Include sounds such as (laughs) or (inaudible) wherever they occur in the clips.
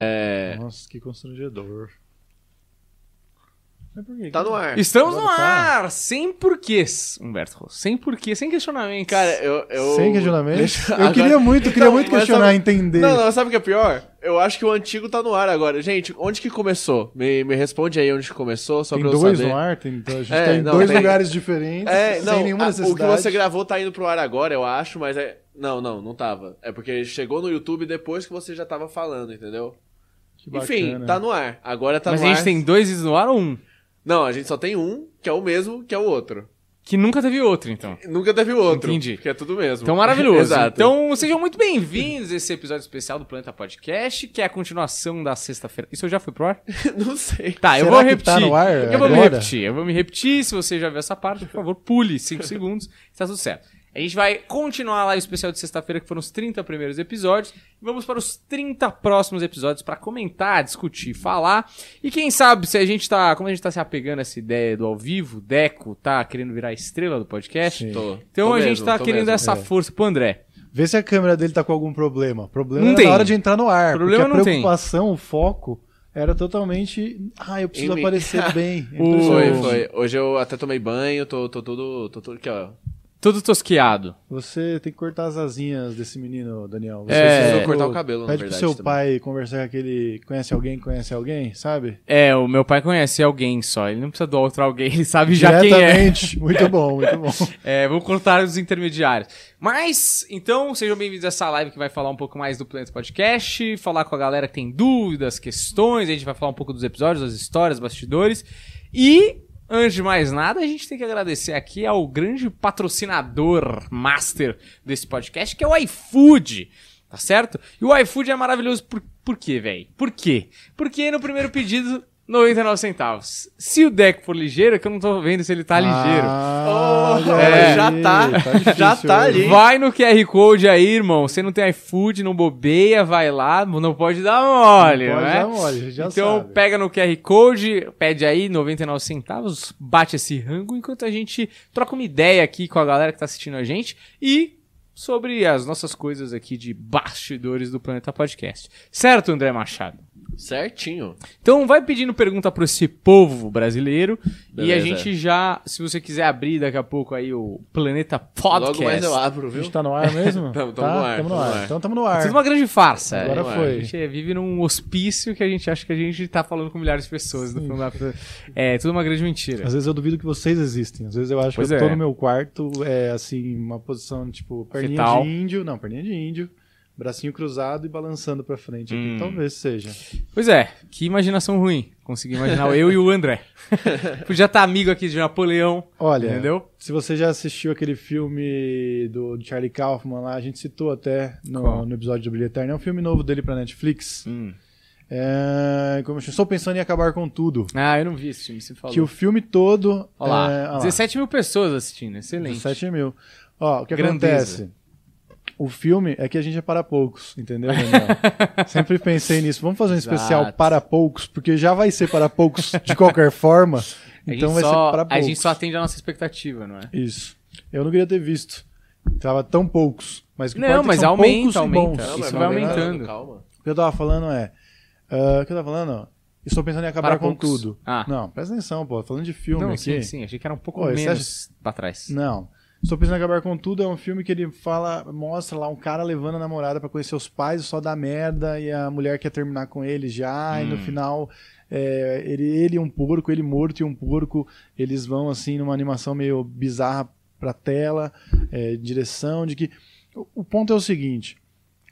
É. Nossa, que constrangedor. Quê? Tá no ar. Estamos no Agora tá. ar, sem porquês, Humberto. Sem porquê, sem questionamento. Cara, eu. eu... Sem questionamento? Deixa- Eu agora- queria muito, queria Então, muito questionar, sabe- entender. Não, não, sabe o que é pior? Eu acho que o antigo tá no ar agora. Gente, onde que começou? Me, me responde aí onde que começou, só tem pra eu dois saber. no ar, tem, então a gente É, tá em não, dois tem- lugares diferentes, É, não, sem nenhuma a- necessidade. o que você gravou tá indo pro ar agora, eu acho, mas é. Não, não, não tava. É porque chegou no YouTube depois que você já tava falando, entendeu? Que Enfim, bacana. tá no ar. Agora tá Mas no a ar. gente tem dois vídeos no ar ou um? Não, a gente só tem um, que é o mesmo, que é o outro. Que nunca teve outro, então. Nunca teve outro. Entendi. Que é tudo mesmo. Então, maravilhoso. (laughs) Exato. Então, sejam muito bem-vindos a esse episódio especial do Planeta Podcast, que é a continuação da sexta-feira. Isso eu já fui pro ar? (laughs) não sei. Tá, eu Será vou que repetir. tá no ar eu vou me agora? repetir. Eu vou me repetir. Se você já viu essa parte, por favor, pule 5 (laughs) segundos. Tá tudo certo. A gente vai continuar lá o especial de sexta-feira, que foram os 30 primeiros episódios. E vamos para os 30 próximos episódios para comentar, discutir, falar. E quem sabe se a gente tá. Como a gente tá se apegando a essa ideia do ao vivo, Deco tá querendo virar a estrela do podcast. Sim. Tô. Então tô a gente mesmo, tá querendo mesmo. essa É. força pro André. Vê se a câmera dele tá com algum problema. Problema Não tem. na hora de entrar no ar. Problema porque não a tem. preocupação, o foco, era totalmente. Ah, eu preciso Em mim. aparecer (laughs) bem. O- Foi, foi. Hoje eu até tomei banho, tô, tô tudo. Tô tudo aqui, ó. Todo tosquiado. Você tem que cortar as asinhas desse menino, Daniel. Você É. Preciso precisa cortar o cabelo, na Pede pro verdade. seu também. pai conversar com aquele. Conhece alguém, conhece alguém, sabe? É, o meu pai conhece alguém só. Ele não precisa do outro alguém, (laughs) ele sabe já quem é. Diretamente. Muito bom, muito bom. (laughs) É, vou cortar os intermediários. Mas, então, sejam bem-vindos a essa live que vai falar um pouco mais do Planeta Podcast, falar com a galera que tem dúvidas, questões, a gente vai falar um pouco dos episódios, das histórias, bastidores. E, antes de mais nada, a gente tem que agradecer aqui ao grande patrocinador master desse podcast, que é o iFood. Tá certo? E o iFood é maravilhoso por, por quê, velho? Por quê? Porque no primeiro pedido, 99 centavos. Se o deck for ligeiro, é que eu não tô vendo se ele tá ligeiro. Ah, Oh, é, (laughs) já tá. difícil Já tá ali. Vai no QR Code aí, irmão. Você não tem iFood, não bobeia, vai lá, não pode dar mole, Pode né? dar mole, já então sabe. pega no QR Code, pede aí 99 centavos, bate esse rango enquanto a gente troca uma ideia aqui com a galera que tá assistindo a gente e sobre as nossas coisas aqui de bastidores do Planeta Podcast. Certo, André Machado? Certinho. Então vai pedindo pergunta para esse povo brasileiro e a Beleza. gente já, se você quiser abrir daqui a pouco aí o Planeta Podcast. Logo mais eu abro, A viu? gente tá no ar mesmo? (laughs) Tamo- tamo tá? no ar, Tamo no tamo ar. no ar. Então tamo no É ar. tudo uma grande farsa. Agora é. foi. A gente vive num hospício que a gente acha que a gente tá falando com milhares de pessoas. Da- é tudo uma grande mentira. Às vezes eu duvido que vocês existem. Às vezes eu acho Pois que eu tô é. no meu quarto, é assim, uma posição tipo perninha Fetal. de índio. Não, perninha de índio. Bracinho cruzado e balançando pra frente. aqui. Hum. Talvez seja. Pois é, que imaginação ruim. Consegui imaginar eu e o André. (laughs) Podia estar amigo aqui de Napoleão. Olha, Entendeu? se você já assistiu aquele filme do Charlie Kaufman lá, a gente citou até no, no episódio do Brilho Eterno. É um filme novo dele pra Netflix. Hum. É, como eu chamo? Estou pensando em acabar com tudo. Ah, eu não vi esse filme, você falou. Que o filme todo. Olha lá, é, olha lá. 17 mil pessoas assistindo, excelente. 17 mil. Ó, o que Grandeza. acontece? O filme é que a gente é para poucos, entendeu, Daniel? (laughs) Sempre pensei nisso. Vamos fazer um especial Exato. para poucos, porque já vai ser para poucos de qualquer forma. (laughs) A Então vai só- ser para A poucos. gente só atende a nossa expectativa, não é? Isso. Eu não queria ter visto. Tava tão poucos. Mas o que Não, é que mas aumenta, poucos aumenta. bons. Não, Isso vai aumentando. Calma. O que eu tava falando é. ah, o que eu tava falando? Estou pensando em acabar Para com poucos. tudo. Ah. Não, presta atenção, pô. Falando de filme Não, aqui. sim, sim. Achei que era um pouco Pô, você menos pra trás. Não. Estou pensando em acabar com tudo é um filme que ele fala, mostra lá um cara levando a namorada pra conhecer os pais, só dá merda e a mulher quer terminar com ele já e no Hum. final é, ele, ele e um porco, ele morto e um porco, eles vão assim numa animação meio bizarra pra tela, é, direção de que o, o ponto é o seguinte,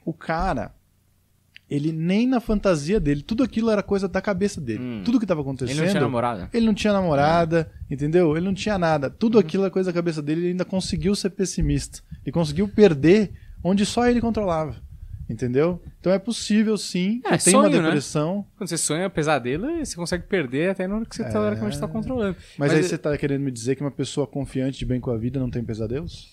o cara ele nem na fantasia dele, tudo aquilo era coisa da cabeça dele. Hum. Tudo que tava Ele acontecendo não tinha namorada? ele não tinha namorada, entendeu? Ele não tinha nada. Uhum. Tudo aquilo é coisa da cabeça dele, ele ainda conseguiu ser pessimista. Ele conseguiu perder onde só ele controlava. Entendeu? Então é possível sim. É, tenho uma né? depressão, Quando você sonha pesadelo, você consegue perder até na hora que você tá, teoricamente tá controlando. mas, Mas aí é- você tá querendo me dizer que uma pessoa confiante de bem com a vida não tem pesadelos?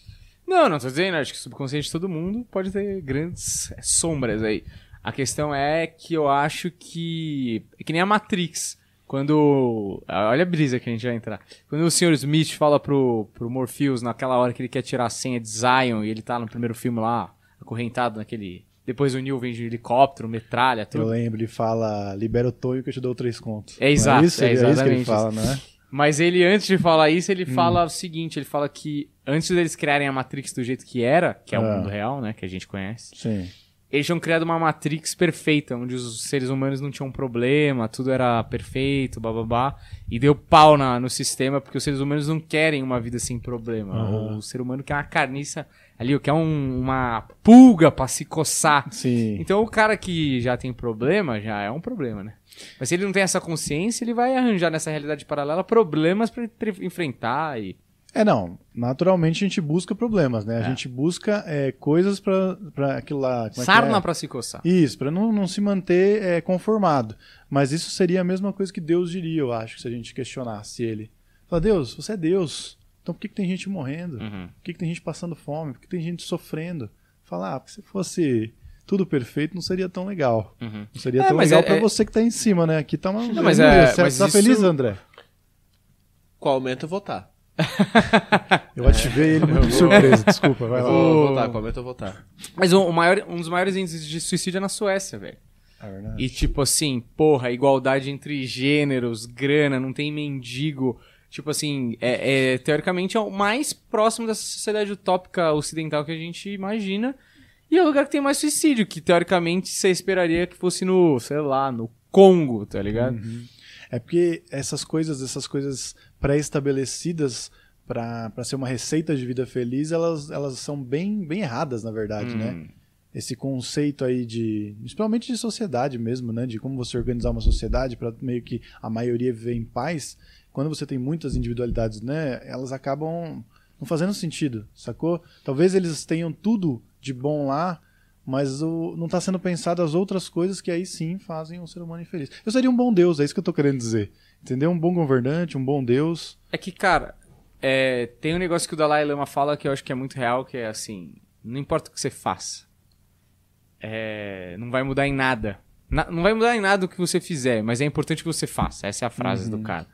Não, não tô dizendo, acho que o subconsciente de todo mundo pode ter grandes é, sombras aí. A questão é que eu acho que. É que nem a Matrix. Quando. Olha a brisa que a gente vai entrar. Quando o Sr. Smith fala pro, pro Morpheus naquela hora que ele quer tirar a senha de Zion e ele tá no primeiro filme lá, acorrentado naquele Depois o Neil vem de helicóptero, metralha, Eu tudo. lembro, ele fala, libera o Tonho que eu te dou três contos. É exato, Não isso? é é, isso que exatamente ele fala, né? Mas ele, antes de falar isso, ele Hum. fala o seguinte: ele fala que antes deles criarem a Matrix do jeito que era, que é o Ah. mundo real, né? Que a gente conhece, Sim. Eles tinham criado uma Matrix perfeita, onde os seres humanos não tinham problema, tudo era perfeito, bababá. E deu pau na, no sistema, porque os seres humanos não querem uma vida sem problema. Aham. O ser humano quer uma carniça ali, quer um- uma pulga pra se coçar. Sim. Então o cara que já tem problema, já é um problema, né? Mas se ele não tem essa consciência, ele vai arranjar nessa realidade paralela problemas ter- enfrentar e... É, não. Naturalmente a gente busca problemas, né? A É. gente busca é, coisas pra, pra aquilo lá. como é Sarna é? pra se coçar. Isso, pra não, não se manter é, conformado. Mas isso seria a mesma coisa que Deus diria, eu acho, se a gente questionasse ele. Fala, Deus, você é Deus. Então por que, que tem gente morrendo? Uhum. Por que, que tem gente passando fome? Por que tem gente sofrendo? Fala, ah, porque se fosse tudo perfeito, não seria tão legal. Uhum. Não seria É, tão legal é- pra é- você que tá em cima, né? Aqui tá uma. Não, mas Você é- tá mas feliz, isso- André? Com aumento eu vou estar. (laughs) Eu ativei ele muito (laughs) de surpresa, desculpa, vai lá. vou com aumento eu vou estar. Mas o, o maior, um dos maiores índices de suicídio é na Suécia, velho. É verdade. E tipo assim, porra, igualdade entre gêneros, grana, não tem mendigo. Tipo assim, é, é, teoricamente é o mais próximo dessa sociedade utópica ocidental que a gente imagina. E é o lugar que tem mais suicídio, que teoricamente você esperaria que fosse no, sei lá, no Congo, tá ligado? É porque essas coisas, essas coisas pré-estabelecidas para ser uma receita de vida feliz, elas, elas são bem, bem erradas, na verdade, né? Hum. Esse conceito aí de, principalmente de sociedade mesmo, né? De como você organizar uma sociedade para meio que a maioria viver em paz. Quando você tem muitas individualidades, né? Elas acabam não fazendo sentido, sacou? Talvez eles tenham tudo de bom lá, mas o, não está sendo pensado as outras coisas que aí sim fazem o ser humano infeliz. Eu seria um bom Deus, é isso que eu tô querendo dizer. Entendeu? Um bom governante, um bom Deus. É que, cara, é, tem um negócio que o Dalai Lama fala que eu acho que é muito real, que é assim, não importa o que você faça, é, não vai mudar em nada. Na- não vai mudar em nada o que você fizer, mas é importante que você faça. Essa é a frase do cara.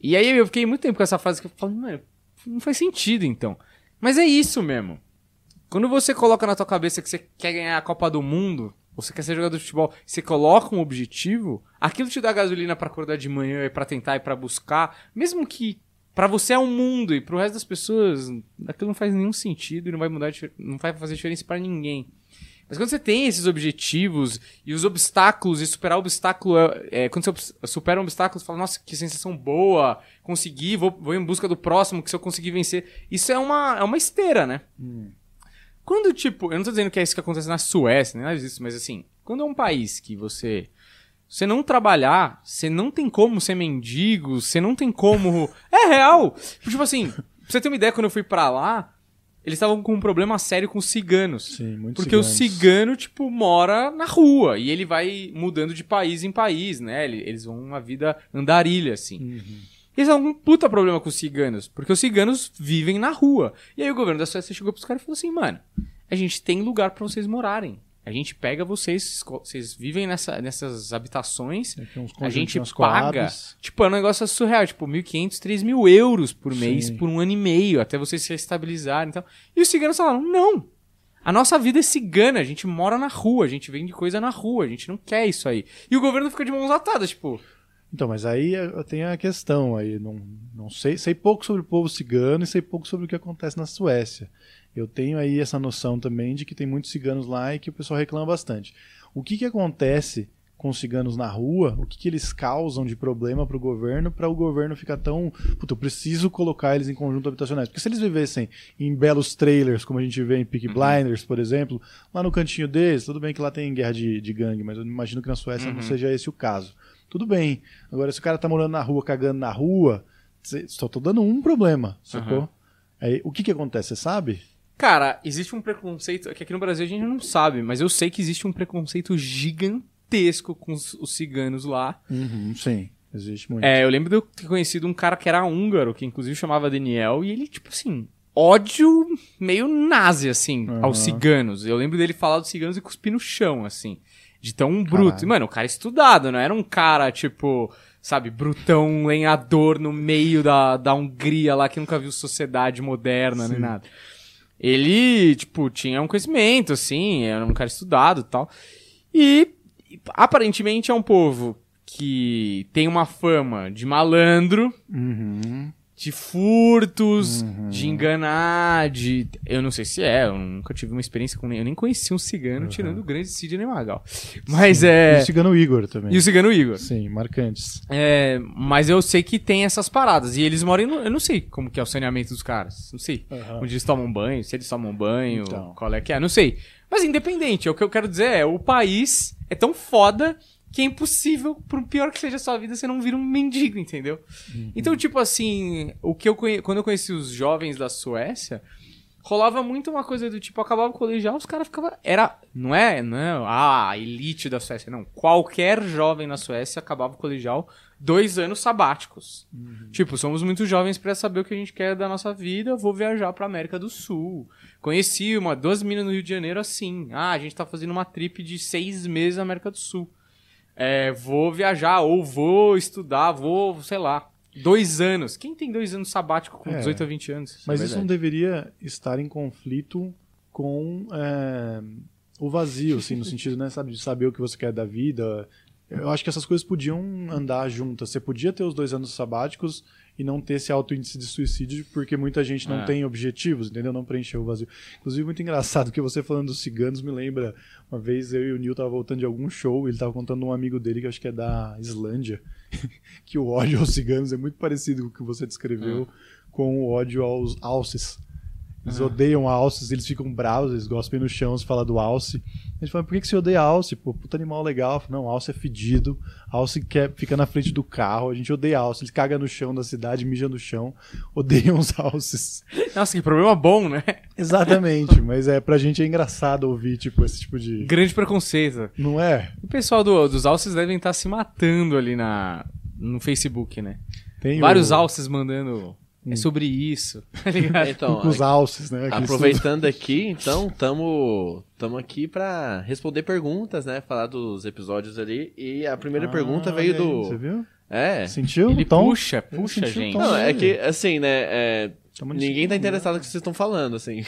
E aí eu fiquei muito tempo com essa frase que eu falo, mano, não faz sentido então. Mas é isso mesmo. Quando você coloca na tua cabeça que você quer ganhar a Copa do Mundo, você quer ser jogador de futebol, você coloca um objetivo, aquilo te dá gasolina pra acordar de manhã e pra tentar e pra buscar, mesmo que pra você é um mundo e pro resto das pessoas aquilo não faz nenhum sentido e não vai mudar, não vai fazer diferença pra ninguém. Mas quando você tem esses objetivos e os obstáculos, e superar o obstáculo, é, é, quando você supera um obstáculo, você fala, nossa, que sensação boa, consegui, vou, vou em busca do próximo, que se eu conseguir vencer. Isso é uma, é uma esteira, né? Quando, tipo, eu não tô dizendo que é isso que acontece na Suécia, nem nada disso, mas assim, quando é um país que você. Você não trabalhar, você não tem como ser mendigo, você não tem como. (laughs) É real! Tipo assim, pra você ter uma ideia, quando eu fui pra lá, eles estavam com um problema sério com os ciganos. Sim, muito Porque o ciganos. cigano, tipo, mora na rua e ele vai mudando de país em país, né? Ele- Eles vão uma vida andarilha, assim. Uhum. Eles com um puta problema com os ciganos, porque os ciganos vivem na rua. E aí o governo da Suécia chegou pros caras e falou assim, mano, a gente tem lugar pra vocês morarem. A gente pega vocês, vocês vivem nessa, nessas habitações, uns a gente paga. coados. Tipo, é um negócio surreal, tipo, 1.500, 3.000 euros por mês, Sim. por um ano e meio, até vocês se estabilizarem e tal. E os ciganos falaram, não, a nossa vida é cigana, a gente mora na rua, a gente vende coisa na rua, a gente não quer isso aí. E o governo fica de mãos atadas, tipo, Então, mas aí eu tenho a questão aí, não, não sei, sei pouco sobre o povo cigano e sei pouco sobre o que acontece na Suécia. Eu tenho aí essa noção também de que tem muitos ciganos lá e que o pessoal reclama bastante. O que que acontece com os ciganos na rua? O que que eles causam de problema para o governo para o governo ficar tão, puta, eu preciso colocar eles em conjunto habitacionais? Porque se eles vivessem em belos trailers, como a gente vê em Peaky Blinders, por exemplo, lá no cantinho deles, tudo bem que lá tem guerra de, de gangue, mas eu imagino que na Suécia não seja esse o caso. Tudo bem. Agora, se o cara tá morando na rua, cagando na rua, só tô dando um problema, sacou? Aham. Aí, o que que acontece, você sabe? Cara, existe um preconceito, que aqui no Brasil a gente não sabe, mas eu sei que existe um preconceito gigantesco com os, os ciganos lá. Uhum, sim, existe muito. É, eu lembro de eu ter conhecido um cara que era húngaro, que inclusive chamava Daniel, e ele, tipo assim, ódio meio nazi, assim, Aham. aos ciganos. Eu lembro dele falar dos ciganos e cuspir no chão, assim, de tão bruto. Caralho. Mano, o cara é estudado, não era um cara, tipo, sabe, brutão, lenhador no meio da, da Hungria lá, que nunca viu sociedade moderna nem Sim. nada. Ele, tipo, tinha um conhecimento, assim, era um cara estudado e tal. E, aparentemente, é um povo que tem uma fama de malandro, Uhum. De furtos, de enganar, de. Eu não sei se é, eu nunca tive uma experiência com. Eu nem conheci um cigano tirando o grande Sidney Magal. Mas E é. o Cigano Igor também. E o cigano Igor. Sim, marcantes. É, mas eu sei que tem essas paradas. E eles moram. em- Eu não sei como que é o saneamento dos caras. Não sei. Aham. Onde eles tomam banho, se eles tomam banho, Então. qual é que é. Não sei. Mas independente, o que eu quero dizer é: o país é tão foda que é impossível, por pior que seja a sua vida, você não vira um mendigo, entendeu? Uhum. Então, tipo assim, o que eu conhe... quando eu conheci os jovens da Suécia, rolava muito uma coisa do tipo, acabava o colegial, os caras ficavam. Era. Não é, não é ah, a elite da Suécia, não. Qualquer jovem na Suécia acabava o colegial dois anos sabáticos. Tipo, somos muito jovens pra saber o que a gente quer da nossa vida, vou viajar pra América do Sul. Conheci uma, duas minas no Rio de Janeiro assim. Ah, a gente tá fazendo uma trip de seis meses na América do Sul. É, vou viajar, ou vou estudar, vou, sei lá. Dois anos. Quem tem dois anos sabático com É. 18 a 20 anos? Mas é isso não deveria estar em conflito com é, o vazio, assim, no sentido, né, sabe, de saber o que você quer da vida. Eu acho que essas coisas podiam andar juntas. Você podia ter os dois anos sabáticos e não ter esse alto índice de suicídio, porque muita gente não É. tem objetivos, entendeu? Não preencheu o vazio. Inclusive, muito engraçado que você falando dos ciganos me lembra, uma vez eu e o Nil tava voltando de algum show, ele tava contando um amigo dele, que acho que é da Islândia, (laughs) que o ódio aos ciganos é muito parecido com o que você descreveu com o ódio aos alces. Eles odeiam alces, eles ficam bravos, eles gospem no chão, se fala do alce. A gente fala, por que, que você odeia alce? Pô, puta animal legal. Falo, Não, alce é fedido, alce quer, fica na frente do carro, a gente odeia alce. Eles cagam no chão da cidade, mijam no chão, odeiam os alces. Nossa, que problema bom, né? Exatamente, mas é pra gente é engraçado ouvir, tipo, esse tipo de... Grande preconceito. Não é? O pessoal do- dos alces devem estar se matando ali na, no Facebook, né? Tem Vários o... alces mandando. É sobre isso. (laughs) Tá ligado? Então, com os alces, né? aproveitando (laughs) aqui, então, tamo, tamo aqui pra responder perguntas, né? Falar dos episódios ali. E a primeira Ah, pergunta veio aí, Você do. viu? É. Sentiu? Ele Então, puxa, puxa, gente. Não, é que, assim, né? é, ninguém tá de- interessado no que vocês estão falando, assim.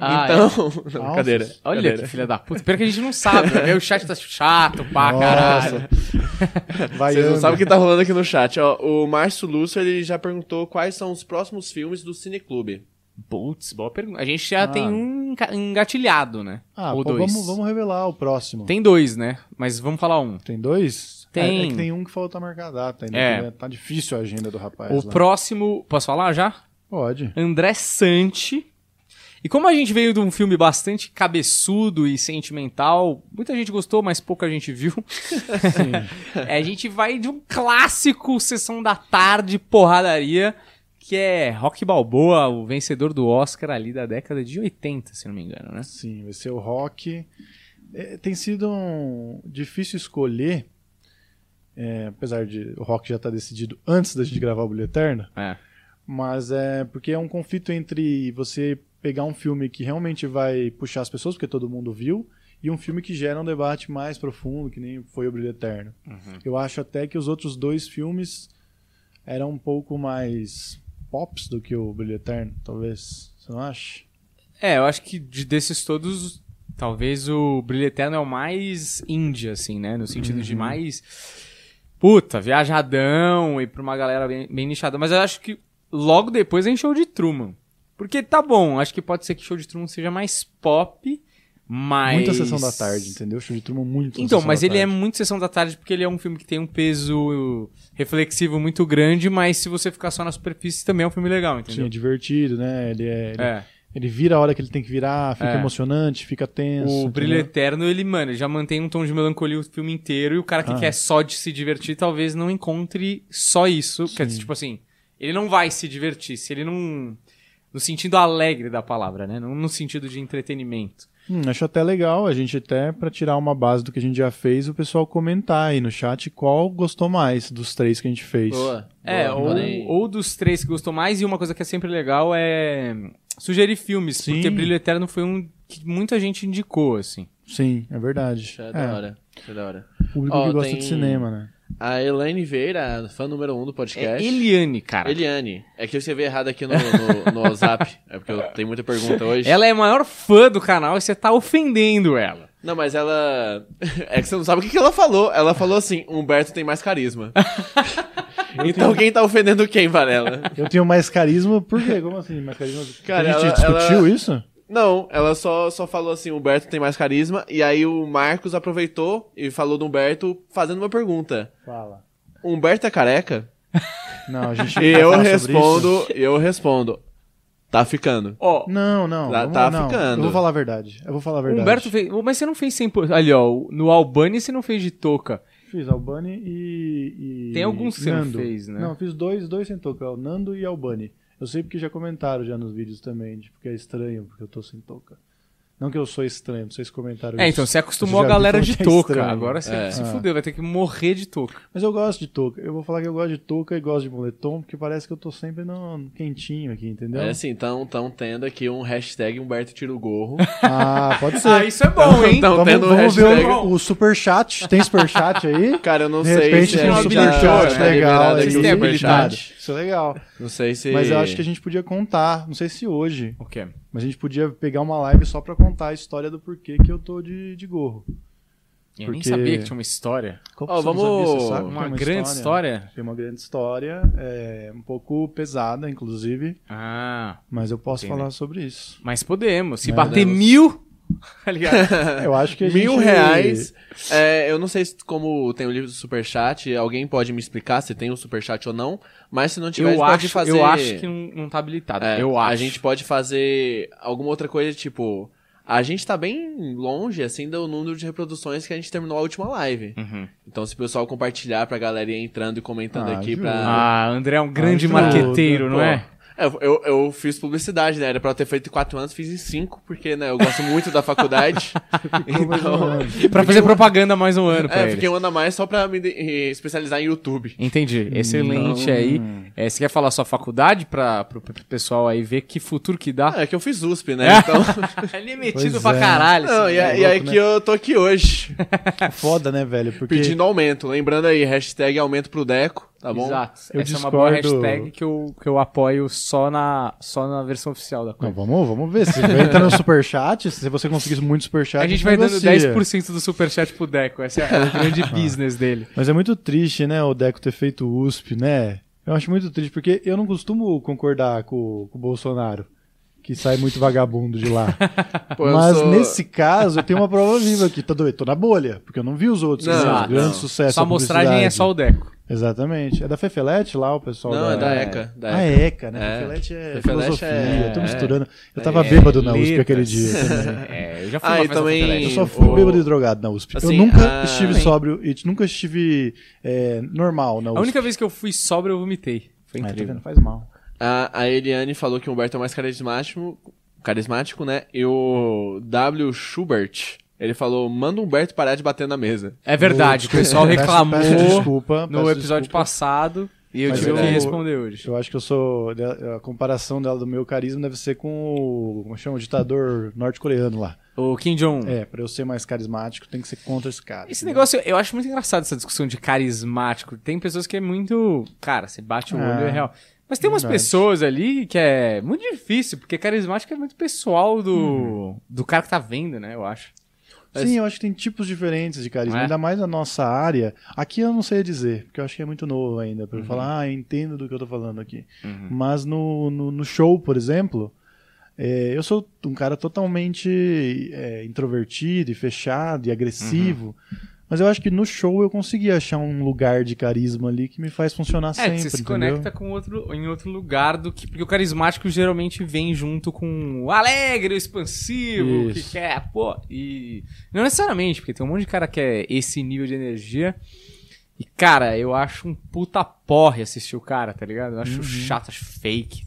Ah, então. (laughs) Não, Alces? cadeira. Olha cadeira. que filha da puta. Pior que a gente não sabe, né? O chat tá chato pra Nossa. caralho. Vai Vocês não Ana. sabem o que tá rolando aqui no chat. Ó, o Márcio Lúcio ele já perguntou quais são os próximos filmes do Cineclube. Putz, boa pergunta. A gente já Ah. tem um enga- engatilhado, né? Ah, Ou pô, dois. vamos, vamos revelar o próximo. Tem dois, né? Mas vamos falar um. Tem dois? Tem. É, é que tem um que falta marcar a data ainda. É. né, Tá difícil a agenda do rapaz. O lá. próximo. Posso falar já? Pode. André Santi. E como a gente veio de um filme bastante cabeçudo e sentimental, muita gente gostou, mas pouca gente viu. (laughs) A gente vai de um clássico Sessão da Tarde, porradaria, que é Rock Balboa, o vencedor do Oscar ali da década de 80, se não me engano, né? Sim, vai ser o rock. É, tem sido um... difícil escolher, é, apesar de o rock já estar decidido antes da gente gravar o Brilho Eterno, É. mas é porque é um conflito entre você pegar um filme que realmente vai puxar as pessoas, porque todo mundo viu, e um filme que gera um debate mais profundo, que nem foi o Brilho Eterno. Eu acho até que os outros dois filmes eram um pouco mais pops do que o Brilho Eterno, talvez. Você não acha? É, eu acho que de- desses todos, talvez o Brilho Eterno é o mais indie, assim, né? No sentido de mais. Puta, viajadão e pra uma galera bem, bem nichada. Mas eu acho que logo depois vem show de Truman. Porque tá bom, acho que pode ser que show de Truman seja mais pop, mas. Muita sessão da tarde, entendeu? Show de turma muito Então, mas ele é Tarde. muito sessão da tarde porque ele é um filme que tem um peso reflexivo muito grande, mas se você ficar só na superfície também é um filme legal, Sim, entendeu? é divertido, né? Ele, é, ele, É. ele vira a hora que ele tem que virar, fica É. emocionante, fica tenso. O Brilho entendeu? Eterno, ele, mano, já mantém um tom de melancolia o filme inteiro e o cara que Ah. quer só de se divertir talvez não encontre só isso. Quer dizer, tipo assim, ele não vai se divertir se ele não. No sentido alegre da palavra, né? Não no sentido de entretenimento. Hum, acho até legal a gente até pra tirar uma base do que a gente já fez, o pessoal comentar aí no chat qual gostou mais dos três que a gente fez. Boa. É, boa, ou, ou dos três que gostou mais, e uma coisa que é sempre legal é sugerir filmes, Sim. porque Brilho Eterno foi um que muita gente indicou, assim. Sim, é verdade. Isso é É, da hora. Isso é da hora. Público Ó, que gosta tem- de cinema, né? A Elaine Vieira, fã número um do É podcast. Eliane, cara. Eliane. É que eu escrevi errado aqui no, no, no WhatsApp. É porque eu tenho muita pergunta hoje. Ela é a maior fã do canal e você tá ofendendo ela. Não, mas ela. (laughs) É que você não sabe o que, que ela falou. Ela falou assim: Humberto tem mais carisma. (laughs) então quem tá ofendendo quem, Varela? Eu tenho mais carisma, por quê? Como assim? Mais carisma? Cara, a gente ela- discutiu ela- isso? Não, ela só, só falou assim: Humberto tem mais carisma. E aí o Marcos aproveitou e falou do Humberto fazendo uma pergunta: Fala. Humberto é careca? (laughs) Não, a gente (laughs) E vai eu respondo, eu respondo. Tá ficando. Ó, isso? Não, não. Tá- vamos- tá não, ficando. Eu vou falar a verdade. Eu vou falar a o verdade. Humberto fez. Mas você não fez 100%. Ali, ó. No Albani você não fez de touca. Fiz Albani e, e- Tem alguns que você não fez, né? Não, fiz dois, dois sem touca, o Nando e Albani. Eu sei porque já comentaram já nos vídeos também, tipo, que é estranho porque eu tô sem touca. Não que eu sou estranho, vocês comentaram É, isso. então você acostumou Você a galera de é touca. estranho. Agora você É. se Ah. fudeu, vai ter que morrer de touca. Mas eu gosto de touca. Eu vou falar que eu gosto de touca e gosto de moletom, porque parece que eu tô sempre no, quentinho aqui, entendeu? É assim, então tão tendo aqui um hashtag Humberto tira o gorro. (laughs) Ah, pode ser. Ah, isso é bom, hein? Então, vamos tendo vamos ver hashtag- o, o superchat. Tem superchat aí? (laughs) Cara, eu não De sei se tem a um superchat tá legal tem superchat. habilitado. Isso é legal. Não sei se... Mas eu acho que a gente podia contar, não sei se hoje, O quê? mas a gente podia pegar uma live só pra contar a história do porquê que eu tô de, de gorro. Eu nem Porque- sabia que tinha uma história. Não vamos- sabia? Você sabe que Uma tem grande história. Tem uma grande história, é, um pouco pesada, inclusive, Ah, mas eu posso Entendi. falar sobre isso. mas podemos. Se É, bater podemos. mil. (laughs) Tá ligado? Eu acho que a Mil gente- reais. É, eu não sei se, como tem o livro do Superchat, alguém pode me explicar se tem o Superchat ou não, mas se não tiver, a eu, gente pode acho, fazer... eu acho que não, não tá habilitado. É, eu acho. A gente pode fazer alguma outra coisa, tipo... A gente tá bem longe, assim, do número de reproduções que a gente terminou a última live. Uhum. Então, se o pessoal compartilhar pra galera ir entrando e comentando Ah, aqui ajuda. pra... Ah, André é um grande Ajuda. marqueteiro, não Pô, é? É, eu, eu fiz publicidade, né? Era pra eu ter feito em quatro anos, fiz em cinco, porque, né, eu gosto muito da faculdade. (laughs) então, (laughs) Pra fazer propaganda mais um ano pra é, ele. fiquei um ano a mais só pra me de- eh, especializar em YouTube. Entendi. Excelente Não. aí. É, você quer falar sua faculdade pra, pro pessoal aí ver que futuro que dá? Ah, é que eu fiz USP, né? Então. Ele (laughs) é metido Pois pra é. caralho. Não, esse e, moleque. e aí louco, que eu tô aqui hoje, Foda, né, velho? Porque pedindo aumento. Lembrando aí, hashtag aumento pro Deco, tá bom? Exato. Eu Essa é uma boa discordo- hashtag que eu, que eu apoio só na, só na versão oficial da Não, coisa. vamos, vamos ver. Se vai entrar no superchat, se você conseguir muito superchat, A gente vai dando negocia. 10% do superchat pro Deco. Esse é o grande (laughs) business dele. Mas é muito triste, né, o Deco ter feito USP, né? Eu acho muito triste, porque eu não costumo concordar com, com o Bolsonaro, que sai muito vagabundo de lá. (laughs) Pô, eu Mas sou- nesse caso, eu tenho uma prova viva aqui. Tô doido, tô na bolha, porque eu não vi os outros. Não, não. grande sucesso. Só a mostragem é só o Deco. Exatamente. É da Fefelete lá, o pessoal Não, da... é da ECA. Da Ah, ECA. é ECA, né? É. Fefelete é Fefelete filosofia. é- Eu tô é. misturando. Eu tava É, bêbado na USP letras. aquele dia (laughs) também. É, eu já fui Ah, também-. Eu só fui o- bêbado e drogado na USP. eu Assim, nunca ah, estive também. sóbrio e nunca estive é, normal na USP. A única vez que eu fui sobra, eu vomitei. Foi Ah, tá incrível. vendo? Faz mal. A, a Eliane falou que o Humberto é o mais carismático, carismático, né? E o W. Schubert, ele falou, manda o Humberto parar de bater na mesa. É verdade, o pessoal Peço- reclamou peço desculpa, no peço episódio desculpa. passado e eu Mas tive eu- que responder hoje. Eu acho que eu sou. A comparação dela do meu carisma deve ser com o. Como chama? O ditador norte-coreano lá. O Kim Jong. É, pra eu ser mais carismático, tem que ser contra esse cara. Esse entendeu? negócio, eu acho muito engraçado essa discussão de carismático. Tem pessoas que é muito. Cara, você bate o olho Ah, é real. Mas tem umas verdade. pessoas ali que é muito difícil, porque carismático é muito pessoal do, Uhum. do cara que tá vendo, né? Eu acho. Sim, eu acho que tem tipos diferentes de carisma, É? ainda mais na nossa área. Aqui eu não sei dizer, porque eu acho que é muito novo ainda pra eu falar, ah, eu entendo do que eu tô falando aqui. Uhum. Mas no, no, no show, por exemplo, é, eu sou um cara totalmente é, introvertido e fechado e agressivo. Mas eu acho que no show eu consegui achar um lugar de carisma ali que me faz funcionar É, sempre. que você se entendeu? conecta com outro, em outro lugar do que. Porque o carismático geralmente vem junto com o alegre, o expansivo, que Isso. quer, pô. E. Não necessariamente, porque tem um monte de cara que é esse nível de energia. E, cara, eu acho um puta porre assistir o cara, tá ligado? Eu acho Uhum. chato, acho fake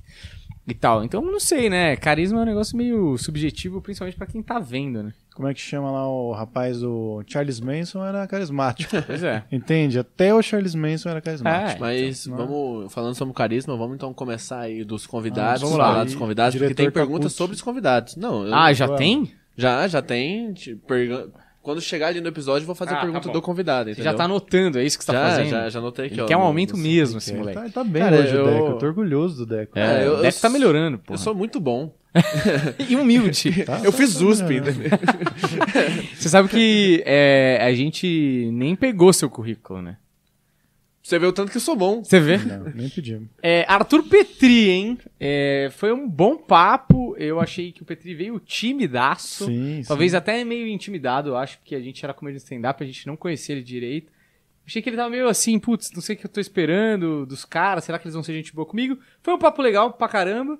e tal. Então, não sei, né? Carisma é um negócio meio subjetivo, principalmente pra quem tá vendo, né? Como é que chama lá o rapaz, o Charles Manson era carismático. (laughs) Pois é. Entende? Até o Charles Manson era carismático. É, Mas então, vamos, falando sobre carisma, vamos então começar aí dos convidados, Vamos falar lá. dos convidados, porque tem perguntas sobre os convidados. Não, eu- Ah, já tem? já, já tem. te- pergu- Quando chegar ali no episódio, eu vou fazer Ah, a tá pergunta bom. do convidado, Você entendeu? já tá anotando, é isso que você tá já, fazendo? já, já anotei aqui, Ele ó. quer um aumento mesmo, esse Ele moleque. tá, tá bem Cara, hoje, eu- o Deco. Eu tô orgulhoso do Deco. É, É, eu- deve tá melhorando, pô. Eu sou muito bom. (laughs) E humilde. (laughs) Tá- eu tá- fiz tá USP, entendeu? Você sabe que é, a gente nem pegou seu currículo, né? Você vê o tanto que eu sou bom. Você vê? Não, nem pedimos. É, Arthur Petri, hein? É, foi um bom papo. Eu achei que o Petri veio timidaço. Sim, Talvez sim. até meio intimidado, eu acho, porque a gente era comediante stand-up, a gente não conhecia ele direito. Achei que ele tava meio assim, putz, não sei o que eu tô esperando dos caras, será que eles vão ser gente boa comigo? Foi um papo legal pra caramba.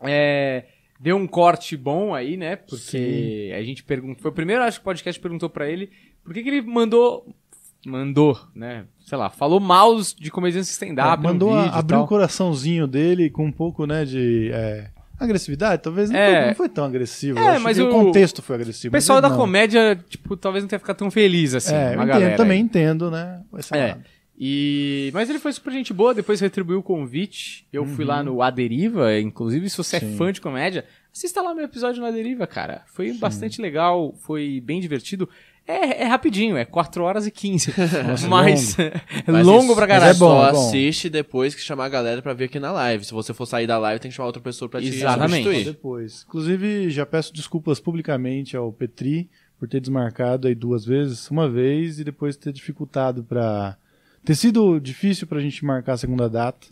É, deu um corte bom aí, né? Porque a gente perguntou. Foi o primeiro, acho que o podcast perguntou pra ele por que, que ele mandou. Mandou, né? Sei lá, falou mal de comediantes stand-up. no Mandou vídeo abrir o coraçãozinho dele com um pouco, né, de é, agressividade. Talvez não, É. foi, não foi tão agressivo. É, mas o- o contexto foi agressivo. O pessoal da não. comédia, tipo, talvez não tenha ficado tão feliz assim. É, eu entendo, também aí. entendo, né? É. E... Mas ele foi super gente boa, depois retribuiu o convite. Eu fui lá no A Deriva, inclusive se você é Uhum. Sim. fã de comédia, assista lá meu episódio no A Deriva, cara. Foi bastante legal, foi bem divertido. É, é rapidinho, é 4 horas e 15. (laughs) Nossa, mas é Mas longo isso- pra mas caralho. é bom, Só é bom. assiste depois que chamar a galera pra ver aqui na live. Se você for sair da live, tem que chamar outra pessoa pra te Exatamente. Substituir. depois. Inclusive, já peço desculpas publicamente ao Petri por ter desmarcado aí duas vezes, uma vez e depois ter dificultado pra. ter sido difícil pra gente marcar a segunda data,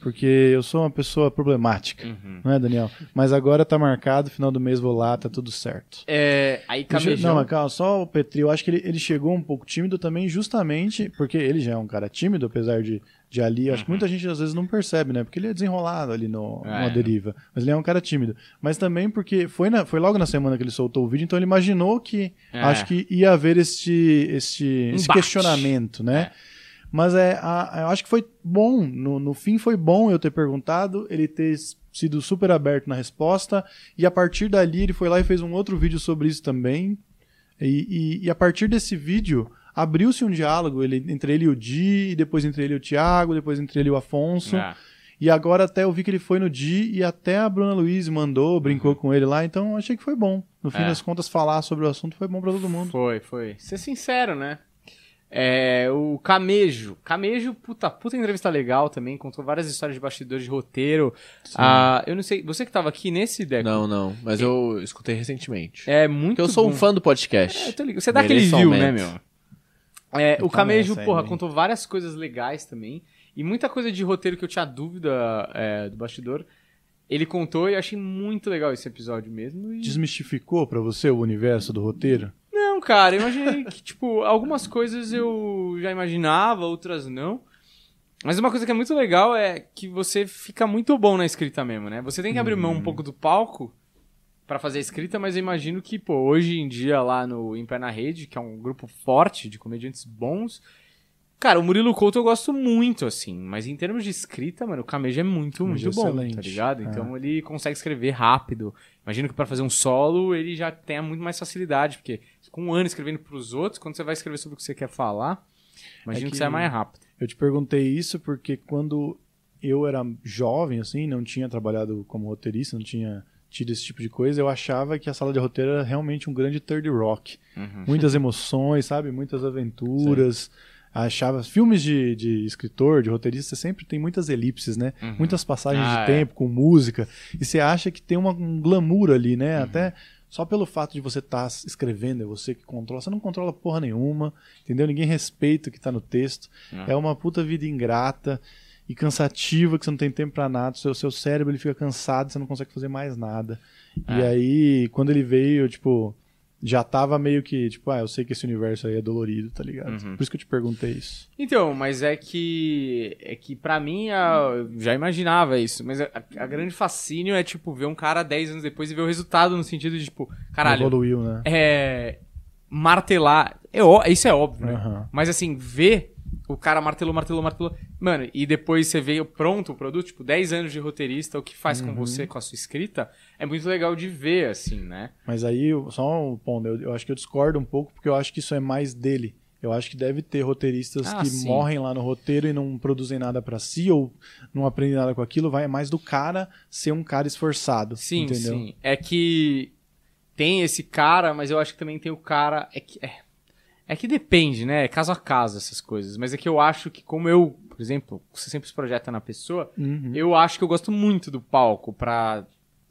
porque eu sou uma pessoa problemática, Uhum. não é, Daniel? Mas agora tá marcado, final do mês vou lá, tá tudo certo. É, aí camejão. Não, mas calma, só o Petri, eu acho que ele, ele chegou um pouco tímido também, justamente porque ele já é um cara tímido, apesar de, de ali, acho que muita gente às vezes não percebe, né? Porque ele é desenrolado ali no, É. numa deriva. Mas ele é um cara tímido. Mas também porque foi, na- foi logo na semana que ele soltou o vídeo, então ele imaginou que É. acho que ia haver este, este, esse Embate. questionamento, né? Mas é, a- eu acho que foi bom. No, no fim foi bom eu ter perguntado, ele ter sido super aberto na resposta. E a partir dali ele foi lá e fez um outro vídeo sobre isso também. E, e- e a partir desse vídeo abriu-se um diálogo ele, entre ele e o Di, e depois entre ele e o Thiago, depois entre ele e o Afonso. É. E agora até eu vi que ele foi no Di e até a Bruna Luiz mandou, brincou com ele lá. Então achei que foi bom. No fim Uhum. É. das contas, falar sobre o assunto foi bom pra todo mundo. Foi, foi. Ser sincero, né? É, o Camejo. Camejo, puta, puta entrevista legal também, contou várias histórias de bastidores de roteiro. Ah, eu não sei, você que tava aqui nesse Deco. Não, não. Mas eu escutei recentemente. É muito Porque eu sou bom. um fã do É, podcast. eu tô ligado. Você dá aquele Mereço view, né, aumento. meu? É, o Camejo, porra, hein? contou várias coisas legais também. E muita coisa de roteiro que eu tinha dúvida é, do bastidor. Ele contou e eu achei muito legal esse episódio mesmo. E... Desmistificou pra você o universo do roteiro? Não, cara, eu imaginei que, tipo, algumas coisas eu já imaginava, outras não. Mas uma coisa que é muito legal é que você fica muito bom na escrita mesmo, né? Você tem que abrir mão um pouco do palco pra fazer a escrita, mas eu imagino que, pô, hoje em dia lá no Em Pé na Rede, que é um grupo forte de comediantes bons, cara, o Murilo Couto eu gosto muito, assim, mas em termos de escrita, mano, o Camejo é muito, muito é bom, excelente. tá ligado? Então É. ele consegue escrever rápido. Imagino que pra fazer um solo ele já tenha muito mais facilidade, porque com um ano escrevendo pros outros, quando você vai escrever sobre o que você quer falar, imagino É que, que- você é mais rápido. Eu te perguntei isso porque quando eu era jovem, assim, não tinha trabalhado como roteirista, não tinha tido esse tipo de coisa, eu achava que a sala de roteiro era realmente um grande third rock. Uhum. Muitas (laughs) emoções, sabe? Muitas aventuras. Achava. Filmes de, de escritor, de roteirista, sempre tem muitas elipses, né? Muitas passagens Ah, de é. tempo com música. E você acha que tem uma, um glamour ali, Uhum. né? Até só pelo fato de você estar escrevendo, é você que controla. Você não controla porra nenhuma, entendeu? Ninguém respeita o que tá no texto. É. É uma puta vida ingrata e cansativa, que você não tem tempo pra nada. O seu, seu cérebro ele fica cansado, você não consegue fazer mais nada. E É. aí, quando ele veio, tipo, já tava meio que, tipo, ah, eu sei que esse universo aí é dolorido, tá ligado? Uhum. Por isso que eu te perguntei isso. Então, mas é que. É que pra mim, a- eu já imaginava isso. Mas a, a grande fascínio é, tipo, ver um cara 10 anos depois e ver o resultado no sentido de, tipo, caralho, Evoluiu, né? é. Martelar. É, isso é óbvio, né? Mas assim, ver o cara martelou, martelou, martelou. Mano, e depois você vê pronto o produto, tipo, 10 anos de roteirista, o que faz Uhum. com você, com a sua escrita, é muito legal de ver, assim, né? Mas aí, só um ponto, eu, eu acho que eu discordo um pouco, porque eu acho que isso é mais dele. Eu acho que deve ter roteiristas Ah, que sim. morrem lá no roteiro e não produzem nada pra si ou não aprendem nada com aquilo. Vai mais do cara ser um cara esforçado. Sim, entendeu? sim. É que. tem esse cara, mas eu acho que também tem o cara. É que, é, é que depende, né? É caso a caso essas coisas. Mas é que eu acho que, como eu, por exemplo, você sempre se projeta na pessoa, Uhum. eu acho que eu gosto muito do palco pra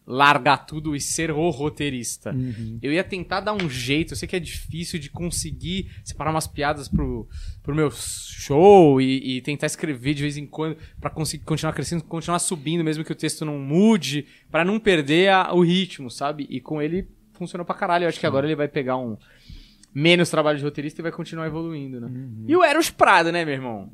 largar tudo e ser o roteirista. Uhum. Eu ia tentar dar um jeito, eu sei que é difícil de conseguir separar umas piadas pro, pro meu show e, e tentar escrever de vez em quando pra conseguir continuar crescendo, continuar subindo, mesmo que o texto não mude, pra não perder a- o ritmo, sabe? E com ele funcionou pra caralho. Eu acho que agora ele vai pegar um menos trabalho de roteirista e vai continuar evoluindo, né? E o Eros Prado, né, meu irmão?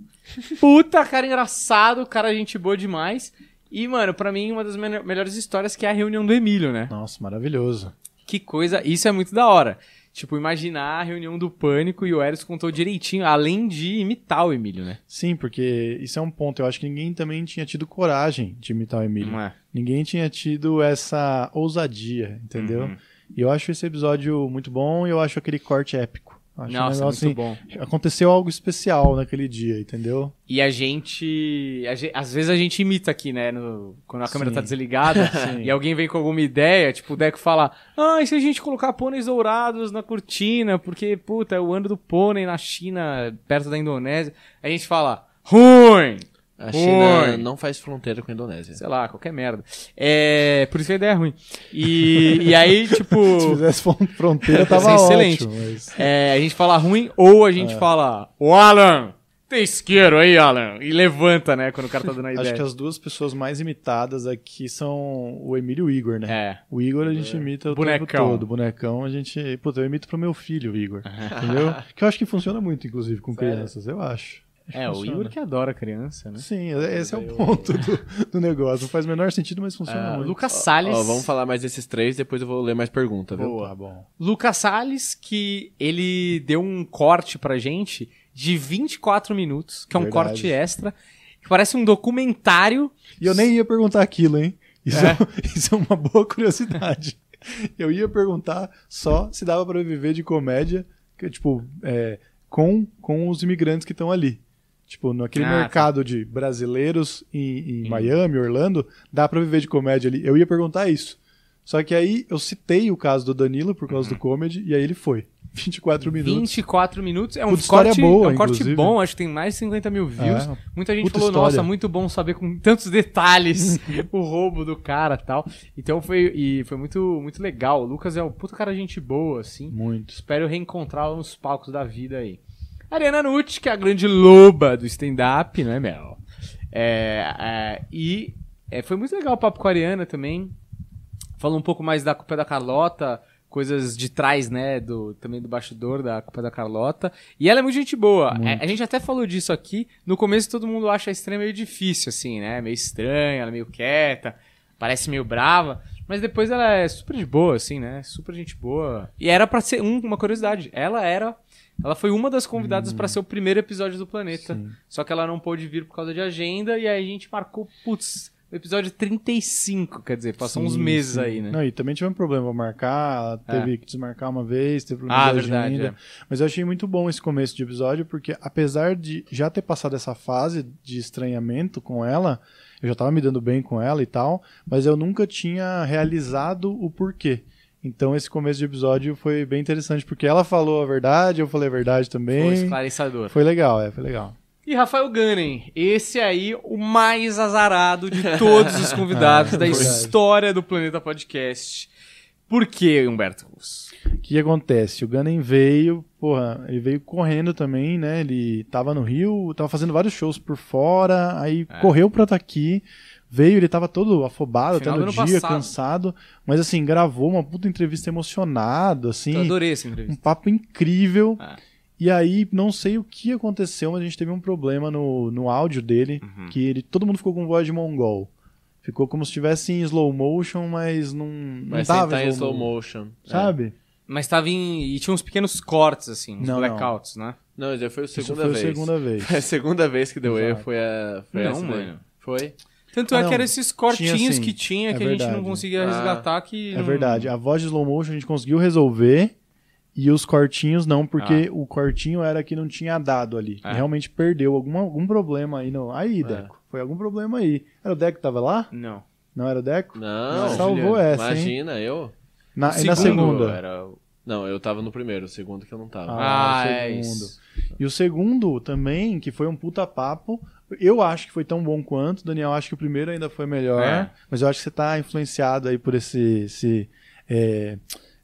Puta, cara engraçado, cara gente boa demais. E, mano, pra mim, uma das me- melhores histórias que é a reunião do Emílio, né? Nossa, maravilhoso. Que coisa, isso é muito da hora. Tipo, imaginar a reunião do pânico e o Eros contou direitinho, além de imitar o Emílio, né? Sim, porque isso é um ponto. Eu acho que ninguém também tinha tido coragem de imitar o Emílio. Não é? Ninguém tinha tido essa ousadia, entendeu? Uhum. E eu acho esse episódio muito bom e eu acho aquele corte épico. Acho um Nossa, negócio, muito bom. assim, Aconteceu algo especial naquele dia, entendeu? E a gente, a gen- Às vezes a gente imita aqui, né? no- quando a câmera Sim. tá desligada (laughs) e alguém vem com alguma ideia, tipo o Deco fala: Ah, e se a gente colocar pôneis dourados na cortina? Porque, puta, é o ano do pônei na China, perto da Indonésia. A gente fala: Ruim! A China Oi. não faz fronteira com a Indonésia. Sei lá, qualquer merda. É. Por isso que a ideia é ruim. E, e aí, (laughs) tipo. Se fizesse fron- fronteira, (laughs) tava ser excelente. ótimo. Mas... É, a gente fala ruim ou a É. gente fala, ô Alan, tem isqueiro aí, Alan. E levanta, né, quando o cara tá dando a ideia. Acho que as duas pessoas mais imitadas aqui são o Emílio e o Igor, né? É. O Igor a gente imita o Bonecão. tempo todo. O bonecão a gente. Puta, eu imito pro meu filho, o Igor. (laughs) entendeu? Que eu acho que funciona muito, inclusive, com Sério? crianças. Eu acho. É, que o funciona. Igor que adora criança, né? Sim, esse é o ponto do, (laughs) do negócio. Não faz o menor sentido, mas funciona Ah, muito. Lucas Salles. Ó, vamos falar mais desses três, depois eu vou ler mais pergunta, viu? Boa, bom. Lucas Salles, que ele deu um corte pra gente de 24 minutos, que é um Verdade. corte extra, que parece um documentário. E eu nem ia perguntar aquilo, hein? Isso É. é, (laughs) isso é uma boa curiosidade. Eu ia perguntar só se dava pra viver de comédia, que, tipo, é, com, com os imigrantes que estão ali. Tipo, naquele Ah, tá. mercado de brasileiros em, em Miami, Orlando, dá pra viver de comédia ali. Eu ia perguntar isso. Só que aí eu citei o caso do Danilo por causa do comedy, e aí ele foi. (laughs) 24 minutos. 24 minutos. É um Puta corte, boa, é um corte inclusive. bom, acho que tem mais de 50 mil views. É, Muita gente puta falou, história. nossa, muito bom saber com tantos detalhes (laughs) o roubo do cara e tal. Então foi, e foi muito, muito legal. O Lucas é um puta cara gente boa, assim. Muito. Espero reencontrá-lo nos palcos da vida aí. Ariana Nucci, que é a grande loba do stand-up, né, Mel? É, é, e é, foi muito legal o papo com a Ariana também. Falou um pouco mais da culpa da Carlota, coisas de trás, né, do, também do bastidor da culpa da Carlota. E ela é muito gente boa. É, a gente até falou disso aqui. No começo todo mundo acha a estranha meio difícil, assim, né? Meio estranha, ela é meio quieta, parece meio brava. Mas depois ela é super de boa, assim, né? Super gente boa. E era pra ser um- uma curiosidade. Ela era. Ela foi uma das convidadas pra ser o primeiro episódio do Planeta. Sim. Só que ela não pôde vir por causa de agenda. E aí a gente marcou, putz, o episódio 35. Quer dizer, passou uns Sim, meses sim. aí, né? Não, e também tivemos problema pra marcar, ela teve que desmarcar uma vez, teve problema Ah, de verdade, agenda. é. Mas eu achei muito bom esse começo de episódio, porque apesar de já ter passado essa fase de estranhamento com ela, eu já tava me dando bem com ela e tal, mas eu nunca tinha realizado o porquê. Então esse começo de episódio foi bem interessante, porque ela falou a verdade, eu falei a verdade Foi também. esclarecedor. Foi legal, é, foi legal. E Rafael Gunning, esse aí, o mais azarado de todos os (laughs) convidados Ah, da verdade. história do Planeta Podcast. Por que, Humberto Russo? O que acontece? O Gunning veio, porra, ele veio correndo também, né? Ele tava no Rio, tava fazendo vários shows por fora, aí É. correu pra estar aqui, veio, ele tava todo afobado Final até no dia, passado. cansado, mas assim, gravou uma puta entrevista emocionado, Eu assim, adorei essa um entrevista. papo incrível. É. E aí, não sei o que aconteceu, mas a gente teve um problema no, no áudio dele, Uhum. que ele, todo mundo ficou com voz de mongol. Ficou como se estivesse em slow motion, mas não, não Mas tava tá em slow motion. É. Sabe? Mas tava em. E tinha uns pequenos cortes, assim, uns Não, não. blackouts, né? Não, mas já foi a Isso segunda foi vez. a segunda vez. (laughs) Foi a segunda vez que deu erro, foi a. Foi Não, mano. Foi? Tanto Ah, é não. que eram esses cortinhos Tinha, que tinha É que a gente não verdade. conseguia Ah. resgatar. Que É não- verdade. A voz de slow motion a gente conseguiu resolver e os cortinhos não, porque o cortinho era que não tinha dado ali. Ah. Realmente perdeu algum, algum problema aí. No... Aí, É. Deco. Foi algum problema aí. Era o Deco que tava lá? Não. Não era o Deco? Não. Salvou Juliano, essa, hein? Imagina, eu. Na, O e na segundo segunda. Era... Não, eu tava no primeiro, o segundo que eu não tava. Ah, Ah, o é segundo. isso. E o segundo também, que foi um puta papo. Eu acho que foi tão bom quanto. Daniel acha que o primeiro ainda foi melhor. É. Mas eu acho que você tá influenciado aí por esse. esse é,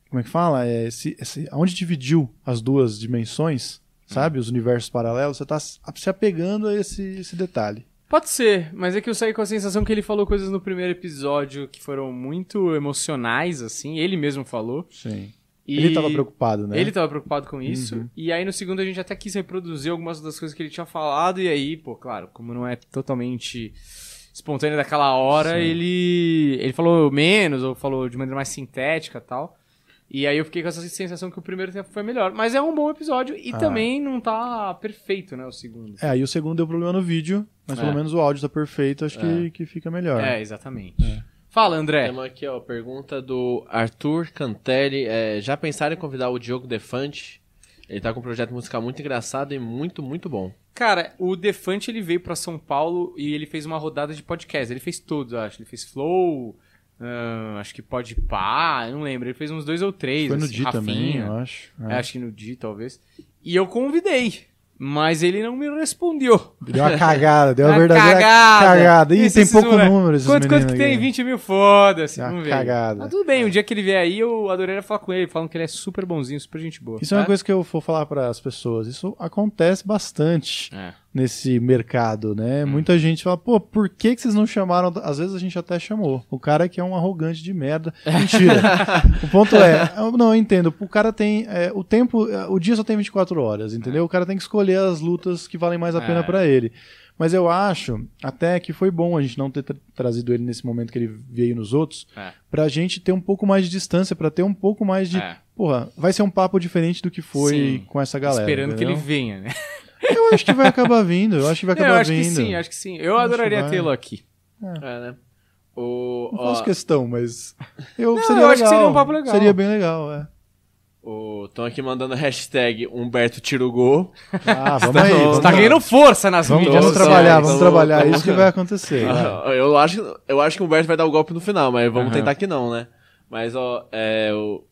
como é que fala? É, esse, esse, onde dividiu as duas dimensões, sabe? Os universos paralelos, você tá se se apegando a esse, esse detalhe. Pode ser, mas é que eu saí com a sensação que ele falou coisas no primeiro episódio que foram muito emocionais, assim. Ele mesmo falou. Sim. E Ele tava preocupado, né? Ele tava preocupado com isso. Uhum. E aí no segundo a gente até quis reproduzir algumas das coisas que ele tinha falado. E aí, pô, claro, como não é totalmente espontâneo daquela hora, Sim. ele ele falou menos, ou falou de maneira mais sintética e tal. E aí eu fiquei com essa sensação que o primeiro tempo foi melhor. Mas é um bom episódio e Ah. também não tá perfeito, né, o segundo. É, aí o segundo deu problema no vídeo, mas É. pelo menos o áudio tá perfeito, acho que, que fica melhor. É, exatamente. Fala, André. Temos aqui, ó, pergunta do Arthur Cantelli. É, já pensaram em convidar o Diogo Defante? Ele tá com um projeto musical muito engraçado e muito, muito bom. Cara, o Defante ele veio pra São Paulo e ele fez uma rodada de podcast. Ele fez todos, eu acho. Ele fez Flow, acho que Pode Pá, não lembro. Ele fez uns dois ou três. Foi no assim, Di também, eu acho. É, acho que no Di, talvez. E eu convidei, mas ele não me respondeu. Deu uma cagada, deu uma (laughs) Uma verdadeira cagada. cagada. Ih, tem pouco moleque. número esses Quanto, quanto que meninos tem? aqui. 20 mil? Foda-se. Não veio. cagada. Mas tudo bem, o dia que ele vier aí, eu adoraria falar com ele, falando que ele é super bonzinho, super gente boa. Isso é uma É? coisa que eu vou falar para as pessoas. Isso acontece bastante É. nesse mercado, né? Hum. Muita gente fala, pô, por que, que vocês não chamaram? Às vezes a gente até chamou. O cara que é um arrogante de merda. (laughs) Mentira. o ponto é, eu- não, eu entendo. O cara tem. é, o tempo. é, O dia só tem 24 horas, entendeu? O cara tem que escolher as lutas que valem mais a pena É. pra ele. Mas eu acho até que foi bom a gente não ter tra- trazido ele nesse momento que ele veio nos outros, É. pra gente ter um pouco mais de distância, pra ter um pouco mais de. É. Porra, vai ser um papo diferente do que foi Sim. com essa galera. Esperando que ele entendeu? venha, né? Eu acho que vai acabar vindo. Eu acho que vai eu acabar acho vindo. que sim, acho que sim. Eu Acho adoraria que tê-lo aqui. É, né? O, Não ó, faço questão, mas. Eu, Não, seria eu acho que legal. seria um papo legal. Seria bem legal, é. Estão aqui mandando hashtag Humberto Tirugol. Ah, vamos (laughs) aí. Você Vamos, tá ganhando força nas vamos, mídias vamos trabalhar, então, vamos então, trabalhar. então, Isso que vai acontecer. vai. eu, acho, eu acho que o Humberto vai dar o golpe no final, mas vamos Aham. tentar que não, né? Mas, ó, é, o,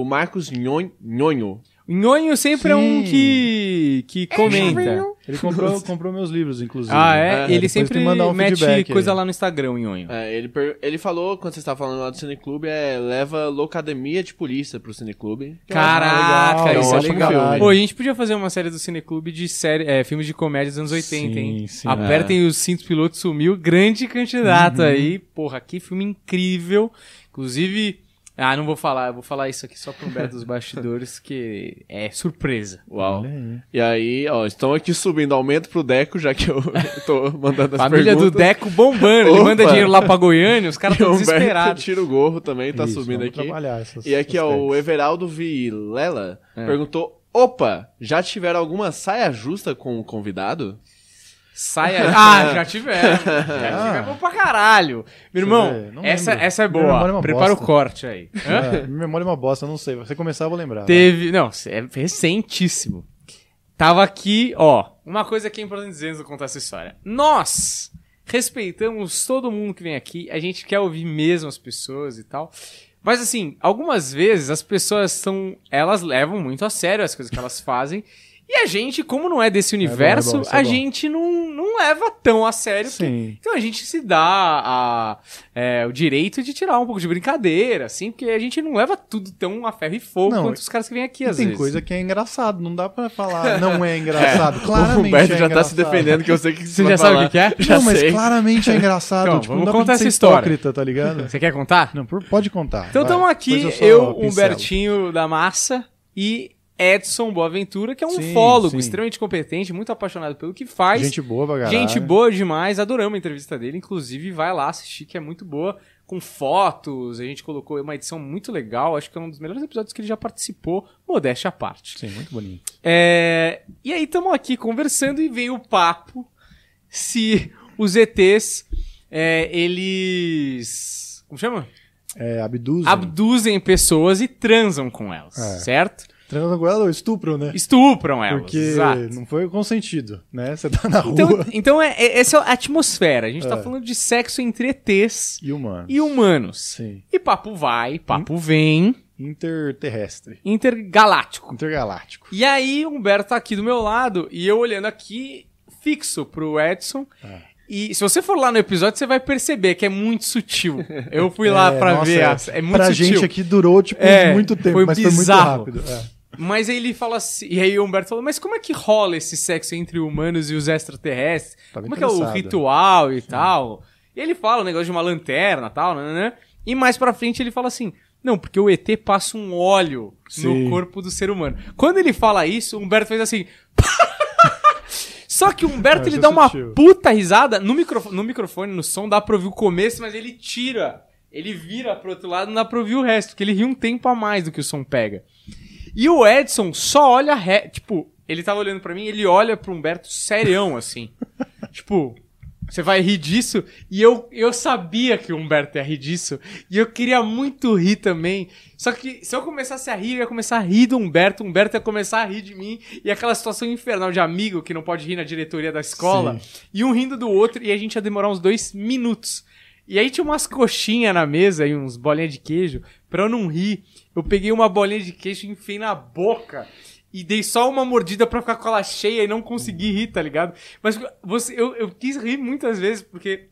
o Marcos Nhon- Nhonho. Nhonho sempre é um Sim. que, que comenta. Ele comprou, (laughs) comprou meus livros, inclusive. Ah, é? É, ele sempre um mete feedback coisa aí. lá no Instagram, o Nhonho. É, ele, per- ele falou, quando você estava falando lá do Cineclube, é leva Locademia de Polícia pro Cineclube. Caraca, legal, isso eu é legal. filme. Pô, a gente podia fazer uma série do Cineclube de série, é, filmes de comédia dos anos 80, hein? Sim, sim. Apertem os cintos piloto sumiu, grande candidato Uhum. aí. Porra, que filme incrível. Inclusive, ah, não vou falar, eu vou falar isso aqui só pro Beto dos bastidores, que é surpresa. Uau. Aí. E aí, ó, estão aqui subindo aumento pro Deco, já que eu (laughs) tô mandando as Família do perguntas. Deco bombando, ele Opa. manda dinheiro lá pra Goiânia, os caras (laughs) o estão desesperados. tira o gorro também, tá Isso, subindo aqui. essas- E aqui, ó, o. Everaldo Vilela É. perguntou: opa, já tiveram alguma saia justa com o convidado? Saia. (laughs) Ah, já tivemos. (laughs) Já tivemos pra caralho. Meu irmão, essa, essa é é boa. uma Prepara o bosta. corte aí. (laughs) É, minha memória é uma bosta, eu não sei. Se você começar, eu vou lembrar. Teve. Não, é recentíssimo. Tava aqui, ó. Uma coisa que é importante dizer antes de contar essa história. Nós respeitamos todo mundo que vem aqui. A gente quer ouvir mesmo as pessoas e tal. Mas assim, algumas vezes as pessoas são. Elas levam muito a sério as coisas que elas fazem. E a gente, como não é desse bom, é universo, bom, isso é a bom. gente não, não leva tão a sério. que- Sim. então a gente se dá a- é, o direito de tirar um pouco de brincadeira, assim, porque a gente não leva tudo tão a ferro e fogo Não, quanto os caras que vêm aqui, às tem vezes. coisa que é engraçado, não dá pra falar (laughs) não é engraçado. o Claramente Humberto é já tá se defendendo, que eu sei que Você já sabe o falar. que é? (laughs) Já não, mas sei. claramente é engraçado. (laughs) Então, tipo, vamos não dá contar essa história. hipócrita, tá ligado? Você quer contar? Não, pode contar. Então estamos aqui, eu, pincelo. Humbertinho da Massa e Edson Boaventura, que é um Sim, ufólogo sim. extremamente competente, muito apaixonado pelo que faz. Gente boa pra caralho. Gente boa demais, adoramos a entrevista dele. Inclusive, vai lá assistir, que é muito boa, com fotos. A gente colocou uma edição muito legal. Acho que é um dos melhores episódios que ele já participou, modéstia à parte. Sim, muito bonito. É, E aí, estamos aqui conversando e veio o papo se os ETs, é, eles. Como chama? É, abduz. Abduzem pessoas e transam com elas, É. certo? Transam com ela ou estupram, né? Estupram elas. Porque exato. não foi consentido, né? Você tá na Então, rua então é, é- essa é a atmosfera. A gente tá É. falando de sexo entre ETs e humano. e humanos. Sim. E papo vai, papo vem, Interterrestre. intergaláctico. Intergaláctico. E aí, o Humberto tá aqui do meu lado e eu olhando aqui fixo pro Edson. É. E se você for lá no episódio, você vai perceber que é muito sutil. Eu fui lá (laughs) É, pra nossa, ver. é. É, muito pra sutil. gente aqui durou, tipo, É, muito tempo, foi mas bizarro. foi muito rápido. É. Mas aí ele fala assim. E aí o Humberto falou: Mas como é que rola esse sexo entre humanos e os extraterrestres? Tava como é que é o ritual e tal? E ele fala o negócio de uma lanterna e tal, né, né? E mais pra frente ele fala assim. Não, porque o ET passa um óleo Sim. no corpo do ser humano. Quando ele fala isso, o Humberto fez assim. (laughs) Só que o Humberto ele dá uma sutil. puta risada no, microfone, no microfone, no som, dá pra ouvir o começo, mas ele tira. Ele vira pro outro lado, não dá pra ouvir o resto, porque ele ri um tempo a mais do que o som pega. E o Edson só olha, re... tipo, ele tava olhando pra mim, ele olha pro Humberto serião, assim. (laughs) tipo, você vai rir disso? E eu, eu sabia que o Humberto ia rir disso, e eu queria muito rir também. Só que se eu começasse a rir, eu ia começar a rir do Humberto, o Humberto ia começar a rir de mim, e aquela situação infernal de amigo que não pode rir na diretoria da escola, e um rindo do outro, e a gente ia demorar uns dois minutos. E aí tinha umas coxinhas na mesa e uns bolinhas de queijo. Pra eu não rir, eu peguei uma bolinha de queijo enfiei na boca. E dei só uma mordida pra ficar com ela cheia e não consegui rir, tá ligado? Mas você, eu, eu quis rir muitas vezes, porque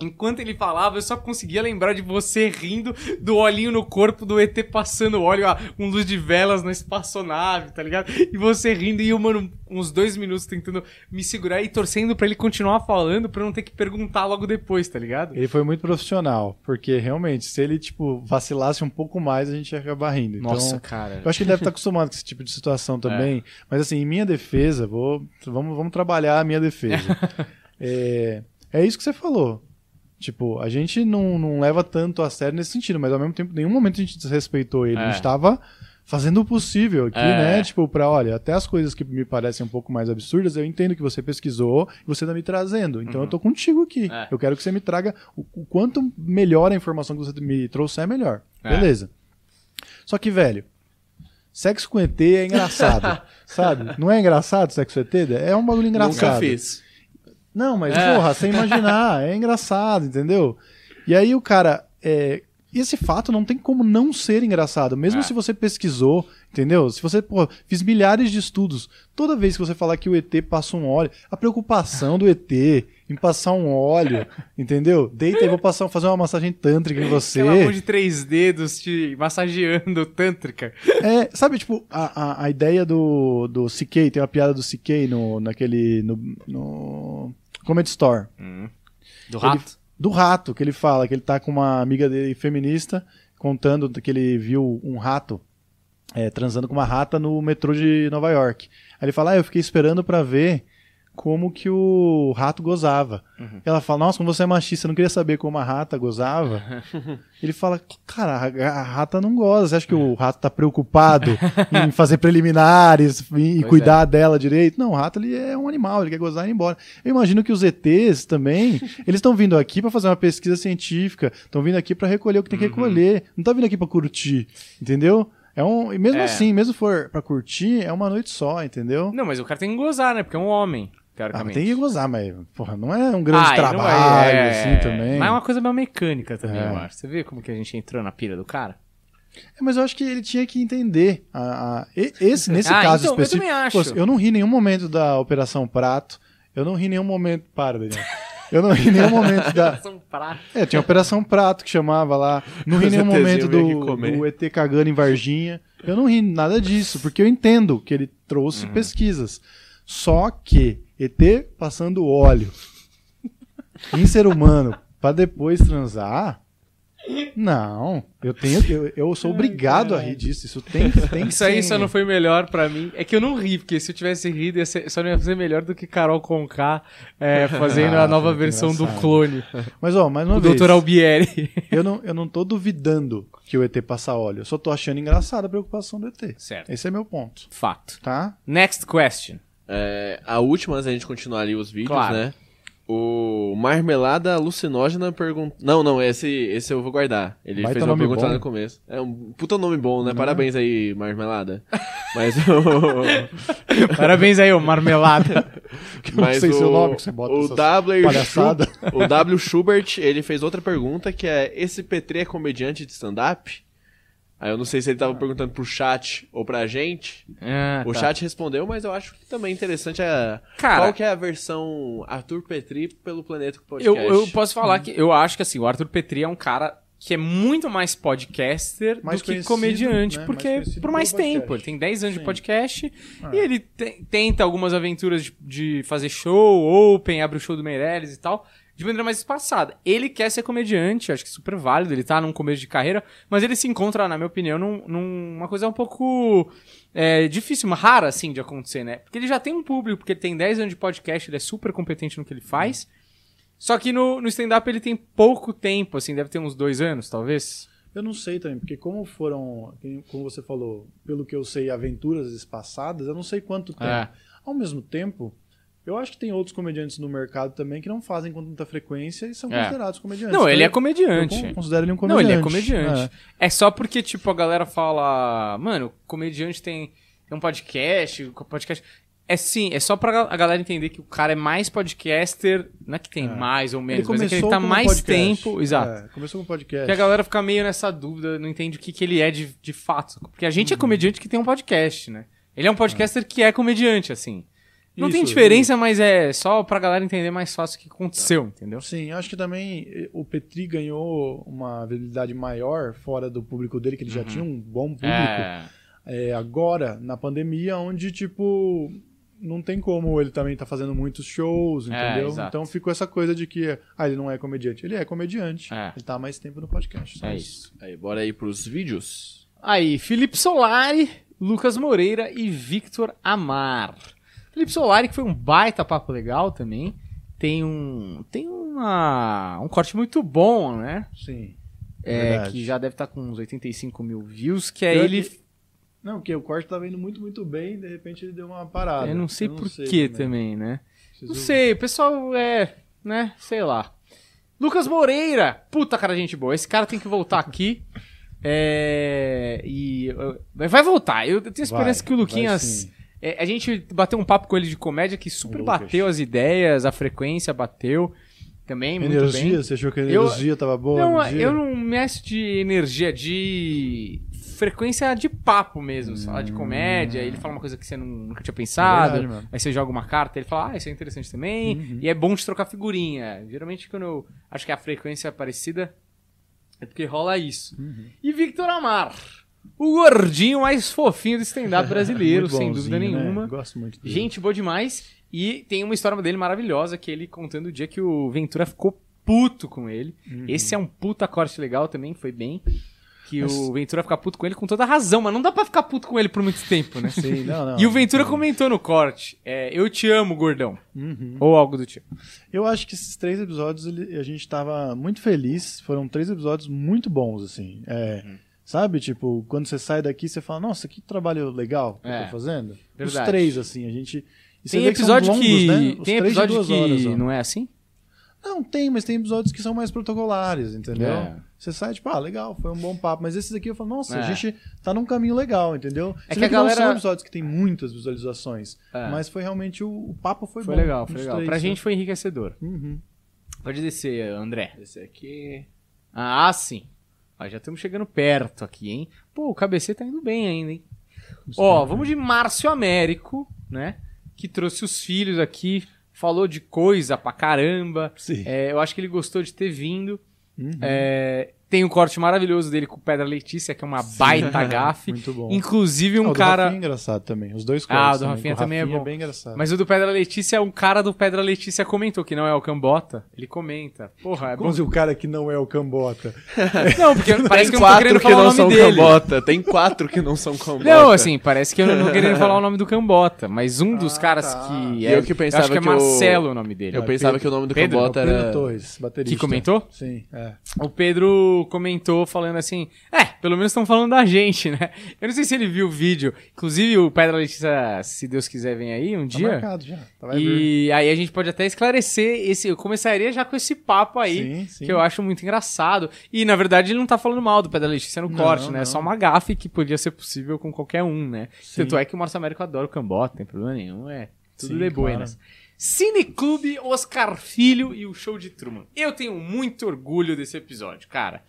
enquanto ele falava, eu só conseguia lembrar de você rindo do olhinho no corpo do ET passando óleo, ah, um luz de velas na espaçonave, tá ligado? E você rindo e eu, mano, uns dois minutos tentando me segurar e torcendo pra ele continuar falando, pra eu não ter que perguntar logo depois, tá ligado? Ele foi muito profissional, porque realmente, se ele, tipo, vacilasse um pouco mais, a gente ia acabar rindo. Nossa, então, cara. eu acho que ele deve estar acostumado com esse tipo de situação (laughs) também. Mas assim, em minha defesa, vou, vamos, vamos trabalhar a minha defesa. (laughs) é, é isso que você falou. Tipo, a gente não, não leva tanto a sério nesse sentido, mas ao mesmo tempo, em nenhum momento a gente desrespeitou ele. A É. gente tava fazendo o possível aqui, É. né? Tipo, pra, olha, até as coisas que me parecem um pouco mais absurdas, eu entendo que você pesquisou e você tá me trazendo. Então eu tô contigo aqui. É. Eu quero que você me traga o, o quanto melhor a informação que você me trouxer, melhor. É. Beleza. Só que, velho, sexo com ET é engraçado, (laughs) sabe? Não é engraçado sexo com ET? É um bagulho engraçado. Nunca fiz. Não, mas, É. porra, sem (laughs) imaginar, é engraçado, entendeu? E aí o cara. É... Esse fato não tem como não ser engraçado, mesmo É. se você pesquisou, entendeu? Se você, pô, fiz milhares de estudos. Toda vez que você falar que o ET passa um óleo, a preocupação do ET em passar um óleo, (laughs) entendeu? Deita e vou passar, fazer uma massagem tântrica em você. Aquela mão de três dedos te massageando tântrica. É, sabe, tipo, a, a, a ideia do, do CK, tem uma piada do CK no, naquele. no, no Comedy Store. Do Ele- rato? do rato, que ele fala que ele tá com uma amiga dele feminista contando que ele viu um rato é, transando com uma rata no metrô de Nova York. Aí ele fala, ah, eu fiquei esperando pra ver como que o rato gozava. Ela fala, nossa, como você é machista, eu não queria saber como a rata gozava. (laughs) ele fala, cara, a, rata não goza. Você acha que o rato tá preocupado (laughs) em fazer preliminares e, cuidar dela direito? Não, o rato ele é um animal, ele quer gozar e ir embora. Eu imagino que os ETs também, (laughs) eles estão vindo aqui pra fazer uma pesquisa científica, estão vindo aqui pra recolher o que tem que recolher, não tá vindo aqui pra curtir, entendeu? É um, e mesmo É. assim, mesmo for pra curtir, é uma noite só, entendeu? Não, mas o cara tem que gozar, né? Porque é um homem, Ah, teoricamente. tem que gozar, mas porra, não é um grande Ah, não trabalho é, assim também. Mas é uma coisa meio mecânica também, É. eu acho. Você vê como que a gente entrou na pira do cara? É, mas eu acho que ele tinha que entender. A, a- esse, nesse (laughs) Ah, caso então, eu específico. também acho. pô, eu não ri em nenhum momento da Operação Prato. Eu não ri em nenhum momento. Para, Daniel. Eu não ri em nenhum momento da. São pra... É, tinha Operação Prato que chamava lá. Não ri em nenhum momento do, do ET cagando em Varginha. Eu não ri nada disso, porque eu entendo que ele trouxe Uhum. pesquisas. Só que ET passando óleo em ser humano pra depois transar. Não, eu tenho, eu, eu sou obrigado a rir disso. Isso tem, tem que Isso aí só não foi melhor pra mim. É que eu não ri, porque se eu tivesse rido, ia ser- só não ia ser melhor do que Carol Conká é, (laughs) fazendo Ah, a nova versão do engraçado. clone. Mas ó, mais uma O vez, Dr. Albieri. eu não, eu não tô duvidando que o ET passa óleo. Eu só tô achando engraçada a preocupação do ET. Certo. Esse é meu ponto, Fato. tá? Next question. É, a última, antes da gente continuar ali os vídeos, Claro. né? O Marmelada Alucinógena pergunta. Não, não, esse, esse eu vou guardar. Ele Baita fez uma pergunta lá bom. no começo. É um puta nome bom, né? Né? Parabéns aí, Marmelada. (laughs) Mas o. (laughs) Parabéns aí, ô marmelada. (laughs) Mas sei o, seu nome que você bota o W. palhaçada. O W. Schubert, ele fez outra pergunta que é: esse Petri é comediante de stand-up? Aí eu não sei se ele tava perguntando pro chat ou pra gente. Ah, O tá. chat respondeu, mas eu acho que também interessante é Cara- qual que é a versão Arthur Petri pelo Planeta Eu, Podcast. eu posso falar que eu acho que assim, o Arthur Petri é um cara que é muito mais podcaster Mais do que comediante, né? porque Mais por mais tempo. podcast. Ele tem 10 anos de Sim. podcast Ah. e ele te- tenta algumas aventuras de, de fazer show, open, abre o show do Meirelles e tal, de maneira mais espaçada. Ele quer ser comediante, acho que é super válido, ele tá num começo de carreira, mas ele se encontra, na minha opinião, num- numa coisa um pouco é, difícil, rara, assim, de acontecer, né? Porque ele já tem um público, porque ele tem 10 anos de podcast, ele é super competente no que ele faz. Só que no, no stand-up ele tem pouco tempo, assim, deve ter uns dois anos, talvez. Eu não sei também, porque como foram, como você falou, pelo que eu sei, aventuras espaçadas, eu não sei quanto tempo. É. Ao mesmo tempo, eu acho que tem outros comediantes no mercado também que não fazem com tanta frequência e são É. considerados comediantes. Não, Então, ele é eu comediante. con- considero ele um Não, comediante. ele é comediante. É. só porque, tipo, a galera fala, mano, comediante tem, tem um podcast, podcast. É sim, é só pra a galera entender que o cara é mais podcaster, não é que tem É. mais ou Ele menos, mas é que ele tá mais podcast. tempo. Exato. É, começou com podcast. Que a galera fica meio nessa dúvida, não entende o que, que ele é de, de fato. Porque a gente é comediante que tem um podcast, né? Ele é um podcaster que é comediante, assim. Não tem Isso, diferença, mas é só pra galera entender mais fácil o que aconteceu, entendeu? Sim, acho que também eh, o Petri ganhou uma visibilidade maior fora do público dele, que ele já tinha um bom público. É. É, agora, na pandemia, onde, tipo, não tem como ele também tá fazendo muitos shows, É, entendeu? exato. então ficou essa coisa de que, ah, ele não é comediante. Ele é comediante. É. Ele tá há mais tempo no podcast. É isso. Aí, bora aí pros vídeos. Aí, Felipe Solari, Lucas Moreira e Victor Amar. Felipe Solari, que foi um baita papo legal também. Tem um. Tem uma. um corte muito bom, né? Sim. É, Verdade. que já deve estar com uns 85 mil views, que é Pior ele. que- Não, porque o corte tava indo muito, muito bem e de repente ele deu uma parada. Eu não sei Eu por que também, né? Preciso- Não sei, o pessoal é, né, sei lá. Lucas Moreira, puta cara gente boa. Esse cara tem que voltar aqui. (laughs) É, e vai voltar. Eu tenho esperança Vai, que o Luquinhas. É, a gente bateu um papo com ele de comédia que super Lucas. bateu as ideias, a frequência bateu também muito Energia, bem. você achou que a Eu- energia tava boa? Não, eu não meço de energia, de frequência de papo mesmo. Você fala de comédia, ele fala uma coisa que você nunca tinha pensado. É verdade, aí você joga uma carta, ele fala, ah, isso é interessante também. Uhum. E é bom de trocar figurinha. Geralmente quando eu acho que a frequência é parecida, é porque rola isso. Uhum. E Victor Amar, o gordinho mais fofinho do stand-up (laughs) brasileiro, sem dúvida né? nenhuma. Gosto muito dele. Gente boa demais. E tem uma história dele maravilhosa, que ele contando o dia que o Ventura ficou puto com ele. Uhum. Esse é um puta corte legal também, foi bem. Que Mas- o Ventura fica puto com ele com toda razão, mas não dá pra ficar puto com ele por muito tempo, né? Sim, não, não. E o Ventura comentou no corte: é, Eu te amo, gordão. Uhum. Ou algo do tipo. Eu acho que esses três episódios ele- a gente tava muito feliz. Foram três episódios muito bons, assim. É, Uhum. Sabe, tipo, quando você sai daqui, você fala, nossa, que trabalho legal que É, eu tô fazendo. Os verdade. três, assim, a gente. e Tem vê que episódio longos, que. né? Os Tem episódio que horas, ó. não é assim? Não, tem, mas tem episódios que são mais protocolares, entendeu? É. Você sai, tipo, ah, legal, foi um bom papo. Mas esses aqui eu falo, nossa, É. a gente tá num caminho legal, entendeu? É Você que a não galera- são episódios que tem muitas visualizações. É. Mas foi realmente o, o papo foi, Foi bom. legal, foi legal. três, Pra né? gente foi enriquecedor. Uhum. Pode descer, André. Esse aqui. Ah, sim. Ó, já estamos chegando perto aqui, hein? Pô, o KBC tá indo bem ainda, hein? Ó, vamos de Márcio Américo, né? Que trouxe os filhos aqui, falou de coisa pra caramba. Sim. É, eu acho que ele gostou de ter vindo. Uhum. É, tem um corte maravilhoso dele com o Pedra Letícia, que é uma baita (laughs) gafe. Muito bom. Inclusive Ah, um o do cara. Rafinha é engraçado também. Os dois Ah, cortes o do Rafinha Com o também é bom. bem engraçado. Mas o do Pedra Letícia, um cara do Pedra Letícia comentou que não é o Cambota. Ele comenta. Porra, é bom. Como se o cara que não é o Cambota. (laughs) Não, porque parece que eu não tô querendo que falar o não nome são dele. cambota. Tem quatro que não são cambota. Não, assim, parece que eu não tô querendo falar o nome do Cambota, mas um dos Ah, caras tá. que é. eu que pensava acho que é que o- Marcelo o nome dele. Eu pensava Pedro. que o nome do Pedro? cambota Pedro era. Torres, baterista. Que comentou? Sim, é. O Pedro Comentou falando assim: É, pelo menos estão falando da gente, né? Eu não sei se ele viu o vídeo. Inclusive, o Pedra Letícia, se Deus quiser, vem aí um Tá dia. marcado já. Tá, vai vir. E aí a gente pode até esclarecer esse. Eu começaria já com esse papo aí, Sim, sim. que eu acho muito engraçado. E na verdade ele não tá falando mal do Pedra Letícia no Não, corte, né? É não. só uma gafe que podia ser possível com qualquer um, né? Sim. Tanto é que o Márcio Américo adora o Cambota, não tem problema nenhum, é tudo Sim, de claro. Cineclube Oscar Filho e o Show de Truman. Eu tenho muito orgulho desse episódio, cara.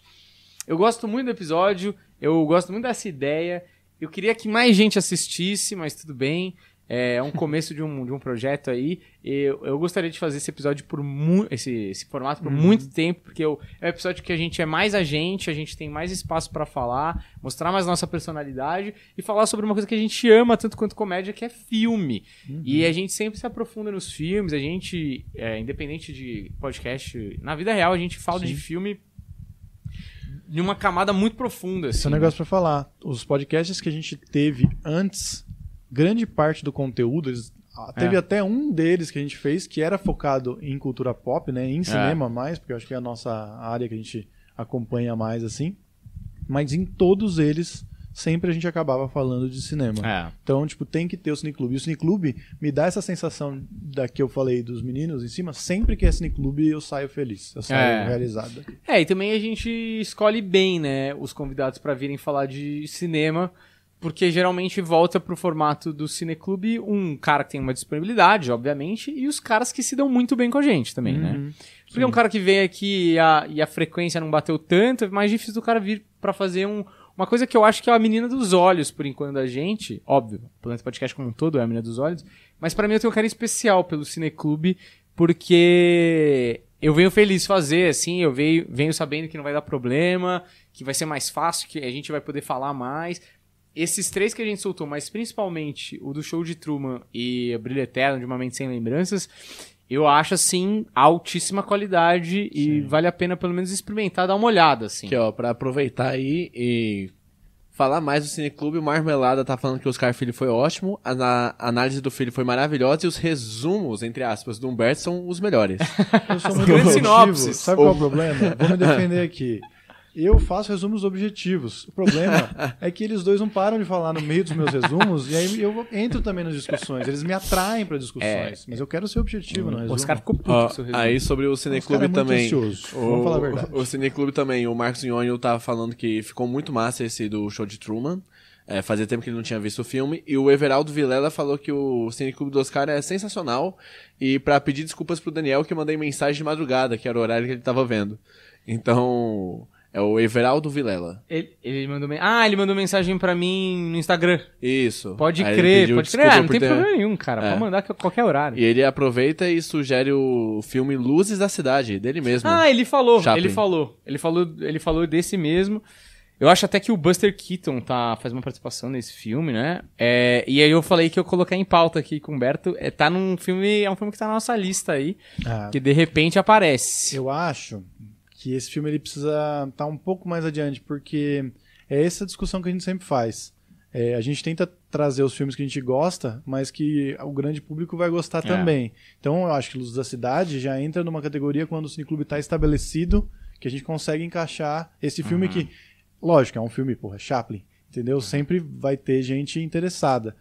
Eu gosto muito do episódio, eu gosto muito dessa ideia. Eu queria que mais gente assistisse, mas tudo bem. É um começo de um, de um projeto aí. Eu, eu gostaria de fazer esse episódio por mu esse, esse formato por muito tempo, porque eu, é um episódio que a gente é mais a gente, a gente tem mais espaço pra falar, mostrar mais nossa personalidade e falar sobre uma coisa que a gente ama tanto quanto comédia, que é filme. E a gente sempre se aprofunda nos filmes, a gente, é, independente de podcast, na vida real a gente fala Sim. de filme de uma camada muito profunda. Esse é Assim, um negócio pra falar. Os podcasts que a gente teve antes, grande parte do conteúdo, eles- ah, teve É. até um deles que a gente fez que era focado em cultura pop, né? É. Em cinema mais, porque eu acho que é a nossa área que a gente acompanha mais, assim. Mas em todos eles, sempre a gente acabava falando de cinema. É. Então, tipo, tem que ter o cineclube. E o cineclube me dá essa sensação da que eu falei dos meninos em cima. Sempre que é cineclube, eu saio feliz. Eu saio É. realizado. É, e também a gente escolhe bem, né, os convidados pra virem falar de cinema, porque geralmente volta pro formato do cineclube um cara que tem uma disponibilidade, obviamente, e os caras que se dão muito bem com a gente também, né? Uhum. Porque um cara que vem aqui e a, e a frequência não bateu tanto, é mais difícil do cara vir pra fazer um, uma coisa que eu acho que é a menina dos olhos, por enquanto, da gente. Óbvio, o Planeta Podcast como um todo é a menina dos olhos. Mas pra mim eu tenho um carinho especial pelo Cineclube, porque eu venho feliz fazer, assim, eu venho, venho sabendo que não vai dar problema, que vai ser mais fácil, que a gente vai poder falar mais. Esses três que a gente soltou, mas principalmente o do show de Truman e o Brilho Eterno de Uma Mente Sem Lembranças, eu acho, assim, altíssima qualidade e vale a pena pelo menos experimentar, dar uma olhada, assim. Aqui, ó, pra aproveitar aí e falar mais do Cineclube, o Marmelada tá falando que o Oscar Filho foi ótimo, a, a análise do Filho foi maravilhosa e os resumos, entre aspas, do Humberto são os melhores. (laughs) Eu sou muito grandes objetivo. sinopses. Sabe qual é o problema? Vou me defender aqui. Eu faço resumos objetivos. O problema (laughs) é que eles dois não param de falar no meio dos meus resumos e aí eu entro também nas discussões. Eles me atraem para discussões, mas eu quero ser objetivo no o resumo. Oscar ficou puto Ó, com o seu resumo. aí sobre o Os Cineclube é também. ansioso. O, Vamos falar a verdade. O Cineclube também, o Marcos Nhonho tá falando que ficou muito massa esse do show de Truman. É, fazia tempo que ele não tinha visto o filme. E o Everaldo Vilela falou que o Cineclube do Oscar é sensacional. E pra pedir desculpas pro Daniel, que eu mandei mensagem de madrugada, que era o horário que ele tava vendo. Então, é o Everaldo Vilela. Ele, ele mandou men- Ah, ele mandou mensagem pra mim no Instagram. Isso. Pode Aí ele crer, pediu pode crer. desculpa Ah, não por tem ter- problema nenhum, cara. É. Pode mandar que- qualquer horário. E ele aproveita e sugere o filme Luzes da Cidade, dele mesmo. Ah, ele falou, Chaplin. ele falou. Ele falou, ele falou desse mesmo. Eu acho até que o Buster Keaton tá, faz uma participação nesse filme, né? É, e aí eu falei que eu coloquei em pauta aqui com o Humberto. É, tá num filme. É um filme que tá na nossa lista aí. Ah, Que de repente aparece. eu acho que esse filme ele precisa estar um pouco mais adiante, porque é essa discussão que a gente sempre faz. É, a gente tenta trazer os filmes que a gente gosta, mas que o grande público vai gostar É. também. Então eu acho que Luz da Cidade já entra numa categoria quando o cineclube está estabelecido, que a gente consegue encaixar esse filme Uhum. que, lógico, é um filme, porra, Chaplin, entendeu? Sempre vai ter gente interessada.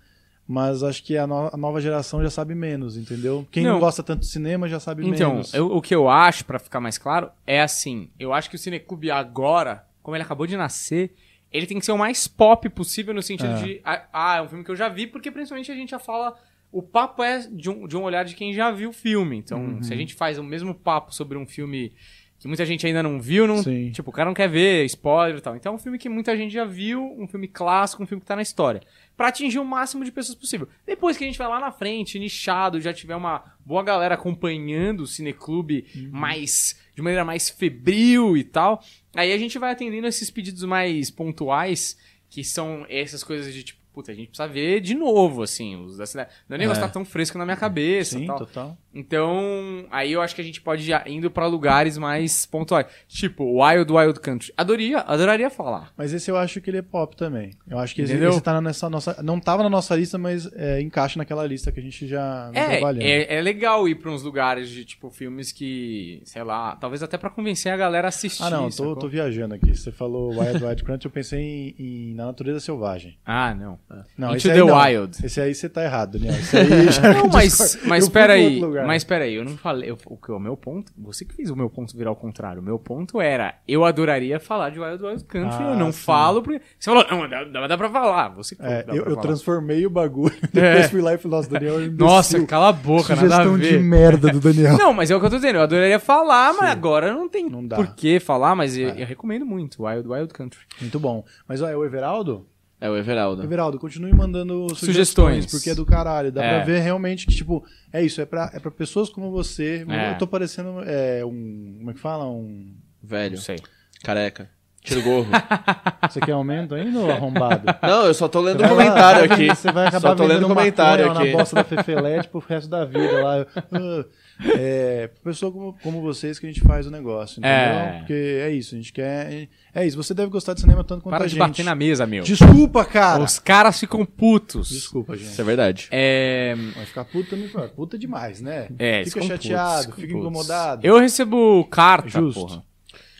Mas acho que a, no- a nova geração já sabe menos, entendeu? Quem não, Não. gosta tanto de cinema já sabe Então, menos. eu- o que eu acho, pra ficar mais claro, é assim: eu acho que o Cineclube agora, como ele acabou de nascer, ele tem que ser o mais pop possível no sentido É. de. Ah, ah, é um filme que eu já vi, porque principalmente a gente já fala. O papo é de um, de um olhar de quem já viu o filme. Então, Uhum. se a gente faz o mesmo papo sobre um filme que muita gente ainda não viu, não, Sim. tipo, o cara não quer ver, spoiler e tal. Então é um filme que muita gente já viu, um filme clássico, um filme que tá na história. Pra atingir o máximo de pessoas possível. Depois que a gente vai lá na frente, nichado, já tiver uma boa galera acompanhando o Cineclube mais, de maneira mais febril e tal, aí a gente vai atendendo esses pedidos mais pontuais, que são essas coisas de tipo, puta, a gente precisa ver de novo, assim. Os da cidade. Não é negócio É. tá tão fresco na minha cabeça Sim, tal. total. Então, aí eu acho que a gente pode ir indo pra lugares mais pontuais. Tipo, Wild Wild Country. Adoraria, adoraria falar. Mas esse eu acho que ele é pop também. Eu acho que esse, Entendeu? esse tá nessa nossa. Não tava na nossa lista, mas é, encaixa naquela lista que a gente já É, trabalhando. é, é legal ir pra uns lugares de, tipo, filmes que, sei lá, talvez até pra convencer a galera a assistir. Ah, não, tô, tô viajando aqui. Você falou Wild Wild Country, eu pensei em, em Na Natureza Selvagem. Ah, não. Não, Into esse aí the não. Wild. Esse aí você tá errado, Daniel. (laughs) Esse aí (laughs) já Não, (laughs) mas, mas peraí, mas peraí, eu não falei, eu- o que o meu ponto, você que fez o meu ponto virar ao contrário, o meu ponto era, eu adoraria falar de Wild Wild Country, Ah, eu não sim. falo, porque você falou, não, dá, dá, dá pra falar, você que falou É, eu, eu falar. transformei o bagulho, depois É. fui lá e falei, nossa, Daniel é imbecil. Nossa, cala a boca, nada a Sugestão de ver. merda do Daniel. Não, mas é o que eu tô dizendo, eu adoraria falar, mas agora não tem Não dá. por que falar, mas eu, É. eu recomendo muito, Wild Wild Country. Muito bom. Mas é o Everaldo? É o Everaldo. Everaldo, continue mandando sugestões, Sugestões. porque é do caralho. Dá É. pra ver realmente que, tipo, é isso, é pra, é pra pessoas como você. É. Eu tô parecendo é, um. Como é que fala? Um. Velho. Não sei. Careca. Tira o gorro. (laughs) Você quer aumento ainda ou arrombado? (laughs) Não, eu só tô lendo lá, comentário (laughs) vai, aqui. Você vai acabar Só tô lendo comentário lá aqui. na bosta da Fefelete pro resto da vida lá. Ah, (laughs) É, pessoa como, como vocês que a gente faz o negócio, entendeu? É. Porque é isso, a gente quer. É isso, você deve gostar de cinema tanto quanto Para a de gente. bater na mesa, meu. Desculpa, cara! Os caras ficam putos. Desculpa, gente. Isso é verdade. É, Vai ficar puto também, pô, puta demais, né? é, fica chateado, putos, fica incomodado. Eu recebo carta, Justo. porra.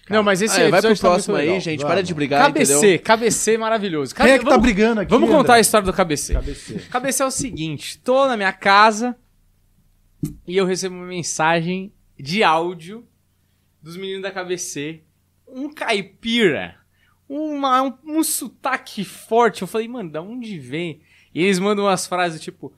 Não, mas esse Ah, é, vai pro tá próximo muito aí, legal. gente. Para de brigar, KBC, entendeu? KBC maravilhoso. Quem é que vamos, tá brigando aqui? Vamos contar André? a história do KBC. KBC. KBC é o seguinte, tô na minha casa e eu recebo uma mensagem de áudio dos meninos da KBC, um caipira, uma, um, um sotaque forte. Eu falei, mano, da onde vem? E eles mandam umas frases tipo,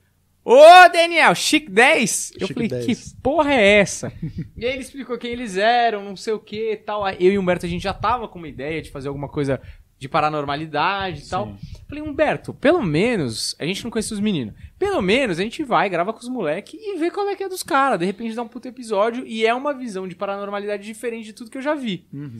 Ô, Daniel, Chic 10. Eu Chic falei, 10. que porra é essa? (laughs) e aí ele explicou quem eles eram, não sei o que e tal. Eu e o Humberto, a gente já tava com uma ideia de fazer alguma coisa de paranormalidade e tal. Sim. Falei, Humberto, pelo menos, a gente não conhece os meninos. Pelo menos a gente vai, grava com os moleques e vê qual é que é dos caras. De repente dá um puto episódio e é uma visão de paranormalidade diferente de tudo que eu já vi. Uhum.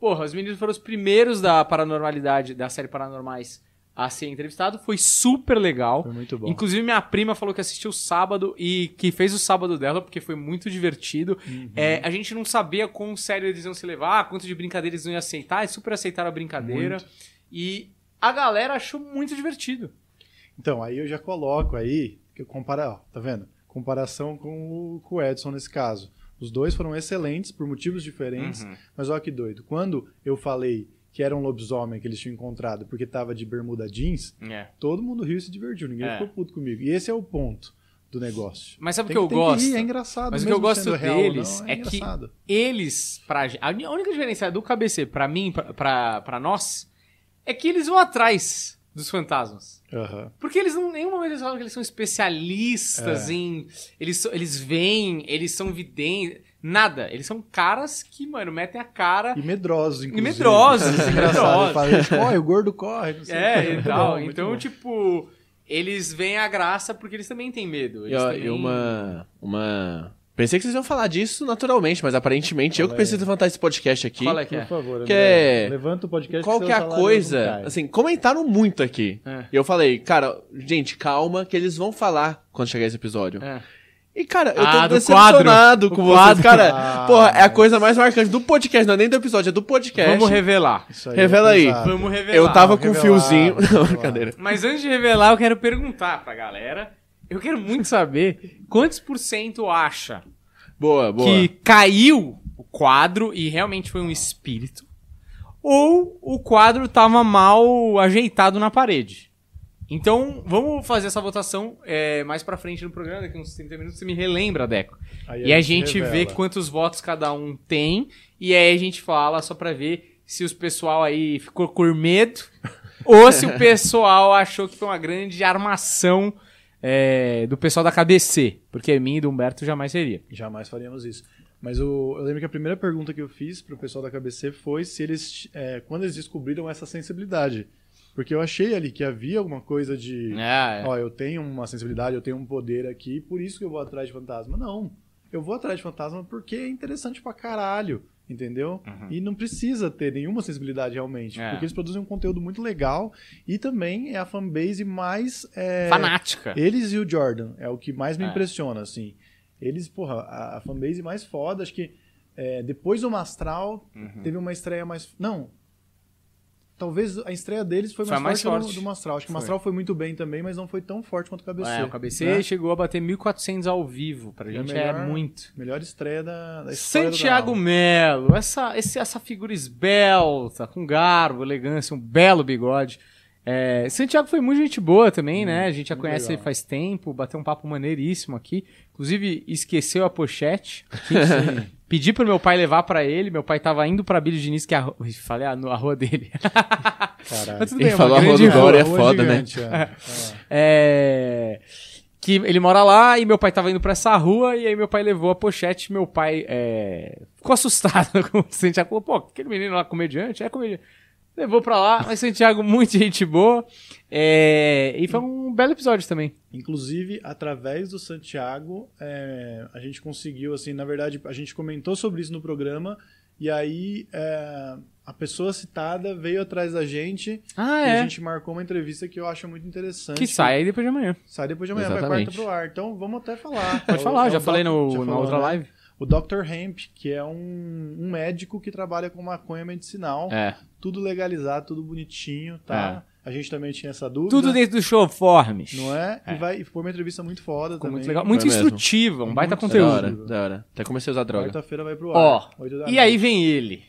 Porra, os meninos foram os primeiros da paranormalidade, da série Paranormais a ser entrevistado. Foi super legal. Foi muito bom. Inclusive, minha prima falou que assistiu sábado e que fez o sábado dela, porque foi muito divertido. Uhum. É, a gente não sabia quão sério eles iam se levar, quanto de brincadeira eles iam aceitar, e super aceitaram a brincadeira. E a galera achou muito divertido. Então, aí eu já coloco aí, que eu compara, ó, tá vendo? Comparação com o, com o Edson nesse caso. Os dois foram excelentes por motivos diferentes, Uhum. mas olha que doido. Quando eu falei que era um lobisomem que eles tinham encontrado porque tava de bermuda jeans, É. todo mundo riu e se divertiu, ninguém É. ficou puto comigo. E esse é o ponto do negócio. Mas sabe o Tem que eu tem que gosto? rir, é engraçado. Mas o que eu gosto sendo real deles não, é que- engraçado. Eles, pra, a única diferença do KBC pra mim, pra nós, é que eles vão atrás dos fantasmas. Aham. Porque eles não, em nenhum momento eles falam que eles são especialistas É. em. Eles, eles veem, eles são videntes. Nada. Eles são caras que, mano, metem a cara. E medrosos, inclusive. medrosos, Isso (laughs) é engraçado. medrosos. Fala, "Gente, corre, o gordo corre. não sei o É, quê." e (laughs) tal. Então, bom. tipo, eles veem a graça porque eles também têm medo. E, Eles ó, também... e uma, uma. Pensei que vocês iam falar disso naturalmente, mas aparentemente eu que Fala preciso levantar esse podcast aqui. Qual é que Por é? favor, Que é- levanta o podcast Qual que é a coisa? Assim, comentaram muito aqui. É. E eu falei, cara, gente, calma, que eles vão falar quando chegar esse episódio. É. E, cara, eu Ah, tô do decepcionado quadro. com O vocês. quadro. Cara, (laughs) Ah, porra, é a coisa mais marcante do podcast, não é nem do episódio, é do podcast. Vamos revelar. Isso aí Revela é aí. Vamos revelar. Eu tava com um fiozinho. Não, brincadeira. Mas antes de revelar, eu quero perguntar pra galera. Eu quero muito saber quantos por cento acha Boa, boa. que caiu o quadro e realmente foi um espírito, ou o quadro tava mal ajeitado na parede. Então, vamos fazer essa votação é, mais pra frente no programa, daqui uns 30 minutos, você me relembra, Deco. Aí E a gente vê revela. quantos votos cada um tem, e aí a gente fala só pra ver se os pessoal aí ficou com medo, (laughs) ou se o pessoal achou que foi uma grande armação é, do pessoal da KBC, porque mim e do Humberto jamais seria. Jamais faríamos isso. Mas o- eu lembro que a primeira pergunta que eu fiz pro pessoal da KBC foi se eles, é, quando eles descobriram essa sensibilidade. Porque eu achei ali que havia alguma coisa de, É, ó, eu tenho uma sensibilidade, eu tenho um poder aqui, por isso que eu vou atrás de fantasma. Não. Eu vou atrás de fantasma porque é interessante pra caralho. Entendeu? E não precisa ter nenhuma sensibilidade realmente. É. Porque eles produzem um conteúdo muito legal e também é a fanbase mais. é, Fanática. Eles e o Jordan é o que mais me É. impressiona, assim. Eles, porra, a, a fanbase mais foda, acho que é, depois do Mastral Uhum. teve uma estreia mais. Não. Talvez a estreia deles foi Foi mais, mais forte, forte. Do, do Mastral. Acho que o Mastral foi muito bem também, mas não foi tão forte quanto o KBC. É, o KBC né? chegou a bater 1.400 ao vivo. Pra É gente melhor- é muito. Melhor estreia da, da história Santiago. Melo, essa, esse- essa figura esbelta, com garbo, elegância, um belo bigode. É, Santiago foi muito gente boa também, né? A gente já conhece legal. ele faz tempo, bateu um papo maneiríssimo aqui. Inclusive, esqueceu a pochete. (laughs) Sim. Pedi pro meu pai levar pra ele. Meu pai tava indo pra Billy Diniz, que é a rua. Falei, ah, no- a rua dele. (laughs) Caralho. Mas tudo Ele bem, falou a rua do Glória é Rua foda, né? gigante, é. (laughs) É, Que ele mora lá e meu pai tava indo pra essa rua e aí meu pai levou a pochete. Meu pai é, ficou assustado (laughs) com o Santiago. Pô, aquele menino lá comediante? É comediante. Levou pra lá, mas Santiago, (laughs) muito gente boa. É, E foi um belo episódio também. Inclusive, através do Santiago, é, a gente conseguiu, assim, na verdade, a gente comentou sobre isso no programa, e aí é, a pessoa citada veio atrás da gente Ah, e é. a gente marcou uma entrevista que eu acho muito interessante. Que sai aí depois de amanhã. Sai depois de amanhã, vai Exatamente. quarta pro ar. Então vamos até falar. Pode É o- falar, é já falei no, já na falou, outra né? live. O Dr. Hemp, que é um, um médico que trabalha com maconha medicinal. É. Tudo legalizado, tudo bonitinho, tá? A gente também tinha essa dúvida. Tudo dentro do show Formes. Não é? É. E, vai, e foi uma entrevista muito foda Ficou também. muito legal. Muito Foi mesmo. instrutiva, um baita Muito Da conteúdo. hora, da hora. Até comecei a usar droga. Quarta-feira vai pro Ó, ar. da e noite. aí vem ele.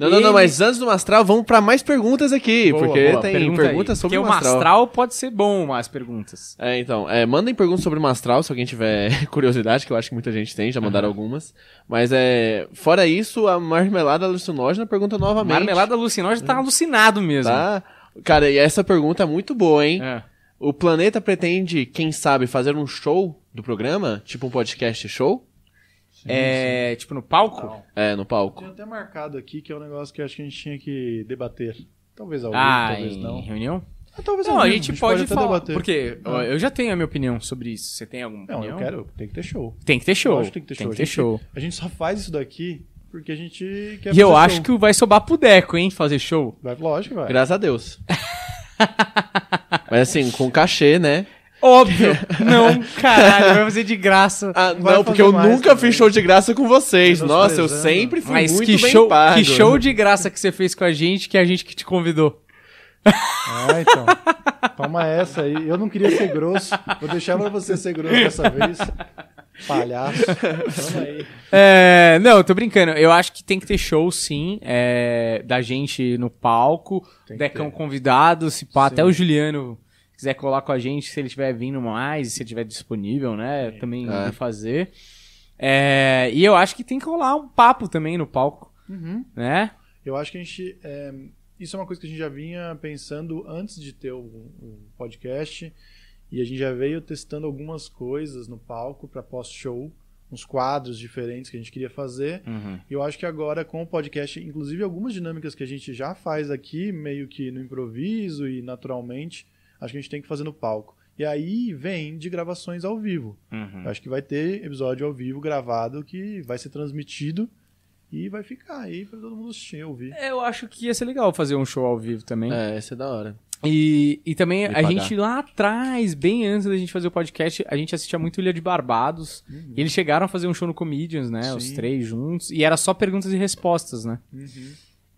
Não, não, não, Ele- mas antes do Mastral, vamos pra mais perguntas aqui, Boa, porque boa, tem pergunta aí. perguntas sobre Porque o o Mastral. Mastral pode ser bom, mais perguntas. É, então, é, mandem perguntas sobre o Mastral, se alguém tiver (laughs) curiosidade, que eu acho que muita gente tem, já mandaram algumas. Mas, é, fora isso, a marmelada alucinógena pergunta novamente. Marmelada alucinógena tá alucinado mesmo. Tá? Cara, e essa pergunta é muito boa, hein? É. O planeta pretende, quem sabe, fazer um show do programa? Tipo um podcast show? É, tipo no palco? É, no palco. Tinha até marcado aqui que é um negócio que acho que a gente tinha que debater. Talvez ao vivo, Ah, talvez em não. reunião? Ah, talvez Não, a vivo, gente pode, até falar. debater. Porque Ah. eu já tenho a minha opinião sobre isso. Você tem alguma Não, opinião? eu quero. Tem que ter show. Tem que ter show. Lógico que tem que ter show. Tem que A ter gente- show. A gente só faz isso daqui porque a gente quer E eu fazer acho show. que vai sobrar pro Deco, hein, fazer show. Vai, lógico, vai. Graças a Deus. (laughs) Mas assim, com cachê, né? Óbvio. (laughs) não, caralho, vai fazer de graça. Ah, não, porque eu mais nunca também. fiz show de graça com vocês. Menosprezando. Nossa, eu sempre fui Mas muito que bem show, pago. que show de graça que você fez com a gente, que a gente que te convidou. Ah, então. Toma essa aí. Eu não queria ser grosso. Vou deixar pra você ser grosso dessa vez. Palhaço. Toma aí. É, não, eu tô brincando. Eu acho que tem que ter show, sim, é, da gente no palco, Decão ter. convidado, se pá, Sim. até o Juliano quiser colar com a gente, se ele estiver vindo mais, e se ele estiver disponível, né, também É. fazer. É, e eu acho que tem que rolar um papo também no palco, Uhum. né? Eu acho que a gente. é, isso é uma coisa que a gente já vinha pensando antes de ter o, o podcast. E a gente já veio testando algumas coisas no palco para pós-show, uns quadros diferentes que a gente queria fazer. E eu acho que agora com o podcast, inclusive algumas dinâmicas que a gente já faz aqui, meio que no improviso e naturalmente, acho que a gente tem que fazer no palco. E aí vem de gravações ao vivo. Uhum. Acho que vai ter episódio ao vivo gravado que vai ser transmitido e vai ficar aí para todo mundo assistir, ouvir. Eu acho que ia ser legal fazer um show ao vivo também. É, esse é da hora. E, e também Me a pagar. gente lá atrás, bem antes da gente fazer o podcast, a gente assistia muito Ilha de Barbados. Uhum. E eles chegaram a fazer um show no Comedians, né? Os Sim. três juntos. E era só perguntas e respostas, né?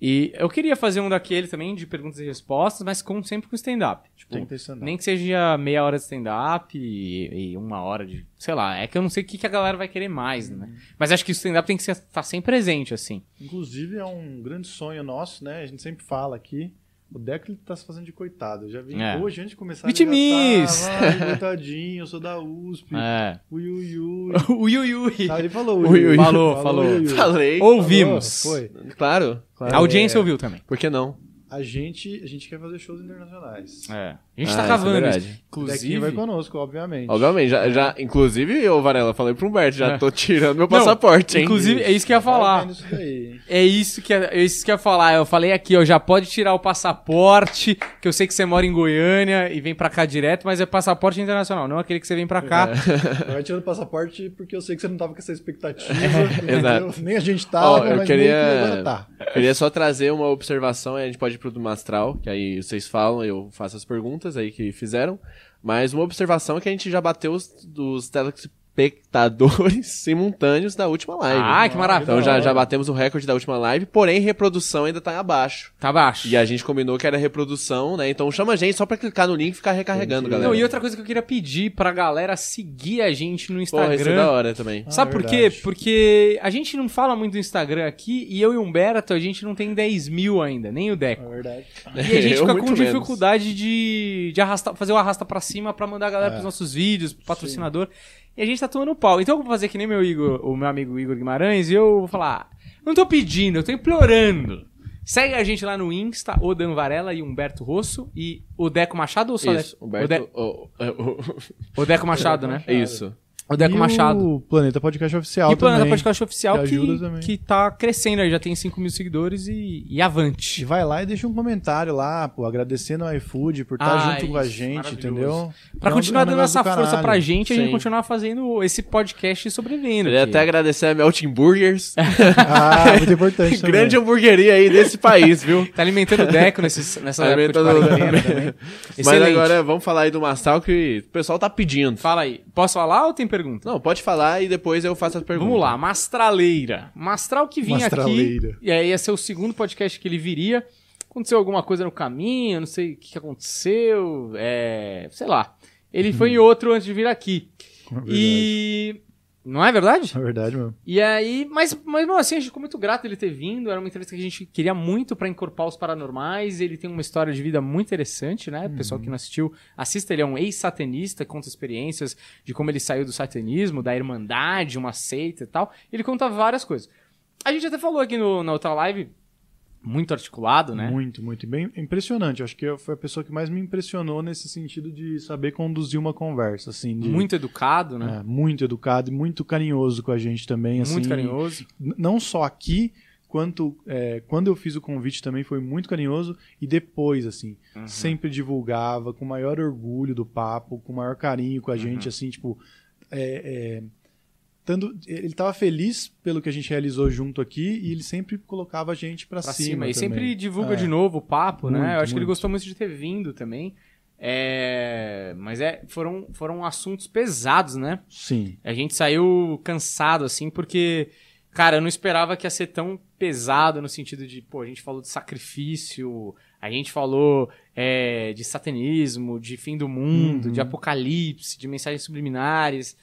E eu queria fazer um daquele também, de perguntas e respostas, mas com, sempre com stand-up. Tipo, Tem que ter stand-up. nem que seja meia hora de stand-up e, e uma hora de. Sei lá, é que eu não sei o que, que a galera vai querer mais, né? Uhum. Mas acho que o stand-up tem que estar sempre presente, assim. Inclusive é um grande sonho nosso, né? A gente sempre fala aqui. O Deco ele tá se fazendo de coitado. Eu já vi É. hoje, antes de começar, tava, "Ai, coitadinho, eu sou da USP. (laughs) É. Ui, ui, ui. o Yui Yui. Ah, ele falou Ui, ui, ui. ui. Falou, falou. ui, ui. Falei. Ouvimos. Falou, Foi. Claro, claro. A audiência ouviu também. Por que não? A gente, a gente quer fazer shows internacionais. É. A gente Ah, tá isso é cavando. Dequinho Inclusive. vai conosco, obviamente. Obviamente, já, já, inclusive eu, Varela, falei pro Humberto, já É. tô tirando meu Não, passaporte, hein? Inclusive, é isso que eu ia falar. É isso que é isso que eu ia falar. Eu falei aqui, ó, já pode tirar o passaporte, que eu sei que você mora em Goiânia e vem pra cá direto, mas é passaporte internacional, não aquele que você vem pra cá. Vai tirando o passaporte porque eu sei que você não tava com essa expectativa. (laughs) É, entendeu? exato. Nem a gente tava, Ó, mas eu queria, que tá. queria só trazer uma observação, aí a gente pode ir pro do Mastral, que aí vocês falam, eu faço as perguntas aí que fizeram. Mas uma observação é que a gente já bateu os dos telespectadores (laughs) simultâneos da última live. Ah, que maravilha. Então já, já batemos o recorde da última live, porém reprodução ainda tá abaixo. Tá baixo. E a gente combinou que era reprodução, né? Então chama a gente só pra clicar no link e ficar recarregando, galera. Não, e outra coisa que eu queria pedir pra galera seguir a gente no Porra, isso é da Instagram. hora também. Sabe Ah, por quê? Porque a gente não fala muito do Instagram aqui e eu e o Humberto, a gente não tem 10 mil ainda, nem o Deco. É verdade. E a gente (laughs) Eu fica com menos. dificuldade de, de arrastar, fazer o arrasta pra cima pra mandar a galera É. pros nossos vídeos, pro patrocinador. E a gente tá tomando pau. Então eu vou fazer que nem meu Igor, o meu amigo Igor Guimarães, e eu vou falar: não tô pedindo, eu tô implorando. Segue a gente lá no Insta, o Dan Varela e Humberto Rosso. E o Deco Machado ou só Isso, Deco? Humberto. O, De- o- o- o Deco Machado, né? é isso. O Deco e Machado. o Planeta Podcast Oficial E o Planeta também. Podcast Oficial que que, ajuda também. que tá crescendo aí, já tem 5 mil seguidores e, e E avante. vai lá e deixa um comentário lá, pô, agradecendo ao iFood por estar Ah, junto com a isso, gente, entendeu? Pra É um- continuar é um dando essa força pra gente, a gente continuar fazendo esse podcast sobrevivendo. Queria até agradecer a Melting Burgers. (laughs) Ah, muito importante (laughs) também. Grande hamburgueria aí desse país, viu? Tá alimentando o Deco nesses, nessa Tá época de também. Mas agora vamos falar aí do Mastral que o pessoal tá pedindo. Fala aí. Posso falar ou tem pergunta? Não, pode falar e depois eu faço as perguntas. Vamos lá, Mastraleira. Mastral que vinha aqui. Mastraleira. E aí ia ser o segundo podcast que ele viria. Aconteceu alguma coisa no caminho, não sei o que aconteceu. É. Sei lá. Ele foi em outro antes de vir aqui. (laughs) É. E. Não é verdade? É verdade, mesmo. E aí, mas, mas mesmo assim, a gente ficou muito grato ele ter vindo. Era uma entrevista que a gente queria muito pra incorporar os paranormais. Ele tem uma história de vida muito interessante, né? O pessoal que não assistiu, assista. Ele é um ex-satanista, conta experiências de como ele saiu do satanismo, da irmandade, uma seita e tal. Ele conta várias coisas. A gente até falou aqui no, na outra live, muito articulado, né? Muito, muito. Bem impressionante. Acho que foi a pessoa que mais me impressionou nesse sentido de saber conduzir uma conversa, assim. de- Muito educado, né? é, muito educado e muito carinhoso com a gente também, assim. muito carinhoso. Não só aqui, quanto é, quando eu fiz o convite também foi muito carinhoso e depois, assim. Uhum. Sempre divulgava com o maior orgulho do papo, com o maior carinho com a Uhum. gente, assim, tipo. é, é, tando- ele estava feliz pelo que a gente realizou junto aqui e ele sempre colocava a gente pra cima. cima. E também. sempre divulga É. de novo o papo, né? Muito, Eu acho que ele muito. gostou muito de ter vindo também. É, Mas é, foram, foram assuntos pesados, né? Sim. A gente saiu cansado, assim, porque, cara, eu não esperava que ia ser tão pesado no sentido de, pô, a gente falou de sacrifício, a gente falou é, de satanismo, de fim do mundo, Uhum. de apocalipse, de mensagens subliminares.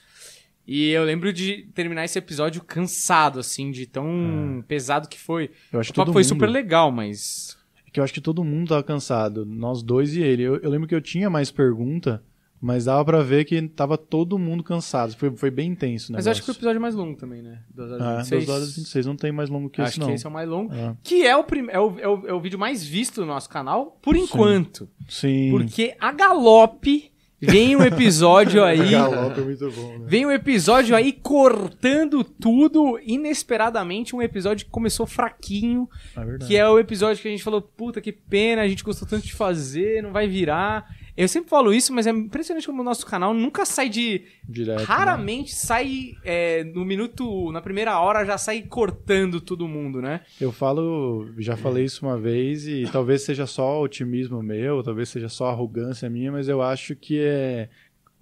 E eu lembro de terminar esse episódio cansado, assim, de tão pesado que foi. Eu acho O que todo papo foi mundo- super legal, mas. É que eu acho que todo mundo tava cansado, nós dois e ele. Eu, eu lembro que eu tinha mais pergunta, mas dava pra ver que tava todo mundo cansado. Foi, foi bem intenso, né? Mas eu acho que foi o episódio mais longo também, né? 2 horas e Ah, 26. 2 horas e 26, não tem mais longo que Acho esse, não. que esse é o mais longo. É. Que é o, prim... é, o, é, o, é o vídeo mais visto do nosso canal, por enquanto. Sim. Porque a galope vem um episódio aí. (laughs) Galope é muito bom, né? Vem um episódio aí cortando tudo inesperadamente. Um episódio que começou fraquinho. É. Que é o episódio que a gente falou: puta que pena, a gente gostou tanto de fazer, não vai virar. Eu sempre falo isso, mas é impressionante como o nosso canal nunca sai de. Direto, né? Raramente sai é, no minuto, na primeira hora, já sai cortando todo mundo, né? Eu falo, já falei isso uma vez e talvez seja só otimismo meu, talvez seja só arrogância minha, mas eu acho que é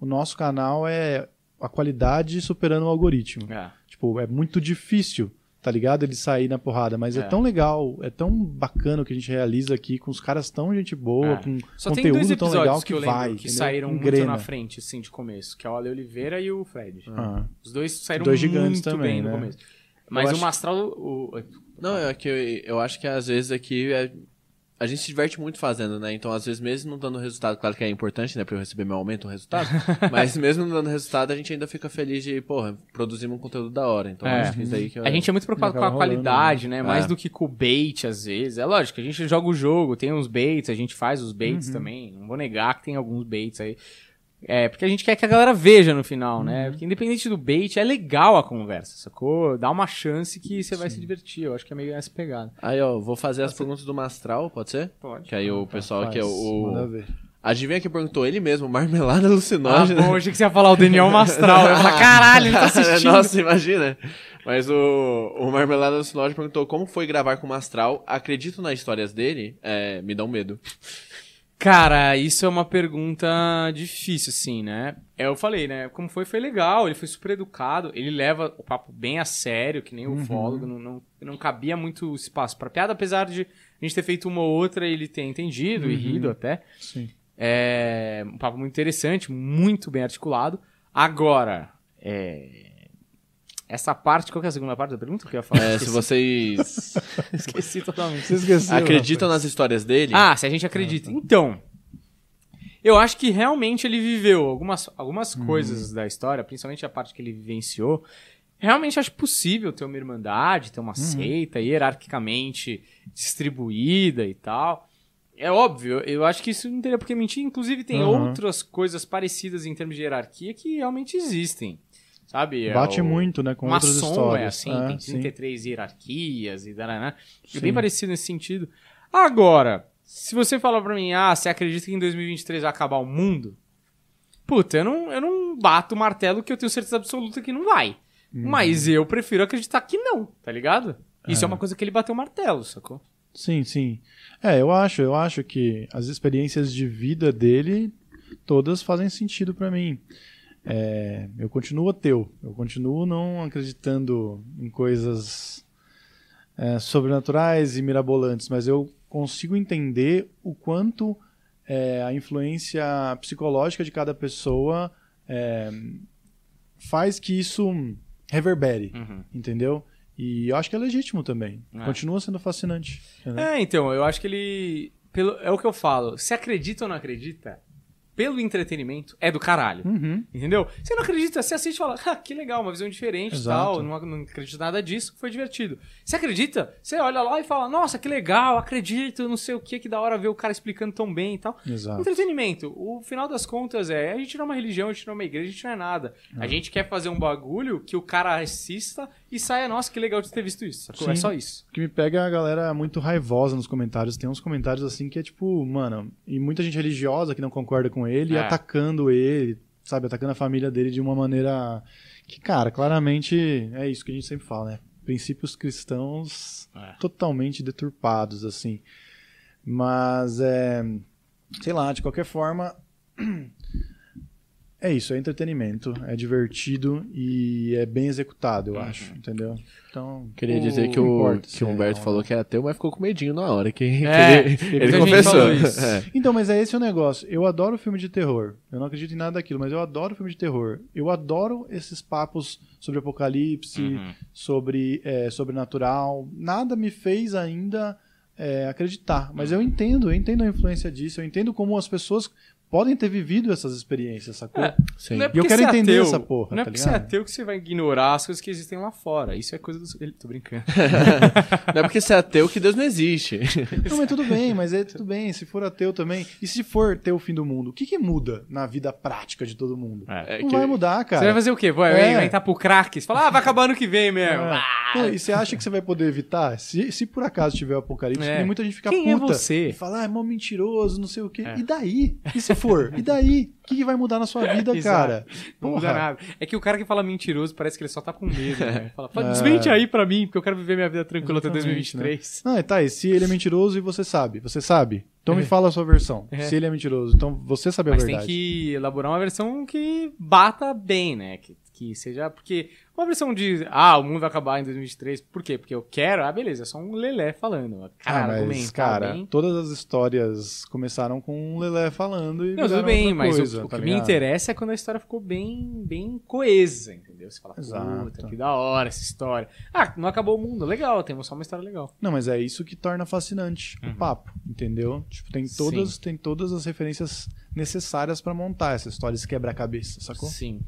o nosso canal é a qualidade superando o algoritmo. É. Tipo, é muito difícil, tá ligado? Ele sair na porrada, mas é, É. tão legal, é tão bacana o que a gente realiza aqui com os caras tão gente boa, É. com Só tem dois conteúdo tão legal que, que, vai, que entendeu? saíram muito Engrena. na frente, assim, de começo, que é o Ale Oliveira e o Fred. Ah. Os dois saíram Dois muito gigantes também, bem no né? começo. Mas Eu o acho- Mastral, o, Não, é que eu, eu acho que às vezes aqui é- a gente se diverte muito fazendo, né? Então, às vezes, mesmo não dando resultado, claro que é importante, né, pra eu receber meu aumento, um resultado, (laughs) mas mesmo não dando resultado, a gente ainda fica feliz de, porra, produzimos um conteúdo da hora. Então, É. acho que isso aí que A gente é muito preocupado com a rolando, qualidade, né? Mais É. do que com o bait, às vezes. É lógico, a gente joga o jogo, tem uns baits, a gente faz os baits também. Não vou negar que tem alguns baits aí. É, porque a gente quer que a galera veja no final, né? Porque independente do bait, é legal a conversa, sacou? Dá uma chance que você vai se divertir. Eu acho que é meio essa pegada. Aí, ó, vou fazer as perguntas do Mastral, pode ser? Pode. Que aí o pessoal Faz, que é o... Manda ver. Adivinha que perguntou ele mesmo, marmelada Ah, alucinógena. bom, achei que você ia falar o Daniel Mastral. Eu ia falar, caralho, ele tá (laughs) assistindo. Nossa, imagina. Mas o, o Marmelada Alucinógena perguntou como foi gravar com o Mastral. Acredito nas histórias dele? É, me dão medo. Cara, isso é uma pergunta difícil, assim, né? É, Eu falei, né? Como foi, foi legal. Ele foi super educado. Ele leva o papo bem a sério, que nem o ufólogo. Não, não, não cabia muito espaço pra piada, apesar de a gente ter feito uma ou outra e ele ter entendido e rido até. Sim. É um papo muito interessante, muito bem articulado. Agora, é... essa parte, qual que é a segunda parte da pergunta que eu ia falar? É, se vocês (laughs) Esqueci totalmente. Você esqueceu. acreditam rapaz. nas histórias dele, Ah, se a gente acredita. Então, eu acho que realmente ele viveu algumas, algumas coisas da história, principalmente a parte que ele vivenciou. Realmente acho possível ter uma irmandade, ter uma seita hierarquicamente distribuída e tal. É óbvio, eu acho que isso não teria por que mentir. Inclusive, tem Uhum. outras coisas parecidas em termos de hierarquia que realmente existem. Sabe? É Bate o- muito, né, com outras Maçom histórias. é assim, Ah, tem sim. 33 hierarquias e daraná. É Sim. bem parecido nesse sentido. Agora, se você falar pra mim, ah, você acredita que em 2023 vai acabar o mundo? Puta, eu não, eu não bato o martelo que eu tenho certeza absoluta que não vai. Uhum. Mas eu prefiro acreditar que não, tá ligado? Isso é, uma coisa que ele bateu o martelo, sacou? Sim, sim. É, eu acho, eu acho que as experiências de vida dele todas fazem sentido pra mim. É, eu continuo ateu, eu continuo não acreditando em coisas é, sobrenaturais e mirabolantes, mas eu consigo entender o quanto é, a influência psicológica de cada pessoa é, faz que isso reverbere, Uhum. entendeu? E eu acho que é legítimo também. É. Continua sendo fascinante. entendeu? É, então, eu acho que ele. Pelo, é o que eu falo. Se acredita ou não acredita, pelo entretenimento, é do caralho. Uhum. Entendeu? Você não acredita, você assiste e fala, ah, que legal, uma visão diferente e tal, não, não acredito nada disso, foi divertido. Você acredita? Você olha lá e fala, nossa, que legal, acredito, não sei o que, que da hora ver o cara explicando tão bem e tal. Exato. Entretenimento, o final das contas é, a gente não é uma religião, a gente não é uma igreja, a gente não é nada. A gente quer fazer um bagulho que o cara assista e saia, nossa, que legal de ter visto isso. É Sim. só isso. O que me pega é a galera muito raivosa nos comentários. Tem uns comentários assim que é tipo, mano, e muita gente religiosa que não concorda com ele, É. atacando ele, sabe, atacando a família dele de uma maneira que, cara, claramente é isso que a gente sempre fala, né? Princípios cristãos É. totalmente deturpados, assim. Mas, é, sei lá, de qualquer forma, (clears throat) é isso, é entretenimento, é divertido e é bem executado, eu Uhum. acho, entendeu? Então, Queria dizer que o, importa que o é Humberto ou falou que era ateu, mas ficou com medinho na hora. Que, que É, ele, muita ele gente confessou. É. Então, mas é esse o negócio. Eu adoro filme de terror. Eu não acredito em nada daquilo, mas eu adoro filme de terror. Eu adoro esses papos sobre apocalipse, Uhum. sobre é, sobrenatural. Nada me fez ainda é, acreditar. Mas eu entendo, eu entendo a influência disso. Eu entendo como as pessoas podem ter vivido essas experiências, sacou? É. Sim. É E eu quero é entender ateu- essa porra, Não é tá porque você é ligado? ateu que você vai ignorar as coisas que existem lá fora. Isso é coisa do. Ele- Tô brincando. (laughs) Não é porque você é ateu que Deus não existe. Não, mas tudo bem, mas é tudo bem. Se for ateu também. E se for ter o fim do mundo, o que, que muda na vida prática de todo mundo? É Não que- vai mudar, cara. Você vai fazer o quê? Vai É. inventar pro crack? Você fala, ah, vai acabar ano que vem mesmo. É. Ah. Pô, e você acha que você vai poder evitar? Se, se por acaso tiver o apocalipse, É. tem muita gente fica Quem é puta. você? E fala, ah, é mó mentiroso, não sei o quê. É. E daí? E se for? E daí? O que, que vai mudar na sua vida, (laughs) cara? Não muda nada. É que o cara que fala mentiroso parece que ele só tá com medo, né? (laughs) Fala, É. desmente aí pra mim, porque eu quero viver minha vida tranquila até Exatamente, 2023. Não, tá, e se ele é mentiroso e você sabe? Você sabe? Então me fala a sua versão. É. Se ele é mentiroso, então você sabe a Mas tem verdade. que elaborar uma versão que bata bem, né? Que, que seja. Porque Uma versão de, ah, o mundo vai acabar em 2023. Por quê? Porque eu quero. Ah, beleza, é só um lelé falando. Cara, ah, mas, cara, bem. todas as histórias começaram com um Lelé falando e Não, tudo bem, mas coisa, o, o tá que me ligado? interessa é quando a história ficou bem, bem coesa, entendeu? Você fala, puta, Exato. que da hora essa história. Ah, não acabou o mundo, legal, temos só uma história legal. Não, mas é isso que torna fascinante Uhum. o papo, entendeu? Tipo, tem todas, tem todas as referências necessárias pra montar essa história, esse quebra-cabeça, sacou? Sim.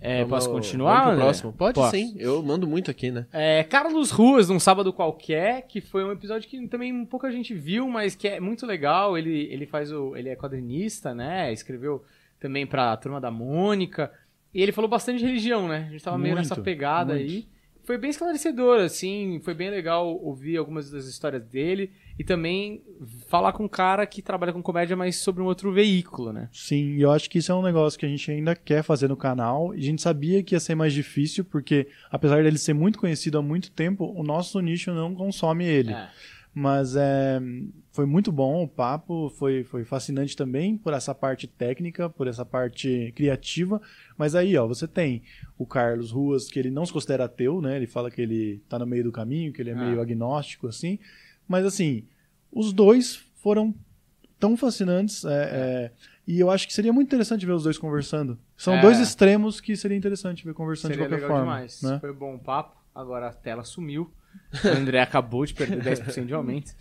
É, Vamos- posso vamos continuar? André? próximo? Pode Posso. sim. Eu mando muito aqui, né? É, Carlos Ruas, num sábado qualquer, que foi um episódio que também pouca gente viu, mas que é muito legal. Ele, ele faz o. Ele é quadrinista, né? Escreveu também pra turma da Mônica. E ele falou bastante de religião, né? A gente tava meio Muito, nessa pegada muito. aí. Foi bem esclarecedor, assim. Foi bem legal ouvir algumas das histórias dele. E também falar com um cara que trabalha com comédia, mas sobre um outro veículo, né? Sim, e eu acho que isso é um negócio que a gente ainda quer fazer no canal. E a gente sabia que ia ser mais difícil, porque apesar dele ser muito conhecido há muito tempo, o nosso nicho não consome ele. É. Mas é, foi muito bom o papo, foi, foi fascinante também por essa parte técnica, por essa parte criativa. Mas aí, ó, você tem o Carlos Ruas, que ele não se considera ateu, né? Ele fala que ele tá no meio do caminho, que ele é Ah. meio agnóstico, assim. Mas assim, os dois foram tão fascinantes. é, é, e eu acho que seria muito interessante ver os dois conversando. São É. dois extremos que seria interessante ver conversando Seria de qualquer legal forma. demais. Né? Foi bom o papo. Agora a tela sumiu. O André acabou de perder 10% de aumento.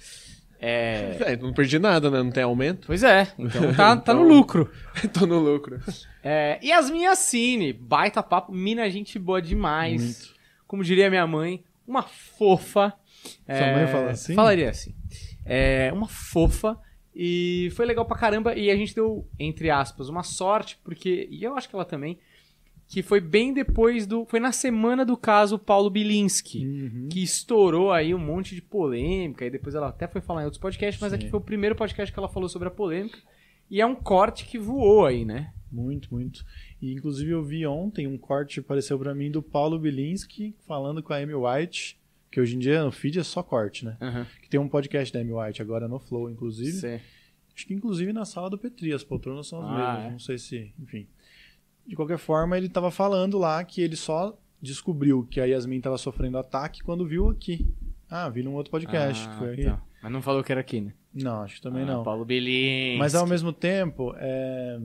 É, É, não perdi nada, né? Não tem aumento. Pois é, então tá, (laughs) tá no Então- lucro. (laughs) Tô no lucro. É, Yasmin Assine, baita papo, mina gente boa demais. Muito. Como diria minha mãe, uma fofa. Sua mãe fala assim? Falaria assim. É, uma fofa. E foi legal pra caramba. E a gente deu, entre aspas, uma sorte, porque. E eu acho que ela também. Que foi bem depois do. Foi na semana do caso Paulo Bilinski. Uhum. Que estourou aí um monte de polêmica. E depois ela até foi falar em outros podcasts, mas Sim. aqui foi o primeiro podcast que ela falou sobre a polêmica. E é um corte que voou aí, né? Muito, muito. E inclusive eu vi ontem um corte apareceu pra mim do Paulo Bilinski falando com a Amy White, que hoje em dia no feed é só corte, né? Aham. Que tem um podcast da Amy White agora no Flow, inclusive. Sei. Acho que inclusive na sala do Petri, as poltronas são as Ah, mesmas, é? não sei se, enfim. De qualquer forma, ele tava falando lá que ele só descobriu que a Yasmin tava sofrendo ataque quando viu aqui. Ah, vi num outro podcast, Ah, que foi tá. Mas não falou que era aqui, né? Não, acho que também Ah, não. Paulo Bilinski. Mas ao mesmo tempo, é,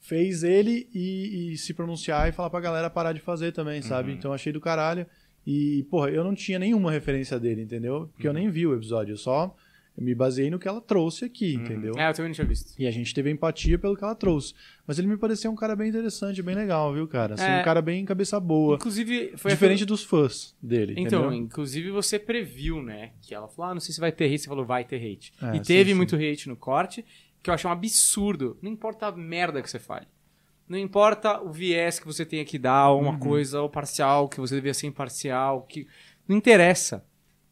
fez ele e, e se pronunciar e falar pra galera parar de fazer também, sabe? Uhum. Então achei do caralho. E, porra, eu não tinha nenhuma referência dele, entendeu? Porque Uhum. eu nem vi o episódio, eu só me baseei no que ela trouxe aqui, entendeu? É, eu também não tinha visto. E a gente teve empatia pelo que ela trouxe. Mas ele me pareceu um cara bem interessante, bem legal, viu, cara? Assim, É. um cara bem cabeça boa. Inclusive, foi Diferente dos fãs dele, Então, entendeu? inclusive você previu, né? Que ela falou, ah, não sei se vai ter hate. Você falou, vai ter hate. É, e sim, teve sim. muito hate no corte, que eu achei um absurdo. Não importa a merda que você fale. Não importa o viés que você tenha que dar, ou uma Uhum. coisa, ou parcial, que você devia ser imparcial. Que... Não interessa.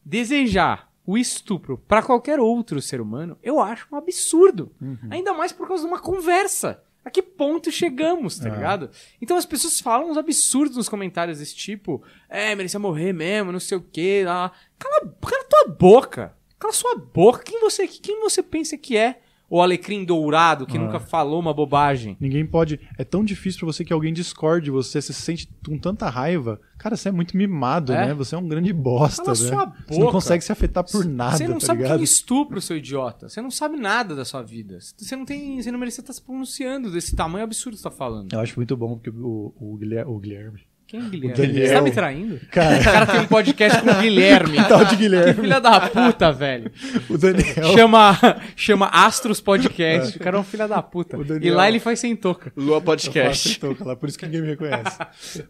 Desejar o estupro pra qualquer outro ser humano, eu acho um absurdo. Uhum. Ainda mais por causa de uma conversa. A que ponto chegamos, tá É. ligado? Então as pessoas falam uns absurdos nos comentários desse tipo. É, merecia morrer mesmo, não sei o quê. Lá. Cala, cala tua boca. Cala sua boca. Quem você, quem você pensa que é? O alecrim dourado que Ah. nunca falou uma bobagem. Ninguém pode. É tão difícil pra você que alguém discorde de você, você se sente com tanta raiva. Cara, você é muito mimado, É? né? Você é um grande bosta, Cala né? sua Você não boca. consegue se afetar por nada, Você não tá sabe que ligado? é estupro, seu idiota. Você não sabe nada da sua vida. Você não tem. Você não merecia estar se pronunciando desse tamanho absurdo que você tá falando. Eu acho muito bom porque o, o, Guilherme, o Guilherme. Quem é Guilherme? Daniel. Você tá me traindo? Cara, O cara tem um podcast com o (laughs) Guilherme. tal de Que Guilherme. filha da puta, velho. O Daniel. Chama, chama Astros Podcast. O cara é um filho da puta. O E Daniel- lá ele faz sem toca. Lua Podcast. faço touca lá, por isso que ninguém me reconhece.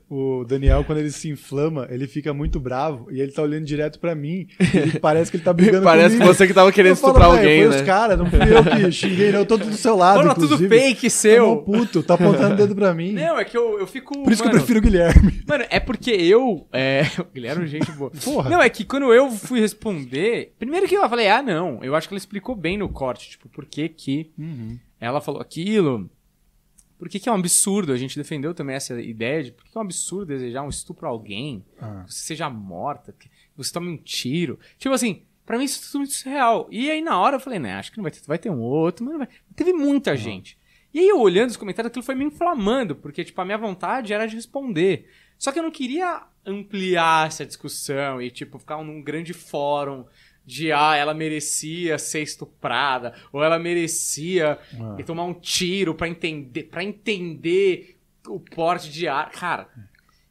O Daniel, quando ele se inflama, ele fica muito bravo e ele tá olhando direto pra mim. E parece que ele tá brigando Parece que comigo. você que tava querendo Eu falo, estuprar "Velho, alguém, foi né? os caras, não fui eu que xinguei, não. Eu tô do seu lado, Mano, tudo fake Tá seu. mó puto, tá apontando o dedo pra mim. Não, é que eu, eu fico. Por isso que eu mano, prefiro o Guilherme. Mano, é porque eu. É... (laughs) O Guilherme é gente boa. Porra. Não, é que quando eu fui responder. Primeiro que eu falei, ah, não. Eu acho que ela explicou bem no corte, tipo, por que que ela falou aquilo. Por que, que é um absurdo? A gente defendeu também essa ideia de por que que é um absurdo desejar um estupro a alguém, Ah. que você seja morta, que você tome um tiro. Tipo assim, pra mim isso é tudo muito surreal. E aí na hora eu falei, né, acho que não vai ter, vai ter um outro, mas não vai. Teve muita gente. E aí eu olhando os comentários, aquilo foi me inflamando, porque tipo, a minha vontade era de responder. Só que eu não queria ampliar essa discussão e, tipo, ficar num grande fórum de, ah, ela merecia ser estuprada, ou ela merecia Ah. e tomar um tiro pra entender, pra entender o porte de ar. Cara.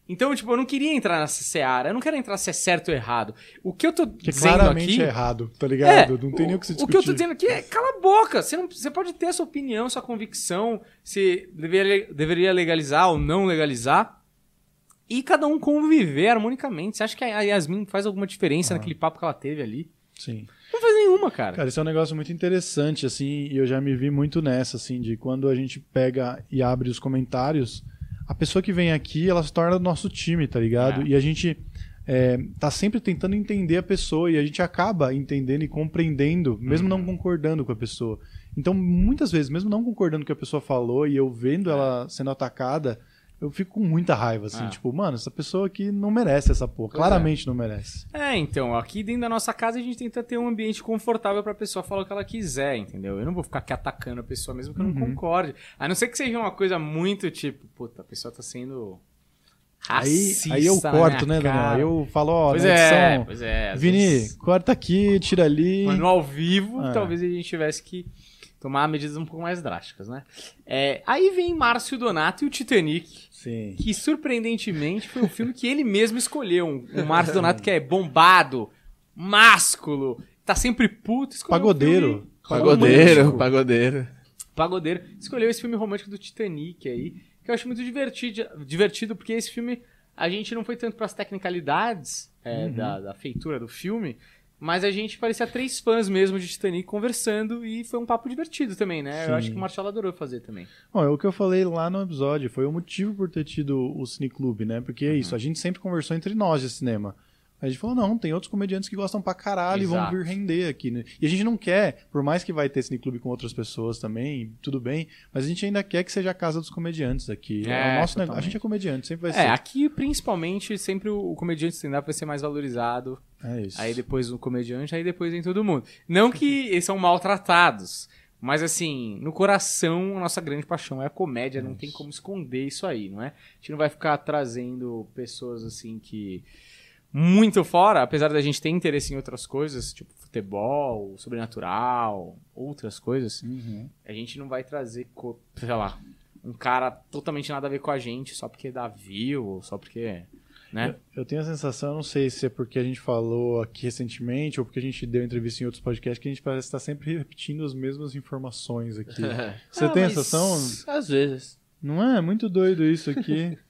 Então, tipo, eu não queria entrar nessa seara. Eu não quero entrar se é certo ou errado. O que eu tô Que dizendo claramente aqui. é errado, tá ligado? É, não tem nem o que se O discutir. que eu tô dizendo aqui é cala a boca. Você, não, você pode ter a sua opinião, sua convicção, se deveria, deveria legalizar ou não legalizar. E cada um conviver harmonicamente. Você acha que a Yasmin faz alguma diferença naquele papo que ela teve ali? Sim. Não faz nenhuma, cara. Cara, isso é um negócio muito interessante, assim, e eu já me vi muito nessa, assim, de quando a gente pega e abre os comentários, a pessoa que vem aqui, ela se torna nosso time, tá ligado? É. E a gente é, tá sempre tentando entender a pessoa e a gente acaba entendendo e compreendendo, mesmo não concordando com a pessoa. Então, muitas vezes, mesmo não concordando com o que a pessoa falou e eu vendo ela sendo atacada, eu fico com muita raiva, assim, É. tipo, mano, essa pessoa aqui não merece essa porra, Pois é. claramente não merece. É, então, aqui dentro da nossa casa a gente tenta ter um ambiente confortável pra pessoa falar o que ela quiser, entendeu? Eu não vou ficar aqui atacando a pessoa mesmo que eu não Uhum. concorde. A não ser que seja uma coisa muito tipo, puta, a pessoa tá sendo Aí, racista aí eu corto, né, Daniel? Aí eu falo, ó, Pois é, edição, pois é. Vini, vezes- corta aqui, tira ali. Mas no ao vivo, É. talvez a gente tivesse que tomar medidas um pouco mais drásticas, né? É, aí vem Márcio Donato e o Titanic, Sim. que surpreendentemente foi o filme que ele mesmo escolheu. Um, um Márcio Donato que é bombado, másculo, tá sempre puto. escolheu um Pagodeiro. Pagodeiro, romântico. pagodeiro. Pagodeiro. Escolheu esse filme romântico do Titanic aí, que eu acho muito divertido, divertido porque esse filme a gente não foi tanto pras tecnicalidades é, Uhum. da, da feitura do filme, mas a gente parecia três fãs mesmo de Titanic conversando e foi um papo divertido também, né? Sim. Eu acho que o Marcelo adorou fazer também. Bom, é o que eu falei lá no episódio, foi o motivo por ter tido o Cineclube, né? Porque Uhum. é isso, a gente sempre conversou entre nós de cinema. A gente falou, não, tem outros comediantes que gostam pra caralho e vão Exato. vir render aqui, né? E a gente não quer, por mais que vai ter Cineclube com outras pessoas também, tudo bem, mas a gente ainda quer que seja a casa dos comediantes aqui. É, É, o nosso negócio. A gente é comediante, sempre vai É, ser. aqui principalmente sempre o, comediante stand-up vai ser mais valorizado, É isso. aí depois o comediante, aí depois vem todo mundo. Não que (laughs) eles são maltratados, mas assim, no coração, a nossa grande paixão é a comédia, não tem como esconder isso aí, não é? A gente não vai ficar trazendo pessoas assim que. Muito fora, apesar da gente ter interesse em outras coisas, tipo futebol, sobrenatural, outras coisas, Uhum. a gente não vai trazer, sei lá, um cara totalmente nada a ver com a gente só porque dá view, ou só porque. Né? Eu tenho a sensação, não sei se é porque a gente falou aqui recentemente ou porque a gente deu entrevista em outros podcasts, que a gente parece estar sempre repetindo as mesmas informações aqui. (laughs) Você Ah, tem a sensação? Às vezes. Não é? Muito doido isso aqui. (laughs)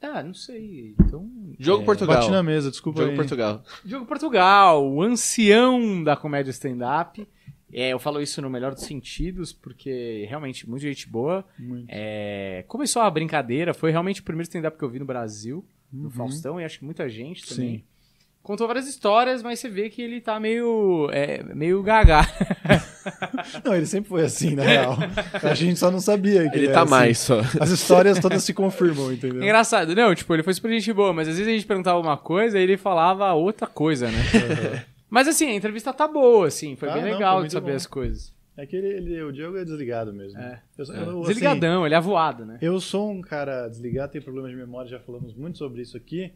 Ah, não sei. Então. Jogo é, Portugal. Bati na mesa, desculpa Jogo aí. Portugal. Diogo Portugal, o ancião da comédia stand-up. É, eu falo isso no melhor dos sentidos, porque realmente muita gente boa. Muito. É, começou a brincadeira, foi realmente o primeiro stand-up que eu vi no Brasil, no Uhum. Faustão, e acho que muita gente também. Sim. Contou várias histórias, mas você vê que ele tá meio. É, meio gaga. (laughs) Não, ele sempre foi assim, na real. A gente só não sabia que Ele era tá assim. mais só. As histórias todas se confirmam, entendeu? É engraçado, não, tipo, ele foi super gente boa, mas às vezes a gente perguntava uma coisa e ele falava outra coisa, né? mas assim, a entrevista tá boa, assim, foi Ah, bem não, legal foi de saber bom. as coisas. É que ele, ele- o Diogo é desligado mesmo. É. Eu, eu, assim, Desligadão, ele é avoado, né? Eu sou um cara desligado, tenho problemas de memória, já falamos muito sobre isso aqui.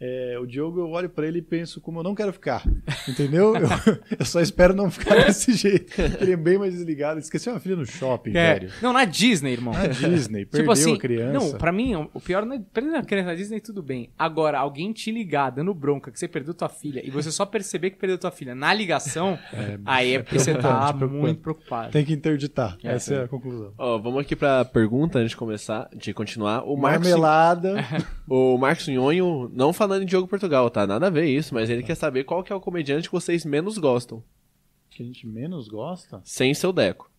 É, o Diogo, eu olho pra ele e penso como eu não quero ficar. Entendeu? eu, (laughs) eu só espero não ficar desse (laughs) jeito. Ele é bem mais desligado. Esqueceu uma filha no shopping, É. velho. Não, na Disney, irmão. Na Disney, (laughs) perdeu tipo assim, a criança. não, pra mim, o pior não é perder a criança na Disney, tudo bem. Agora, alguém te ligar dando bronca que você perdeu tua filha e você só perceber que perdeu tua filha na ligação, aí é porque você tá muito preocupado. Tem que interditar. É, Essa é a conclusão. Ó, vamos aqui pra pergunta antes de começar, de continuar. O Marcos, Marmelada. o Marcos Nhonho, não falando em Diogo Portugal, tá? Nada a ver isso, mas ele quer saber qual que é o comediante que vocês menos gostam. que a gente menos gosta. Sem seu Deco.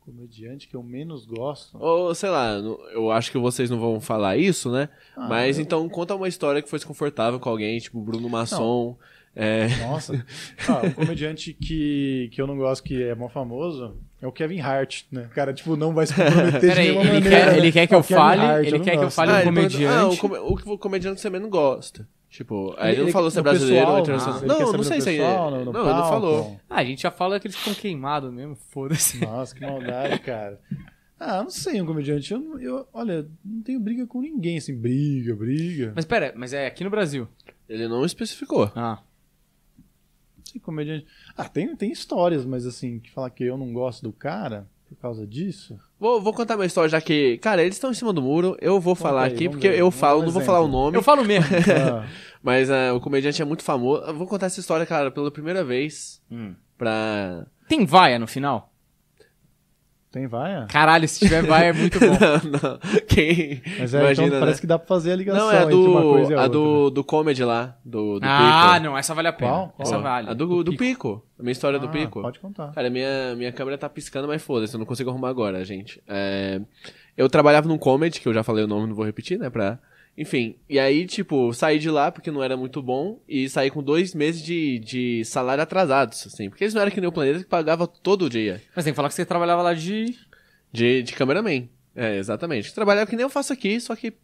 Comediante que eu menos gosto. Ou, sei lá, eu acho que vocês não vão falar isso, né? Ah, mas eu- então conta uma história que foi desconfortável com alguém, tipo Bruno Masson. É... Nossa. Ah, um comediante que, que eu não gosto, que é mó famoso, é o Kevin Hart, né? O cara, tipo, não vai se comprometer (laughs) de Peraí, nenhuma ele maneira. quer, né? ele quer que Ah, eu fale, Hart, ele não quer que eu fale um ele perguntou, comediante. ah, o, come- o que- o comediante você menos gosta. Tipo, aí ele, não Ele- falou se é brasileiro ou pessoal, internacional. não, não no sei se é. no- no não, ele não palco. falou. Ah, a gente já fala que eles ficam queimados mesmo, foda-se. Nossa, que maldade, cara. Ah, não sei, um comediante. Eu, não- eu, olha, não tenho briga com ninguém, assim, briga, briga. Mas pera, mas é aqui no Brasil. Ele não especificou. Ah. Sei, comediante. Ah, tem, tem histórias, mas assim, que falar que eu não gosto do cara por causa disso. Vou, vou contar minha história, já que, cara, eles estão em cima do muro. Eu vou falar aí, aqui, porque ver, eu falo, um não vou falar o nome. Eu falo mesmo. (laughs) Ah, Mas ah, o comediante é muito famoso. Eu vou contar essa história, cara, pela primeira vez. Hum. Pra. Tem vaia no final? Tem vaia? Caralho, se tiver vaia é muito (laughs) bom. não, não. Quem. Mas é, Imagina, então parece né? que dá pra fazer a ligação Não, é a entre uma coisa do. e a, A outra. do, do comedy lá. Do, do ah, Pico. não, essa vale a pena. Qual? Qual? Essa vale. A do, do, Pico. A minha história do Ah, Pico. Pode contar. Cara, minha, minha câmera tá piscando, mas foda-se, eu não consigo arrumar agora, gente. É, eu trabalhava num comedy, que eu já falei o nome, não vou repetir, né? Pra... Enfim, e aí, tipo, saí de lá porque não era muito bom e saí com dois meses de, de salário atrasados, assim. Porque eles não eram que nem o planeta que pagava todo dia Mas tem que falar que você trabalhava lá de. de, de cameraman. É, exatamente. Trabalhava que nem eu faço aqui, só que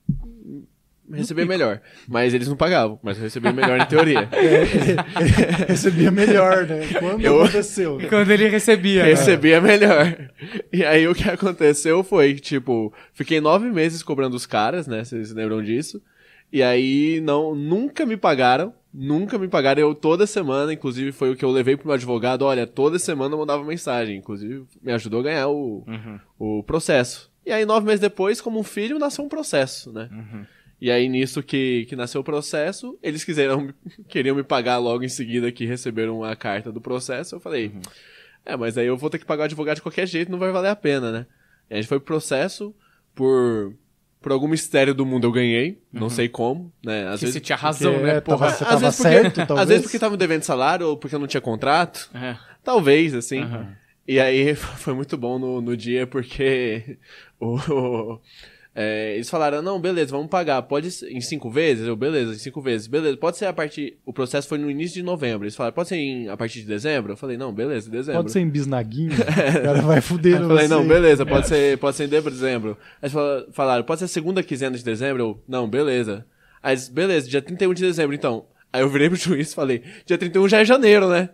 recebia melhor. Mas eles não pagavam, mas eu recebia melhor em teoria. (laughs) Recebia melhor, né? Quando Eu- aconteceu? Quando ele recebia. né? recebia melhor. E aí o que aconteceu foi, tipo, fiquei nove meses cobrando os caras, né? Vocês lembram disso? E aí não, nunca me pagaram. Nunca me pagaram. Eu toda semana, inclusive, foi o que eu levei pro meu advogado. Olha, toda semana eu mandava mensagem. Inclusive, me ajudou a ganhar o, Uhum. o processo. E aí, nove meses depois, como um filho, nasceu um processo, né? Uhum. E aí, nisso que, que nasceu o processo, eles quiseram, (laughs) queriam me pagar logo em seguida que receberam a carta do processo. Eu falei, é, mas aí eu vou ter que pagar o advogado de qualquer jeito, não vai valer a pena, né? E a gente foi pro processo, por, por algum mistério do mundo eu ganhei, não sei como, né? Às Que vezes, você tinha razão, Porque, né? Porra. tava- Você às vezes porque, certo, talvez? às vezes porque tava devendo salário ou porque eu não tinha contrato, É. talvez, assim. Aham. E aí (laughs) foi muito bom no, no dia porque (laughs) o, é, eles falaram, não, beleza, vamos pagar, pode ser em cinco vezes? Eu, beleza, em cinco vezes, beleza, pode ser a partir, o processo foi no início de novembro, eles falaram, pode ser em- a partir de dezembro? Eu falei, não, beleza, dezembro. Pode ser em bisnaguinho? (laughs) o cara vai fuder eu falei, não, beleza, pode ser, pode ser em dezembro. Aí eles fala- falaram, pode ser a segunda quinzena de dezembro? Eu, não, beleza. Aí eles, beleza, dia 31 de dezembro, então. Aí eu virei pro juiz e falei, dia 31 já é janeiro, né?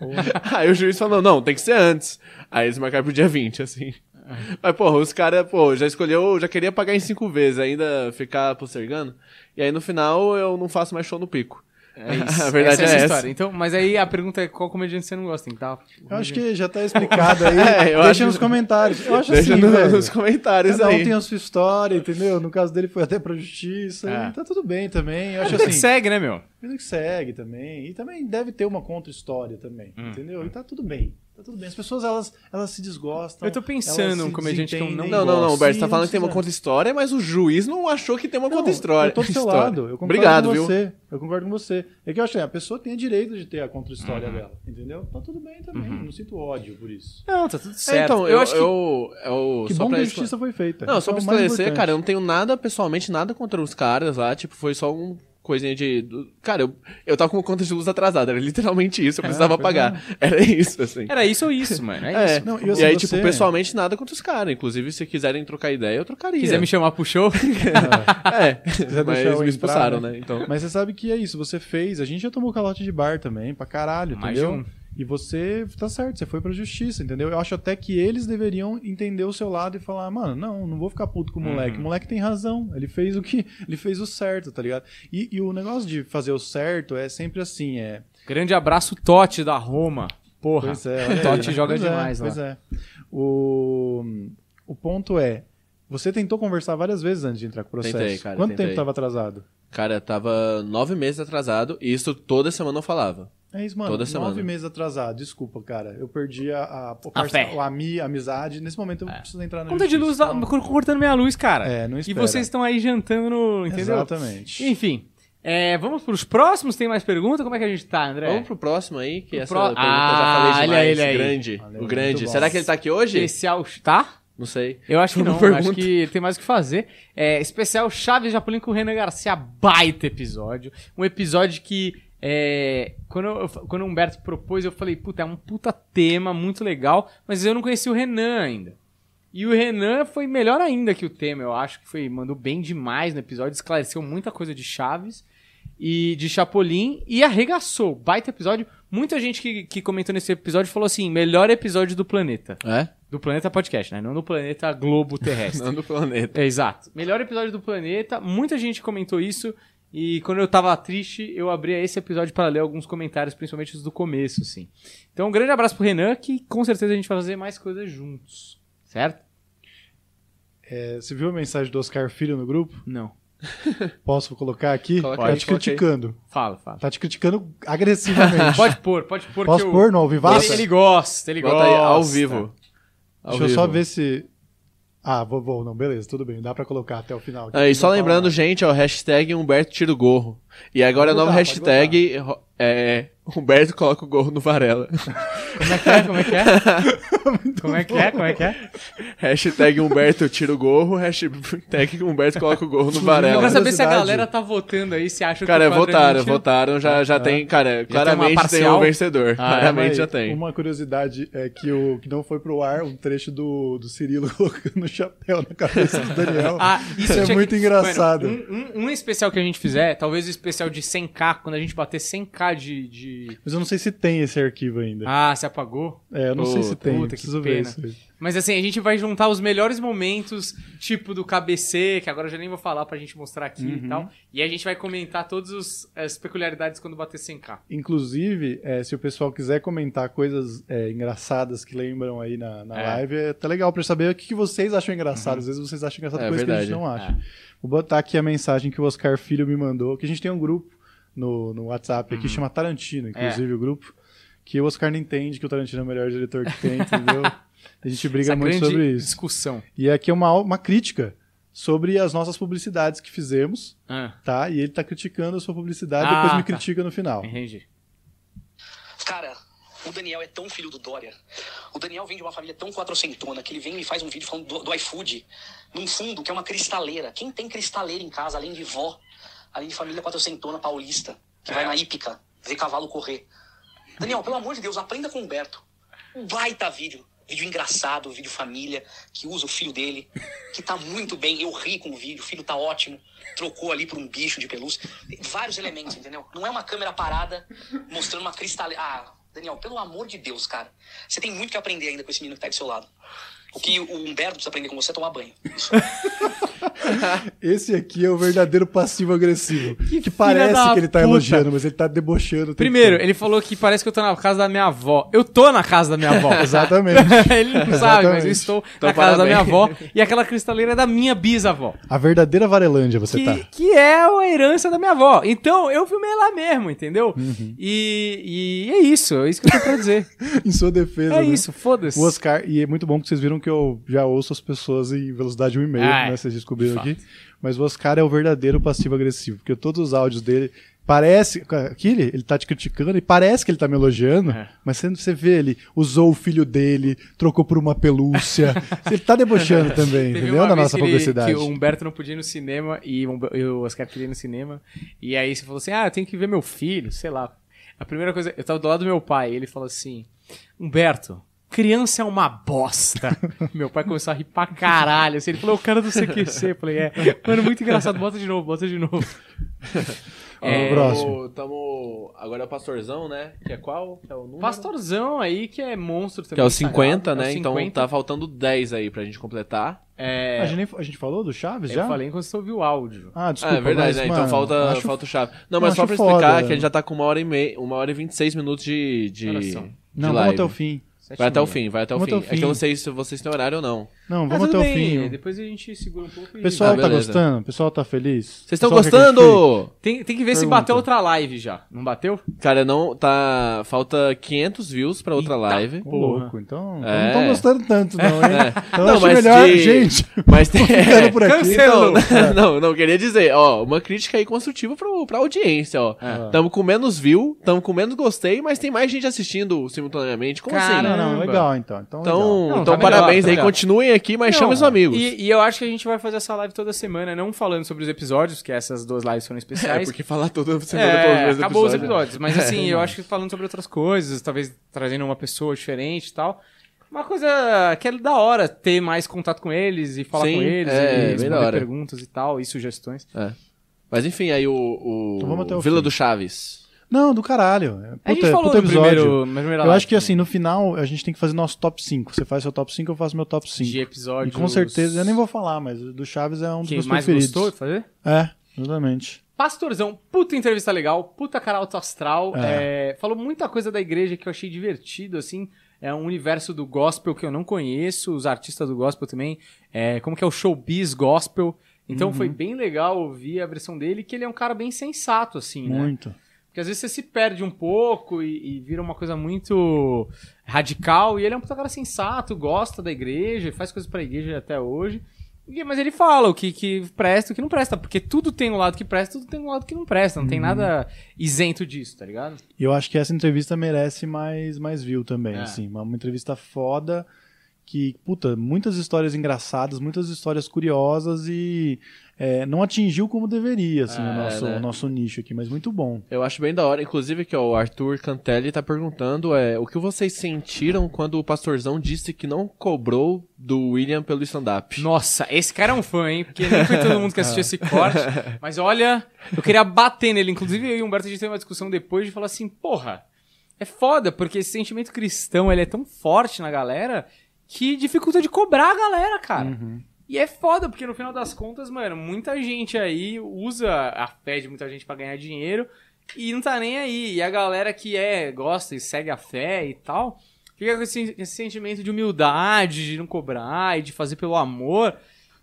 (laughs) Aí o juiz falou, não, tem que ser antes. Aí eles marcaram pro dia 20, assim. (laughs) Mas, porra, os caras, pô, já escolheu, já queria pagar em cinco vezes, ainda ficar postergando. E aí no final eu não faço mais show no pico. É (laughs) isso. A verdade essa é essa. história. Então, mas aí a pergunta é qual comediante você não gosta, então. Eu acho que já tá (laughs) explicado aí. É, Deixa acho- nos comentários. Eu acho Deixa assim, no- velho. nos comentários Cada um aí. tem a sua história, entendeu? No caso dele foi até pra justiça. É. Tá tudo bem também. Eu acho Vida que assim. segue, né, meu? Vida que segue também. E também deve ter uma contra-história também. Hum. Entendeu? E tá tudo bem. Tá tudo bem. As pessoas, elas, elas se desgostam. Eu tô pensando um comediante que eu não. Não, não, não. Humberto, você tá falando que tem uma contra-história, mas o juiz não achou que tem uma contra-história. Eu tô do seu História. lado. Eu concordo Obrigado, com viu? você. Eu concordo com você. É que eu acho que a pessoa tem direito de ter a Uhum. contra-história dela. Entendeu? Tá tudo bem também. Não sinto ódio por isso. Não, tá tudo É, certo. então, eu, eu, acho que. eu, eu- Que só bom que a esclare- justiça foi feita. Não, só é pra mais esclarecer, cara, eu não tenho nada, pessoalmente, nada contra os caras lá, tipo, foi só um coisinha de... do- Cara, eu, eu tava com conta de luz atrasada, era literalmente isso, eu precisava pois pagar. (laughs) Era isso, assim. Era isso ou isso, mano. É, É, isso. Não, e e, assim, aí, você- tipo, pessoalmente, nada contra os caras. Inclusive, se quiserem trocar ideia, eu trocaria. Quiser me chamar pro show? (laughs) É, quiser mas me entrar, expulsaram, né? né? Então... Mas você sabe que é isso, você fez. A gente já tomou calote de bar também, pra caralho, Mais entendeu? de um. E você tá certo, você foi pra justiça, entendeu? Eu acho até que eles deveriam entender o seu lado e falar, mano, não, não vou ficar puto com o moleque. Uhum. O moleque tem razão. Ele fez o que. (laughs) Ele fez o certo, tá ligado? E, e o negócio de fazer o certo é sempre assim, é. Grande abraço, Totti da Roma. Porra. Pois é. (laughs) Totti joga Pois é, demais lá. Pois é. O, o ponto é. Você tentou conversar várias vezes antes de entrar com o processo. Tentei, cara, Quanto tentei. tempo tava atrasado? Cara, tava nove meses atrasado e isso toda semana eu falava. É isso, mano. Toda nove semana. meses atrasado. Desculpa, cara. Eu perdi a, a, o A fé. a, ami- a amizade. Nesse momento eu preciso entrar na Conta de luz, justiça. da- cortando minha luz, cara. É, não E espera. vocês estão aí jantando no. Entendeu? Exatamente. Enfim. é, vamos pros próximos? Tem mais pergunta? Como é que a gente tá, André? Vamos pro próximo aí, que essa pro- pergunta eu Ah, já falei olha demais. ele aí. Grande. Olha, o grande. Será que ele tá aqui hoje? Especial. Tá? Não sei. Eu acho que não. pergunta. Acho que tem mais o que fazer. É, especial Chaves Japolim com o Renan Garcia. Baita episódio. Um episódio que. É, quando, eu- quando o Humberto propôs, eu falei, puta, é um puta tema muito legal, mas eu não conhecia o Renan ainda. E o Renan foi melhor ainda que o tema, eu acho que foi mandou bem demais no episódio, esclareceu muita coisa de Chaves e de Chapolin e arregaçou. Baita episódio. Muita gente que, que comentou nesse episódio falou assim: melhor episódio do planeta. É? Do Planeta Podcast, né? Não do Planeta Globo (laughs) Terrestre. Não do planeta. É, exato. Melhor episódio do planeta. Muita gente comentou isso. E quando eu tava triste, eu abria esse episódio para ler alguns comentários, principalmente os do começo, assim. Então, um grande abraço pro Renan, que com certeza a gente vai fazer mais coisas juntos. Certo? É, você viu a mensagem do Oscar Filho no grupo? Não. (laughs) Posso colocar aqui? Coloca tá aí, te coloca aí. criticando. Fala, fala. Tá te criticando agressivamente. (laughs) Pode pôr, pode pôr Posso que eu- pôr no ao vivaço? Ele, ele gosta, ele Bota gosta. aí ao vivo. Ao Deixa eu só vivo. ver se. Ah, vou, vou, não, beleza, tudo bem, dá pra colocar até o final. Ah, e só lembrando, nada. gente, ó, hashtag Humberto tira o gorro. E agora a Pode nova hashtag é Humberto coloca o gorro no Varela. (laughs) Como é que é? Como é que é? Como é que é? Como é que é? hashtag Humberto tira o gorro, hashtag Humberto coloca o gorro no Eu Varela. quero saber se a galera tá votando aí, se acha Cara, que o quadro é votaram, votaram, já, já tem, cara, uma claramente tem um vencedor. Ah, é, claramente Mas já tem. Uma curiosidade é que o que não foi pro ar, um trecho do, do Cirilo (laughs) colocando o chapéu na cabeça do Daniel. Ah, isso é muito que- engraçado. Mano, um, um- um especial que a gente fizer, talvez o especial de 100k, quando a gente bater 100k de. de... Mas eu não sei se tem esse arquivo ainda. Ah, se apagou? é, eu não sei se tem, puta, que preciso ver isso aí. Mas assim, a gente vai juntar os melhores momentos, tipo do KBC, que agora eu já nem vou falar pra gente mostrar aqui Uhum. e tal. E a gente vai comentar todas as peculiaridades quando bater 100k. Inclusive, é, se o pessoal quiser comentar coisas é, engraçadas que lembram aí na, na É. live, é até legal pra saber o que, que vocês acham engraçado. Às vezes vocês acham engraçado É coisa que a gente verdade. não acha. Vou botar aqui a mensagem que o Oscar Filho me mandou, que a gente tem um grupo no, no WhatsApp aqui, chama Tarantino, inclusive o grupo, que o Oscar não entende que o Tarantino é o melhor diretor que tem, entendeu? (laughs) A gente briga Essa muito sobre isso. discussão. E aqui é uma, uma crítica sobre as nossas publicidades que fizemos, Ah, tá? E ele tá criticando a sua publicidade, Ah, depois me tá. critica no final. entendi. Cara, o Daniel é tão filho do Dória. O Daniel vem de uma família tão quatrocentona que ele vem e me faz um vídeo falando do, do iFood, num fundo que é uma cristaleira. Quem tem cristaleira em casa, além de vó, além de família quatrocentona paulista, que vai na hípica ver cavalo correr? Daniel, pelo amor de Deus, aprenda com o Humberto. Um baita vídeo. Vídeo engraçado, vídeo família, que usa o filho dele, que tá muito bem. Eu ri com o vídeo, o filho tá ótimo. Trocou ali por um bicho de pelúcia. Vários elementos, entendeu? Não é uma câmera parada mostrando uma cristaleira. Ah, Daniel, pelo amor de Deus, cara. Você tem muito que aprender ainda com esse menino que tá do seu lado. O que o Humberto precisa aprender com você é tomar banho. Isso. (laughs) Esse aqui é o verdadeiro passivo-agressivo. Que, filha parece que ele tá puta. elogiando, mas ele tá debochando. Primeiro, ele falou que parece que eu tô na casa da minha avó. Eu tô na casa da minha avó. (laughs) Exatamente. (laughs) ele não sabe, mas eu Exatamente. estou Então, na casa da minha avó. parabéns. E aquela cristaleira é da minha bisavó. A verdadeira Varelândia você que, tá. que é a herança da minha avó. Então, eu filmei lá mesmo, entendeu? Uhum. E, e é isso, é isso que eu tenho pra dizer. Em sua defesa. é né? isso, foda-se. O Oscar, e é muito bom que vocês viram que eu já ouço as pessoas em velocidade 1,5, Ah, é. né? Vocês descobriram De aqui. Mas o Oscar é o verdadeiro passivo-agressivo, porque todos os áudios dele. Parece. Aqui ele, ele tá te criticando e parece que ele tá me elogiando, É. mas você, você vê, ele usou o filho dele, trocou por uma pelúcia. (laughs) ele tá debochando também, Teve entendeu? Na nossa que ele- publicidade. que o Humberto não podia ir no cinema e e o Oscar queria ir no cinema. E aí você falou assim: Ah, eu tenho que ver meu filho, sei lá. A primeira coisa, eu tava do lado do meu pai, ele falou assim: Humberto, criança é uma bosta. (laughs) meu pai começou a rir pra caralho. Assim, ele falou: O cara do CQC. Eu falei: É, mano, muito engraçado, bota de novo, bota de novo. (laughs) O próximo. Tamo, agora é o pastorzão, né? Que é qual? Que é o número? Pastorzão aí que é monstro também. Que é o sagrado, 50, é o né? Então 50. tá faltando 10 aí pra gente completar. É, A, gente, nem- a gente falou do Chaves eu já? falei enquanto você ouviu o áudio. Ah, Ah, desculpa. é verdade, mas, né? mano, então falta, acho- falta o chave. Não, eu mas só pra explicar foda. que a gente já tá com uma hora e meia, uma hora e 26 minutos de, de, Olha de. Não, vamos até o fim. Sete Vai até o fim, vai até o Vamos fim. até o É que eu não fim. sei se vocês têm horário ou não. Não, Ah, vamos tudo até o bem, fim. Depois a gente segura um pouco e... O pessoal Ah, tá gostando? O pessoal tá feliz? Vocês estão gostando? Tem, tem que ver se Pergunta. bateu outra live já. Não bateu? Cara, não, tá... Falta 500 views pra outra live. Ô, Porra. louco, então, então É. não estão gostando tanto, não, hein? (laughs) É. Então Não, mas melhor, de- gente, (laughs) Mas tem... ficando por aqui. Não, (laughs) não, não, queria dizer, ó, uma crítica aí construtiva pro, pra audiência, ó. É. Tamo com menos view, tamo com menos gostei, mas tem mais gente assistindo simultaneamente. Como Cara, assim? Não, legal então. Então, legal. Então, Não, então tá melhor, parabéns tá aí, melhor. continuem aqui, mas Não, chamem os amigos. E, e eu acho que a gente vai fazer essa live toda semana, não falando sobre os episódios, que essas duas lives foram É, especiais. porque falar toda semana É, pelos mesmos acabou os episódios. episódios. Mas (laughs) assim, eu acho que falando sobre outras coisas, talvez trazendo uma pessoa diferente e tal. Uma coisa que é da hora ter mais contato com eles e falar Sim, com eles é, e responder perguntas e tal, e sugestões. É. Mas enfim, aí o, o Então vamos até o Vila fim. do Chaves. Não, do caralho. É, a gente puta- falou puta no episódio. primeiro, Eu acho que assim, também, no final, a gente tem que fazer nosso top 5. Você faz seu top 5, eu faço meu top 5. de episódios. E com certeza, eu nem vou falar, mas do Chaves é um dos meus mais preferidos. gostou de fazer? É, exatamente. Pastorzão, puta entrevista legal, puta cara alto astral. é, falou muita coisa da igreja que eu achei divertido, assim. É um universo do gospel que eu não conheço, os artistas do gospel também. É, como que é o showbiz gospel. Então foi bem legal ouvir a versão dele, que ele é um cara bem sensato, assim, né? Muito. Porque às vezes você se perde um pouco e, e vira uma coisa muito radical. E ele é um puta cara sensato, gosta da igreja, faz coisas pra igreja até hoje. E- Mas ele fala o que, que presta e o que não presta. Porque tudo tem um lado que presta, tudo tem um lado que não presta. Não tem nada isento disso, tá ligado? E eu acho que essa entrevista merece mais, mais view também, É. assim. Uma, uma entrevista foda que, puta, muitas histórias engraçadas, muitas histórias curiosas e é, não atingiu como deveria, assim, o, É, nosso, né? o nosso nicho aqui, mas muito bom. Eu acho bem da hora, inclusive que ó, o Arthur Cantelli tá perguntando é, o que vocês sentiram quando o pastorzão disse que não cobrou do William pelo stand-up. Nossa, esse cara é um fã, hein? Porque nem foi todo mundo que assistiu esse corte. (laughs) Mas olha, eu queria bater nele. Inclusive, eu e o Humberto, a gente teve uma discussão depois de falar assim, porra, é foda, porque esse sentimento cristão, ele é tão forte na galera que dificulta de cobrar a galera, cara. E é foda, porque no final das contas, mano, muita gente aí usa a fé de muita gente pra ganhar dinheiro e não tá nem aí. E a galera que é, gosta e segue a fé e tal, fica com esse, esse sentimento de humildade, de não cobrar e de fazer pelo amor.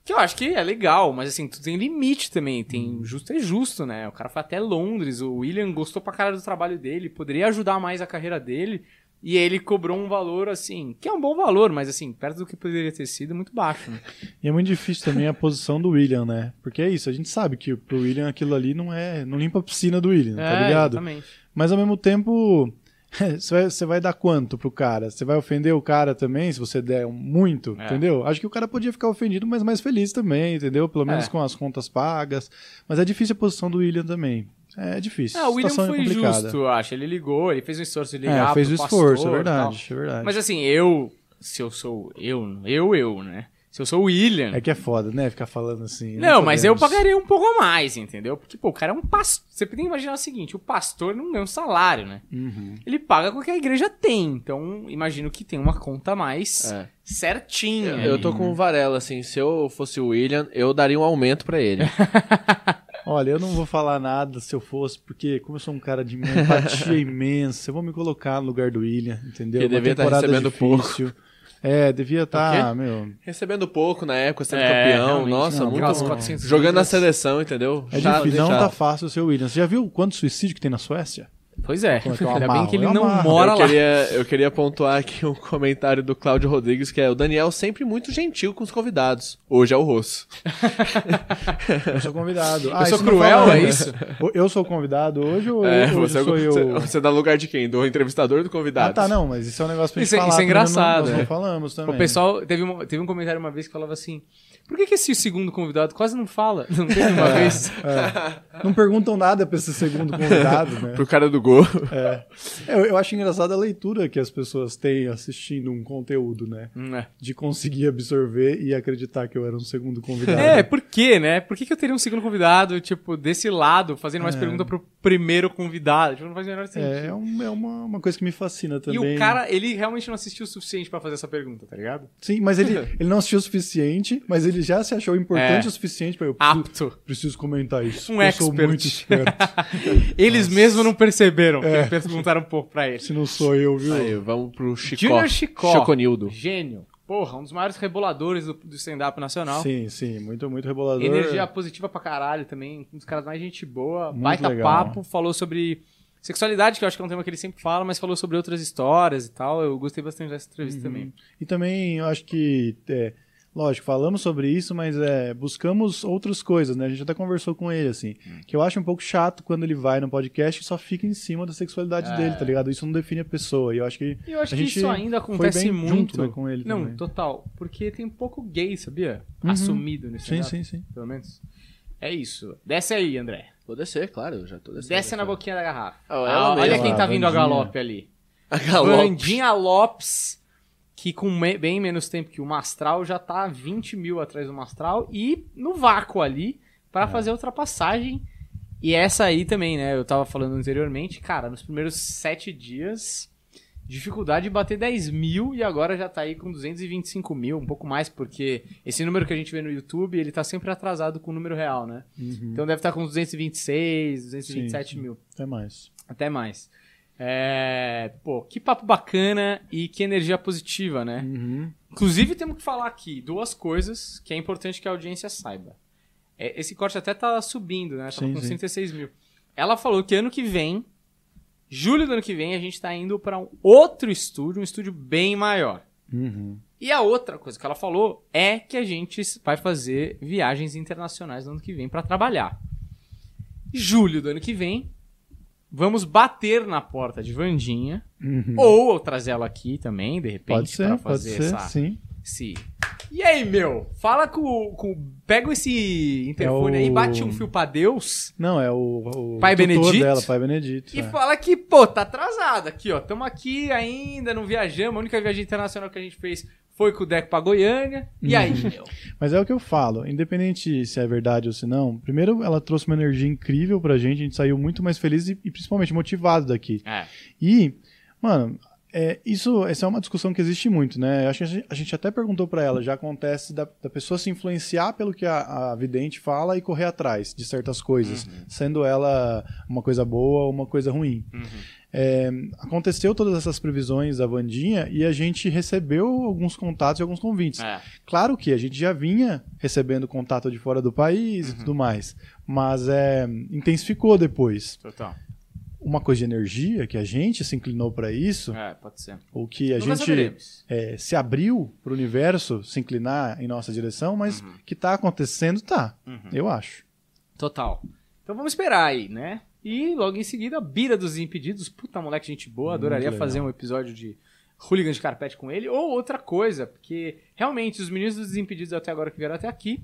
Que eu acho que é legal, mas assim, tudo tem limite também. Tem justo é justo, né? O cara foi até Londres, o William gostou pra cara do trabalho dele, poderia ajudar mais a carreira dele. E ele cobrou um valor, assim, que é um bom valor, mas assim, perto do que poderia ter sido, muito baixo, né? E é muito difícil também a posição do William, né? Porque é isso, a gente sabe que pro William aquilo ali não é. não limpa a piscina do William, tá É, ligado? Exatamente. Mas ao mesmo tempo, (laughs) você vai, você vai dar quanto pro cara? Você vai ofender o cara também, se você der muito, É. entendeu? Acho que o cara podia ficar ofendido, mas mais feliz também, entendeu? Pelo menos É. com as contas pagas. Mas é difícil a posição do William também. É difícil. Ah, o William foi complicada. justo, eu acho. Ele ligou, ele fez um esforço de ligar É, fez o pro esforço, pastor é verdade, é verdade. Mas assim, eu, se eu sou eu, eu, eu, né? Se eu sou o William... É que é foda, né? Ficar falando assim. Não, mas eu pagaria um pouco a mais, entendeu? Porque, pô, o cara é um pastor. Você tem que imaginar o seguinte: o pastor não ganha um salário, né? Uhum. Ele paga com o que a igreja tem. Então, imagino que tem uma conta mais É. certinha. Eu, eu tô com o Varela, assim, se eu fosse o William, eu daria um aumento pra ele. (laughs) Olha, eu não vou falar nada se eu fosse, porque como eu sou um cara de uma empatia (laughs) imensa, eu vou me colocar no lugar do William, entendeu? Que devia tá temporada recebendo difícil. É, devia estar, quê? meu. Recebendo pouco na época, sendo É, campeão, nossa, Não, muito aquelas bom. 400 Jogando na seleção, entendeu? É Chato, difícil, não chato. tá fácil ser o William. Você já viu quanto suicídio que tem na Suécia? Pois é. É eu (laughs) Ainda bem que ele Eu não amarro. mora eu lá. queria, eu queria pontuar aqui um comentário do Cláudio Rodrigues, que é o Daniel sempre muito gentil com os convidados. Hoje é o Rosso. (laughs) Eu sou convidado. Ah, Eu sou cruel, fala- é isso? Eu sou convidado hoje ou É, eu, você, hoje sou você, eu? você dá no lugar de quem? Do entrevistador ou do convidado? Ah, tá, não, mas isso é um negócio pra gente Isso é- falar. isso é nós engraçado, Não, nós é. não falamos também. O pessoal teve, uma- teve um comentário uma vez que falava assim: por que, que esse segundo convidado quase não fala? (laughs) Não teve uma vez? Não perguntam nada pra esse segundo convidado, né? Pro cara do gol. É. Eu, eu acho engraçada a leitura que as pessoas têm assistindo um conteúdo, né? Hum, é. De conseguir absorver e acreditar que eu era um segundo convidado. É, por quê, né? Por que, que eu teria um segundo convidado, tipo, desse lado, fazendo É. mais pergunta pro primeiro convidado? Tipo, não faz o menor sentido. É, é, um- é uma, uma coisa que me fascina E também. o cara, ele realmente não assistiu o suficiente pra fazer essa pergunta, tá ligado? Sim, mas ele, (laughs) ele não assistiu o suficiente, mas ele já se achou importante É. o suficiente pra eu preciso, Apto. preciso comentar isso. Um eu sou expert. muito esperto. (laughs) Eles mesmos não perceberam, É. perguntaram um pouco pra ele. Se não sou eu, viu? Aí, vamos pro Chicó. Junior Chicó. Choconildo. Gênio. Porra, um dos maiores reboladores do, do stand-up nacional. Sim, sim, muito, muito rebolador. Energia positiva pra caralho também. Um dos caras mais gente boa. Muito baita legal. papo. Falou sobre sexualidade, que eu acho que é um tema que ele sempre fala, mas falou sobre outras histórias e tal. Eu gostei bastante dessa entrevista Uhum. também. E também eu acho que, é, lógico, falamos sobre isso, mas é, buscamos outras coisas, né? A gente até conversou com ele, assim. Hum. Que eu acho um pouco chato quando ele vai no podcast e só fica em cima da sexualidade É. dele, tá ligado? Isso não define a pessoa. E eu acho que. Eu acho a que gente isso ainda foi acontece bem muito. junto né, com ele Não, também. total. Porque tem pouco gay, sabia? Uhum. Assumido nesse Sim, sim, sim. Pelo menos. É isso. Desce aí, André. Vou descer, claro, eu já tô descendo. Desce na boquinha da garrafa. Oh, ela Ah, olha quem tá Ah, vindo a galope ali. A galope. Vandinha Lopes, que com me- bem menos tempo que o Mastral já tá 20 mil atrás do Mastral e no vácuo ali É. para fazer a ultrapassagem E essa aí também, né? Eu tava falando anteriormente, cara, nos primeiros sete dias, dificuldade de bater 10 mil e agora já tá aí com 225 mil, um pouco mais, porque esse número que a gente vê no YouTube, ele tá sempre atrasado com o número real, né? Então deve estar com 226, 227 Sim, sim. mil. Até mais. Até mais. É, pô, que papo bacana e que energia positiva, né? Uhum. Inclusive, temos que falar aqui duas coisas que é importante que a audiência saiba. É, esse corte até tá subindo, né? Tava Sim, com sim. 36 mil. Ela falou que ano que vem, julho do ano que vem, a gente tá indo para um outro estúdio, um estúdio bem maior. Uhum. E a outra coisa que ela falou é que a gente vai fazer viagens internacionais no ano que vem para trabalhar. Julho do ano que vem, vamos bater na porta de Vandinha, Uhum. ou eu trazer ela aqui também, de repente, Pode ser, pra pode fazer ser, essa, sim. esse... E aí, meu? Fala com, com... Pega esse interfone É aí, o- bate um fio pra Deus Não, é o, o Pai Benedito? dela, Pai Benedito. e é. fala que, pô, tá atrasado aqui, ó. Tamo aqui ainda, não viajamos. A única viagem internacional que a gente fez foi com o Deco pra Goiânia. E aí, Uhum. meu? Mas é o que eu falo, independente se é verdade ou se não, primeiro ela trouxe uma energia incrível pra gente, a gente saiu muito mais feliz e, e principalmente motivado daqui. É. E, mano, é, isso essa é uma discussão que existe muito, né? Acho que a gente, a gente até perguntou pra ela, já acontece da, da pessoa se influenciar pelo que a, a vidente fala e correr atrás de certas coisas, sendo ela uma coisa boa ou uma coisa ruim. É, aconteceu todas essas previsões da Vandinha e a gente recebeu alguns contatos e alguns convites. É. Claro que a gente já vinha recebendo contato de fora do país Uhum. e tudo mais, mas é, intensificou depois. Total. Uma coisa de energia que a gente se inclinou para isso, É, pode ser. ou que a Nunca gente é, se abriu para o universo se inclinar em nossa direção, mas Uhum. que tá acontecendo, tá. Eu acho. Total. Então vamos esperar aí, né? E logo em seguida, Bira dos Impedidos. Puta, moleque, gente boa. Adoraria fazer um episódio de Hooligan de Carpete com ele. Ou outra coisa, porque realmente os meninos dos Impedidos até agora que vieram até aqui.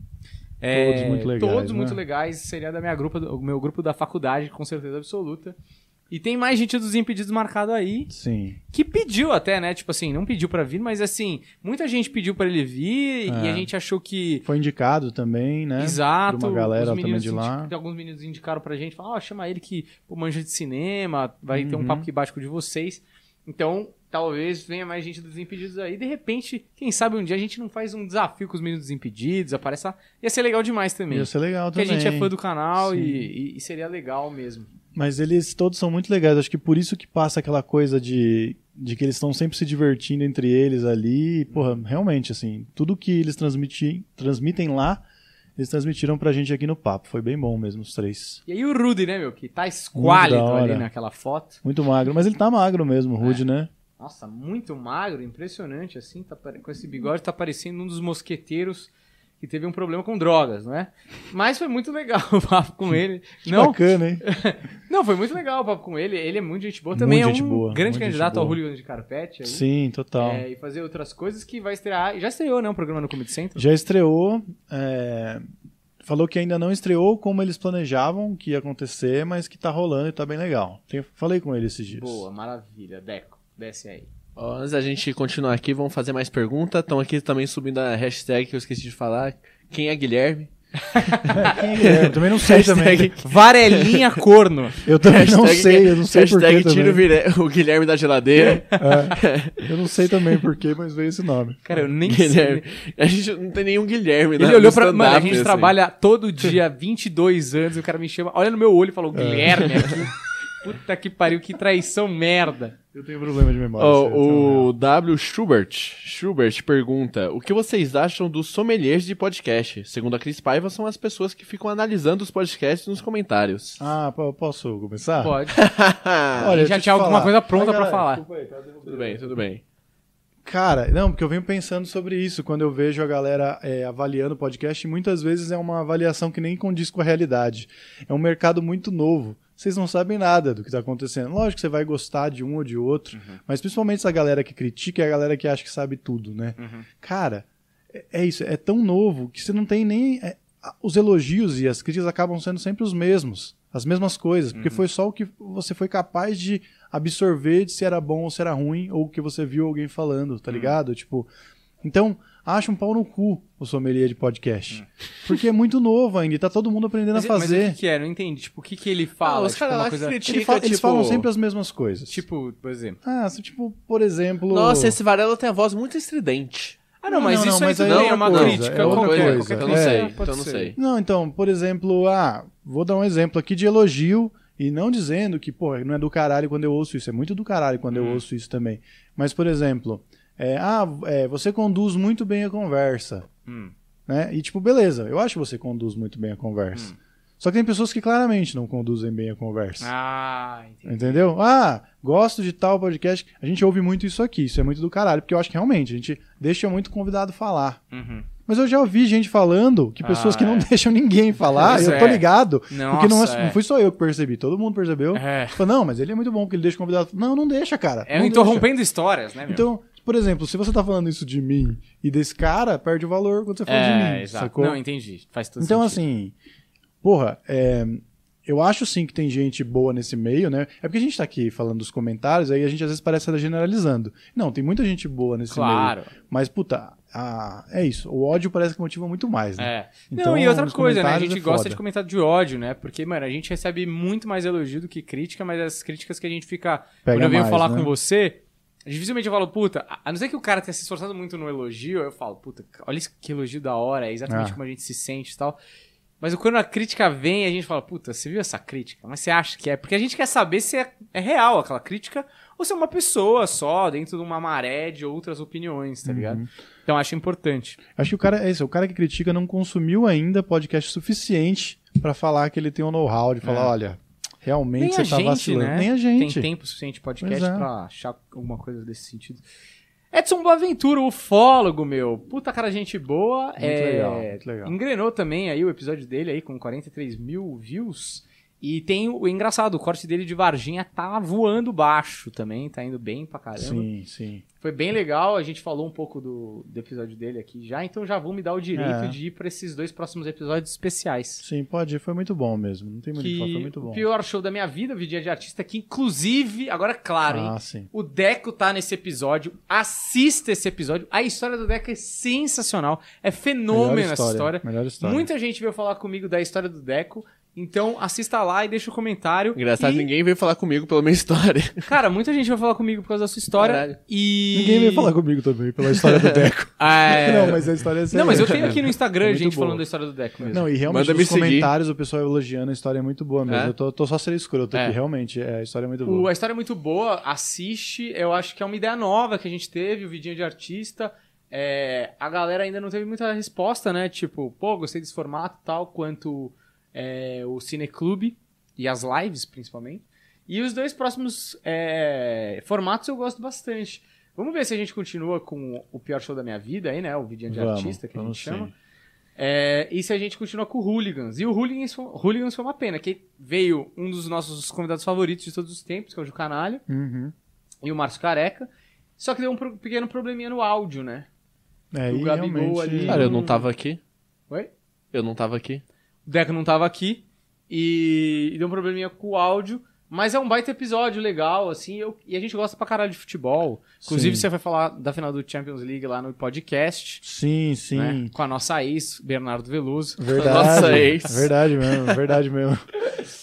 é, Todos muito legais, Todos né? muito legais. Seria da minha grupo, do meu grupo da faculdade, com certeza absoluta. E tem mais gente dos Impedidos marcado aí Sim. que pediu até, né? Tipo assim, não pediu pra vir, mas assim, muita gente pediu pra ele vir e É. a gente achou que Foi indicado também, né? Exato. Por uma galera também de lá. indi- Alguns meninos indicaram pra gente, falaram, ó, chama ele que pô, manja de cinema, vai ter um Uhum. papo que bate com o de vocês. Então, talvez venha mais gente dos Impedidos aí. De repente, quem sabe um dia a gente não faz um desafio com os meninos dos Impedidos, aparece lá. Ia ser legal demais também. Ia ser legal Porque a também. gente é fã do canal e, e- e seria legal mesmo. Mas eles todos são muito legais. Acho que por isso que passa aquela coisa de, de que eles estão sempre se divertindo entre eles ali. E, Porra, realmente, assim, tudo que eles transmitem, transmitem lá, eles transmitiram pra gente aqui no papo. Foi bem bom mesmo, os três. E aí o Rudy, né, meu? Que tá esquálido ali naquela foto. Muito magro. Mas ele tá magro mesmo, o É. Rude, né? Nossa, muito magro, impressionante, assim, tá com esse bigode, tá parecendo um dos mosqueteiros que teve um problema com drogas, não é? Mas foi muito legal (laughs) o papo com ele. Que Não, bacana, hein? (laughs) não, foi muito legal o papo com ele. Ele é muito gente boa. Também Muito é um boa, grande candidato ao. Hooligan de Carpete. Aí. Sim, total. É, e fazer outras coisas que vai estrear. Já estreou, né? Um programa no Comedy Central. Já estreou. é, Falou que ainda não estreou como eles planejavam que ia acontecer, mas que tá rolando e tá bem legal. Falei com ele esses dias. Boa, maravilha. Deco, desce aí. Antes da gente continuar aqui, vamos fazer mais perguntas. Estão aqui também subindo a hashtag que eu esqueci de falar. Quem é Guilherme? Quem é? Eu também não sei também. Hashtag- Varelinha corno. Eu também não hashtag- sei, eu não sei porquê Hashtag tira o, também. O Guilherme da geladeira. É, eu não sei também porquê, mas veio esse nome. Cara, eu nem Guilherme. sei. A gente não tem nenhum Guilherme, Ele na- olhou pra. Mano, a gente assim. trabalha todo dia, 22 anos, e o cara me chama, olha no meu olho e falou, Guilherme aqui. (laughs) Puta que pariu, que traição merda. Eu tenho problema de memória. Então, o W. Schubert, Schubert pergunta: O que vocês acham dos sommeliers de podcast? Segundo a Cris Paiva, são as pessoas que ficam analisando os podcasts nos comentários. Ah, po- posso começar? Pode. (laughs) Olha, já tinha alguma falar. coisa pronta caralho, falar. desculpa aí, tá tudo bem, tudo bem. Cara, não, porque eu venho pensando sobre isso quando eu vejo a galera é, avaliando o podcast. E muitas vezes é uma avaliação que nem condiz com a realidade. É um mercado muito novo. Vocês não sabem nada do que está acontecendo. Lógico que você vai gostar de um ou de outro, mas principalmente essa galera que critica é a galera que acha que sabe tudo, né? Cara, é, é isso. É tão novo que você não tem nem. é, os elogios e as críticas acabam sendo sempre os mesmos. As mesmas coisas. Porque foi só o que você foi capaz de absorver de se era bom ou se era ruim, ou o que você viu alguém falando, tá ligado? Tipo. Então, acho um pau no cu o sommelier de podcast. Porque é muito novo ainda e tá todo mundo aprendendo Mas, a mas fazer. o que, que é? Não entendi. Tipo, o que, que ele fala? Ah, os Tipo, caras uma lá que coisa- criticam, Ele fala- eles tipo... falam sempre as mesmas coisas. Tipo, por exemplo. ah, assim, tipo, por exemplo. Nossa, esse Varela tem a voz muito estridente. Ah, não, Não, mas não, isso não, aí mas aí é bem, é uma coisa, crítica. é outra qualquer, coisa. qualquer Eu não sei, então não sei. Não, então, por exemplo, ah, vou dar um exemplo aqui de elogio e não dizendo que, pô, não é do caralho quando eu ouço isso, é muito do caralho quando eu ouço isso também. Mas, por exemplo, é, ah, é, você conduz muito bem a conversa, Hum. né? E tipo, beleza, eu acho que você conduz muito bem a conversa. Só que tem pessoas que claramente não conduzem bem a conversa. Ah, entendi. Entendeu? Ah, gosto de tal podcast. A gente ouve muito isso aqui, isso é muito do caralho, porque eu acho que realmente a gente deixa muito convidado falar. Uhum. Mas eu já ouvi gente falando que pessoas Ah, que não é. (laughs) deixam ninguém falar, eu tô é. ligado. porque não, Nossa, é- é. não fui só eu que percebi, todo mundo percebeu. É. Não, mas ele é muito bom porque ele deixa o convidado. Não, não deixa, cara. É não interrompendo histórias, né, meu? deixa. Então, por exemplo, se você tá falando isso de mim e desse cara, perde o valor quando você fala de é, mim, exato. sacou? Não, entendi. Faz todo Então, sentido. assim, porra, é, eu acho sim que tem gente boa nesse meio, né? É porque a gente tá aqui falando dos comentários, aí a gente às vezes parece estar generalizando. Não, tem muita gente boa nesse Claro. meio. Mas, puta, a- é isso. O ódio parece que motiva muito mais, né? É. Então, não, e outra coisa, né? A gente é gosta foda. de comentário de ódio, né? Porque, mano, a gente recebe muito mais elogio do que crítica, mas as críticas que a gente fica. Pega quando eu venho mais, falar né? com você, dificilmente eu falo, puta, a- não ser que o cara tenha se esforçado muito no elogio, eu falo, puta, olha que elogio da hora, é exatamente Ah. como a gente se sente e tal. Mas quando a crítica vem, a gente fala, puta, você viu essa crítica? Mas você acha que é? Porque a gente quer saber se é, é real aquela crítica ou se é uma pessoa só, dentro de uma maré de outras opiniões, tá Uhum. ligado? Então acho importante. Acho que o cara é isso, o cara que critica não consumiu ainda podcast suficiente pra falar que ele tem o know-how de falar, É. olha, realmente Nem você tá gente, vacilando. né? Nem a gente. Tem tempo suficiente podcast é. pra achar alguma coisa desse sentido. Edson Boaventura, ufólogo, meu. Puta cara, gente boa. Muito é... legal, muito legal. Engrenou também aí o episódio dele aí com 43 mil views. E tem o, o engraçado, o corte dele de Varginha tá voando baixo também, tá indo bem pra caramba. Sim, sim. Foi bem legal, a gente falou um pouco do, do episódio dele aqui já, então já vou me dar o direito É. de ir pra esses dois próximos episódios especiais. Sim, pode ir. Foi muito bom mesmo. Não tem muito o que falar, foi muito bom. o pior show da minha vida, Vidinha de Artista, que inclusive, agora claro, hein? Ah, sim. O Deco tá nesse episódio. Assista esse episódio. A história do Deco é sensacional. É fenômeno Melhor essa história. Melhor história. Muita gente veio falar comigo da história do Deco. Então assista lá e deixa o comentário. Engraçado, e, ninguém veio falar comigo pela minha (laughs) história. Cara, muita gente vai falar comigo por causa da sua história. Caralho. E. Ninguém veio falar comigo também, pela história do (laughs) Deco. Ah, é... (laughs) Não, mas a história é Não, mas eu séria. tenho aqui no Instagram É gente boa. falando da história do Deco mesmo. Não, e realmente Manda me nos seguir. comentários o pessoal elogiando a história é muito boa mesmo. É? Eu tô, tô só sendo escroto É. aqui, realmente. É, a história é muito O- boa. a história é muito boa, assiste. Eu acho que é uma ideia nova que a gente teve, o vidinho de artista. É, a galera ainda não teve muita resposta, né? Tipo, pô, gostei desse formato e tal, quanto é, o Cineclube e as lives, principalmente. E os dois próximos é, formatos eu gosto bastante. Vamos ver se a gente continua com o pior show da minha vida aí, né? O vidinho de Vamos, artista que a gente chama. sim. É, e se a gente continua com o Hooligans. E o Hooligans foi, Hooligans foi uma pena, que veio um dos nossos convidados favoritos de todos os tempos, que é o Ju Canalha, Uhum. e o Márcio Careca. Só que deu um pro- pequeno probleminha no áudio, né? É, O Gabigol realmente... ali- Cara, eu não tava aqui. Oi? Eu não tava aqui. O Deco não tava aqui e, e deu um probleminha com o áudio. Mas é um baita episódio legal, assim, eu- e a gente gosta pra caralho de futebol. Inclusive, Sim. você vai falar da final do Champions League lá no podcast, Sim, sim. né? Com a nossa ex, Bernardo Veloso. Verdade. Nossa, ex. Verdade mesmo, verdade mesmo.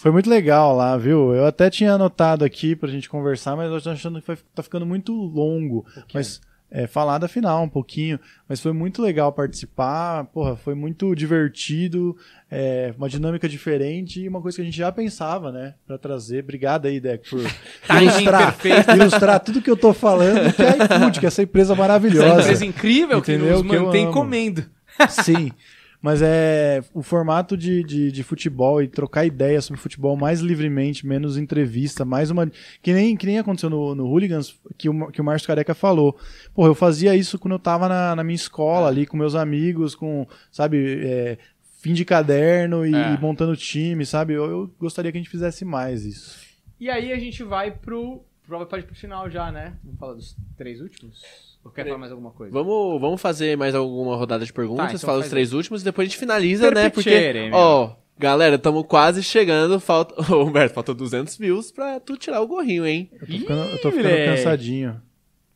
Foi muito legal lá, viu? Eu até tinha anotado aqui pra gente conversar, mas eu tô achando que tá ficando muito longo. Mas é, falar da final um pouquinho. Mas foi muito legal participar. Porra, foi muito divertido. é, uma dinâmica diferente e uma coisa que a gente já pensava, né? Pra trazer. Obrigado aí, Deco, por (laughs) ilustrar, ilustrar tudo que eu tô falando, que é a iFood, que é essa empresa maravilhosa. Essa empresa incrível Entendeu? que nos Que eu mantém amo. comendo. Sim. (laughs) Mas é o formato de, de, de futebol e trocar ideias sobre futebol mais livremente, menos entrevista, mais uma. Que nem, que nem aconteceu no, no Hooligans, que o, que o Márcio Careca falou. Porra, eu fazia isso quando eu tava na, na minha escola ali, com meus amigos, com, sabe, é, fim de caderno e, É. montando time, sabe? Eu, eu gostaria que a gente fizesse mais isso. E aí a gente vai pro. pro pode ir pro final já, né? Vamos falar dos três últimos? Ou quer falar mais alguma coisa? Vamos, vamos fazer mais alguma rodada de perguntas, Tá, então fala os três últimos e depois a gente finaliza, né? Porque, ó, galera, estamos quase chegando. Falta, (laughs) Ô, Humberto, falta 200 views pra tu tirar o gorrinho, hein? Eu tô ficando, eu tô ficando cansadinho.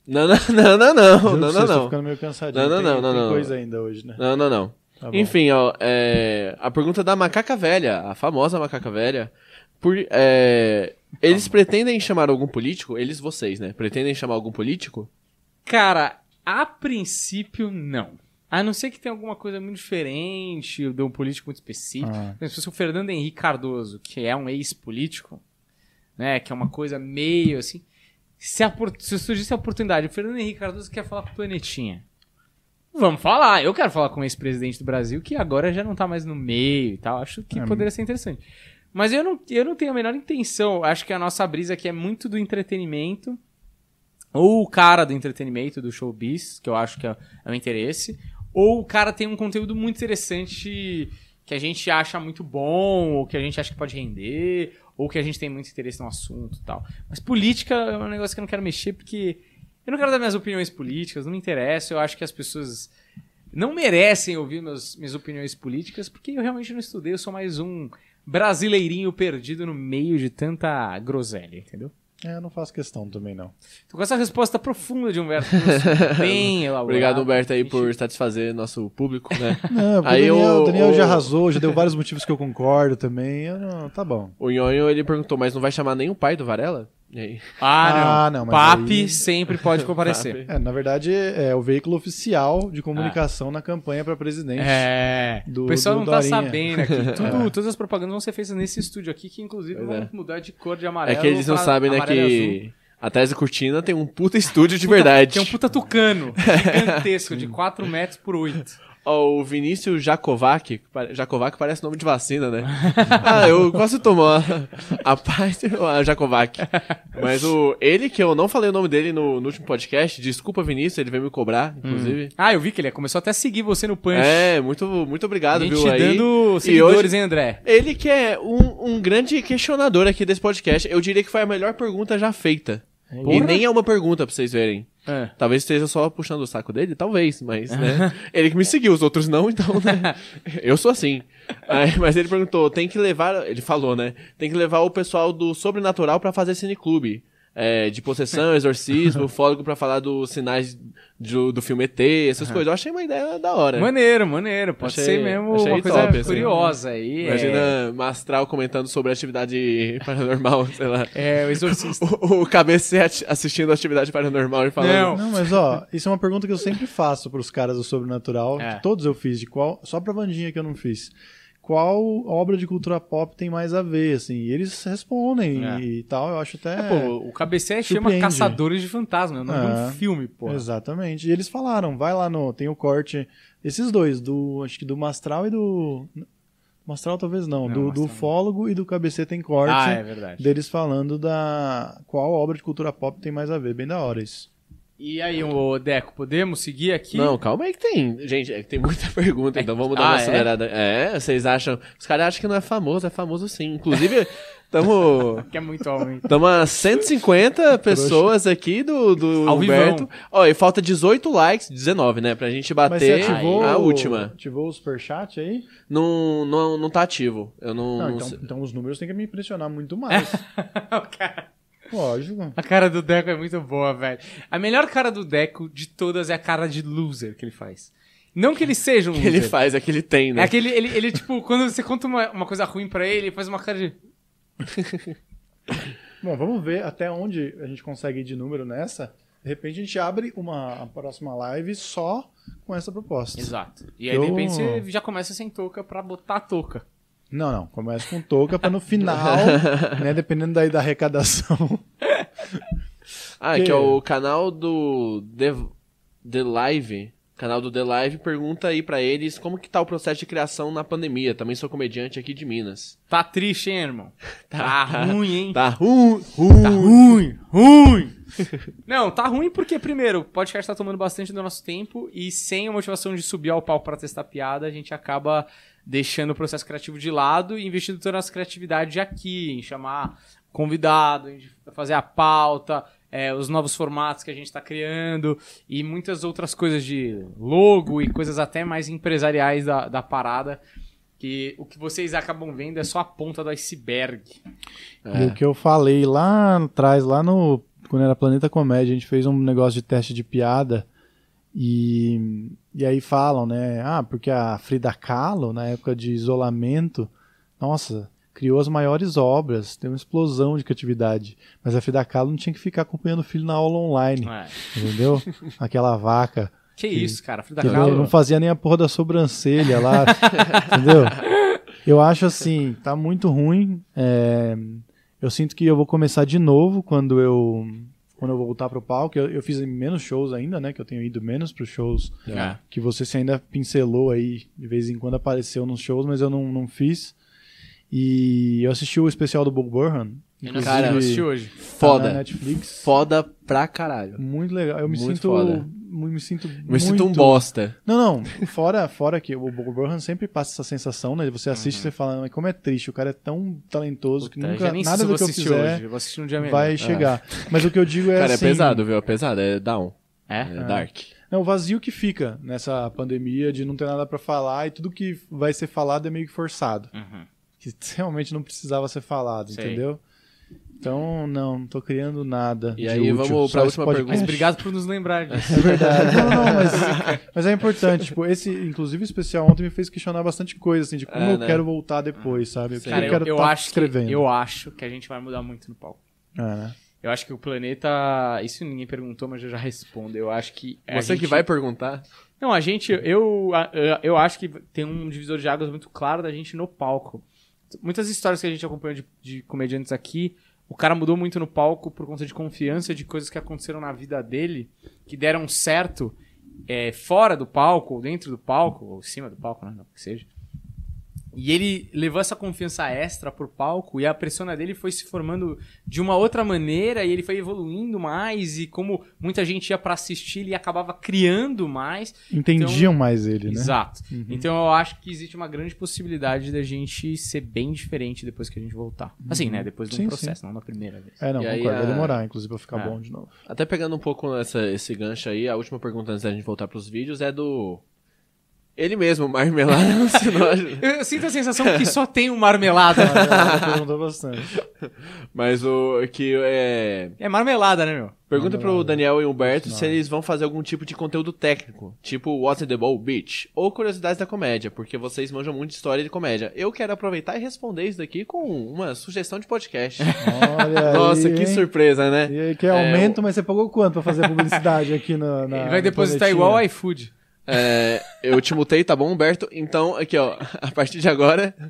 Não, não, (laughs) não, não, não, não, não, não. ficando meio cansadinho. Não, não, Tem- não, não, tem não. coisa ainda hoje, né? Não, não, não. Tá. Enfim, ó, é, a pergunta da macaca velha, a famosa macaca velha. Por, é, eles pretendem chamar algum político? Eles, vocês, né? Pretendem chamar algum político? Cara, a princípio, não. A não ser que tenha alguma coisa muito diferente, de um político muito específico. Ah. Por exemplo, se fosse o Fernando Henrique Cardoso, que é um ex-político, né? Que é uma coisa meio assim. Se, a, se surgisse a oportunidade, o Fernando Henrique Cardoso quer falar com o Planetinha. Vamos falar. Eu quero falar com o ex-presidente do Brasil, que agora já não tá mais no meio e tal. Acho que É, poderia ser interessante. Mas eu não, eu não tenho a menor intenção. Acho que a nossa brisa aqui é muito do entretenimento. Ou o cara do entretenimento, do showbiz, que eu acho que é, é o interesse. Ou o cara tem um conteúdo muito interessante que a gente acha muito bom, ou que a gente acha que pode render, ou que a gente tem muito interesse no assunto e tal. Mas política é um negócio que eu não quero mexer porque eu não quero dar minhas opiniões políticas, não me interessa. Eu acho que as pessoas não merecem ouvir meus, minhas opiniões políticas porque eu realmente não estudei. Eu sou mais um brasileirinho perdido no meio de tanta groselha, entendeu? É, eu não faço questão também, não. Tô com essa resposta profunda de Humberto. Lúcio, (laughs) Bem elaborada. Obrigado, Humberto, aí, por satisfazer nosso público, né? (laughs) Não, Aí o Daniel, o- o Daniel já arrasou, já deu (laughs) vários motivos que eu concordo também. Eu não, tá bom. O Nhonho, ele perguntou, mas não vai chamar nem o pai do Varela? Ah, não. Ah, não, mas Papi aí- sempre pode (laughs) comparecer. É, na verdade, é o veículo oficial de comunicação na campanha para presidente. É. Do- o pessoal do não tá Dorinha. sabendo aqui. (laughs) Tudo, Todas as propagandas vão ser feitas nesse estúdio aqui, que inclusive Pois vão é. mudar de cor de É amarelo. que eles não sabem, né, que atrás da cortina tem um puta estúdio de verdade. Tem um puta tucano (laughs) gigantesco, de 4 metros por 8. O Vinícius Jakovac, pare- Jakovac parece nome de vacina, né? (laughs) ah, eu quase tomou a, ou (laughs) a Jakovac. Mas o, ele, que eu não falei o nome dele no, no último podcast, desculpa Vinícius, ele veio me cobrar, inclusive. Ah, eu vi que ele começou até a seguir você no Punch. É, muito, muito obrigado, viu, aí. dando E seguidores, hoje- hein, André? Ele que é um, um grande questionador aqui desse podcast, eu diria que foi a melhor pergunta já feita. E Porra. nem é uma pergunta pra vocês verem. É. Talvez esteja só puxando o saco dele, talvez, mas, né? (laughs) ele que me seguiu, os outros não, então, né? (laughs) Eu sou assim. Aí, mas ele perguntou, tem que levar, ele falou, né? Tem que levar o pessoal do sobrenatural pra fazer cineclube. É, de possessão, (laughs) exorcismo, fólogo pra falar dos sinais do, do filme ET, essas coisas. Eu achei uma ideia da hora. Maneiro, maneiro. Pode Achei- ser mesmo achei uma coisa top, assim. curiosa aí. Imagina É, Mastral comentando sobre atividade (laughs) paranormal, sei lá. é, o exorcista. (laughs) O, o cabecete assistindo atividade paranormal e falando. Não. Não, mas ó, isso é uma pergunta que eu sempre faço pros caras do Sobrenatural. É. que Todos eu fiz, de qual. Só pra Vandinha que eu não fiz. Qual obra de cultura pop tem mais a ver, assim? E eles respondem É. e tal, eu acho até. Pô, o cabeceira chama surpreende. Caçadores de Fantasma, é o nome de um É. filme, pô. Exatamente. E eles falaram, vai lá no. Tem o corte. Esses dois, do. Acho que do Mastral e do. Mastral talvez não. Não, do, do não. Fólogo e do KBC tem corte. Ah, é verdade. Deles falando da. Qual obra de cultura pop tem mais a ver. Bem da hora isso. E aí, ô Deco, podemos seguir aqui? Não, calma aí que tem. Gente, é que tem muita (laughs) pergunta, então vamos dar Ah, uma é? acelerada. É? vocês acham. Os caras acham que não é famoso, é famoso sim. Inclusive, (laughs) tamo. (laughs) Que é muito homem. Tamo a 150 pessoas aqui do, do Ao Humberto. Ó, e falta 18 likes, 19, né? Pra gente Mas você bater ativou, a última. ativou o superchat aí? Não, não, não tá ativo. Eu não. Não, não então, sei. então os números têm que me impressionar muito mais. O cara- Lógico. A cara do Deco é muito boa, velho. A melhor cara do Deco de todas é a cara de loser que ele faz. Não que ele seja um que loser. ele faz, é que ele tem, né? É aquele, ele, ele, tipo, quando você conta uma, uma coisa ruim pra ele, ele faz uma cara de. (laughs) Bom, vamos ver até onde a gente consegue ir de número nessa. De repente a gente abre uma a próxima live só com essa proposta. Exato. E aí, Eu- de repente, você já começa sem touca pra botar a touca. Não, não. Começa com touca para no (laughs) final, né, dependendo daí da arrecadação. Ah, Que- que é o canal do The, The Live. Canal do The Live pergunta aí pra eles como que tá o processo de criação na pandemia. Também sou comediante aqui de Minas. Tá triste, hein, irmão? (laughs) Tá, ruim, hein? Tá ruim, ruim. Tá ruim, ruim. Não, tá ruim porque, primeiro, o podcast tá tomando bastante do nosso tempo e sem a motivação de subir ao palco pra testar piada, a gente acaba deixando o processo criativo de lado e investindo toda a nossa criatividade aqui, em chamar convidado, em fazer a pauta, é, os novos formatos que a gente tá criando e muitas outras coisas de logo e coisas até mais empresariais da, da parada. Que o que vocês acabam vendo é só a ponta do iceberg. E o que eu falei lá atrás, lá no quando era Planeta Comédia, a gente fez um negócio de teste de piada e, e aí falam, né? Ah, porque a Frida Kahlo, na época de isolamento, nossa, criou as maiores obras, tem uma explosão de criatividade. Mas a Frida Kahlo não tinha que ficar acompanhando o filho na aula online, É. entendeu? (laughs) Aquela vaca. Que isso, cara. Frida Que Kahlo. não fazia nem a porra da sobrancelha lá, (laughs) entendeu? Eu acho assim, tá muito ruim. é, eu sinto que eu vou começar de novo quando eu quando eu voltar pro palco. Eu, eu fiz menos shows ainda, né? Que eu tenho ido menos pros shows É. que você se ainda pincelou aí, de vez em quando apareceu nos shows, mas eu não, não fiz. E eu assisti o especial do Bob Burhan. Eu não inclusive, assisti, eu assisti hoje. tá Foda. na Netflix. Foda pra caralho. Muito legal. Eu me Muito sinto. foda. Me sinto. Me sinto um muito- bosta. Não, não. Fora, fora que o Bob Burhan sempre passa essa sensação, né? Você assiste e você fala, mas como é triste, o cara é tão talentoso que Puta, nunca nem sei nada do que eu fizer hoje. Eu vou assistir um dia melhor. vai chegar. Mas o que eu digo é (laughs) Cara, assim. é pesado, viu? É pesado, é down. É? É dark. Não, o vazio que fica nessa pandemia de não ter nada pra falar e tudo que vai ser falado é meio que forçado. Uhum. Que (laughs) realmente não precisava ser falado, Sei. entendeu? Então, não, não tô criando nada. E de aí, útil, vamos pra esse última podcast. Mas obrigado por nos lembrar disso. É verdade. Não, não, (laughs) mas, mas é importante. Tipo, esse, inclusive, o especial ontem me fez questionar bastante coisa, assim, de como É, eu né? quero voltar depois, sabe? O que Cara, eu eu, quero eu tá acho que, escrevendo. eu acho que a gente vai mudar muito no palco. É, né? Eu acho que o planeta. Isso ninguém perguntou, mas eu já respondo. Eu acho que. a Você que gente- vai perguntar. Não, a gente. Eu, a- eu acho que tem um divisor de águas muito claro da gente no palco. Muitas histórias que a gente acompanhou de, de comediantes aqui, o cara mudou muito no palco por conta de confiança de coisas que aconteceram na vida dele, que deram certo é, fora do palco, ou dentro do palco, ou em cima do palco, né? Não que seja. E ele levou essa confiança extra pro palco e a persona dele foi se formando de uma outra maneira e ele foi evoluindo mais e como muita gente ia pra assistir, ele acabava criando mais. Entendiam mais ele, né? Exato. Uhum. Então eu acho que existe uma grande possibilidade da gente ser bem diferente depois que a gente voltar. Assim, né? Depois de um Sim, processo, não na primeira vez. É, não, E aí, concordo. Vai demorar, inclusive, pra ficar É. bom de novo. Até pegando um pouco essa, esse gancho aí, a última pergunta antes da gente voltar pros vídeos é do. Ele mesmo, Marmelada Alucinógeno. (laughs) Eu, eu sinto a sensação que só tem um marmelada. Ela perguntou bastante. Mas o que é. é marmelada, né, meu? Pergunta pro Marmelada. Daniel e Humberto se eles vão fazer algum tipo de conteúdo técnico, tipo What's in the Bowl Beach, ou curiosidades da comédia, porque vocês manjam muito de história de comédia. Eu quero aproveitar e responder isso daqui com uma sugestão de podcast. Olha (laughs) Nossa, aí, que hein? surpresa, né? E aí, quer aumento, mas você pagou quanto pra fazer a publicidade aqui na, na vai depositar igual o iFood. É, eu te mutei, tá bom, Humberto? Então, aqui, ó, (laughs) a partir de agora. (laughs)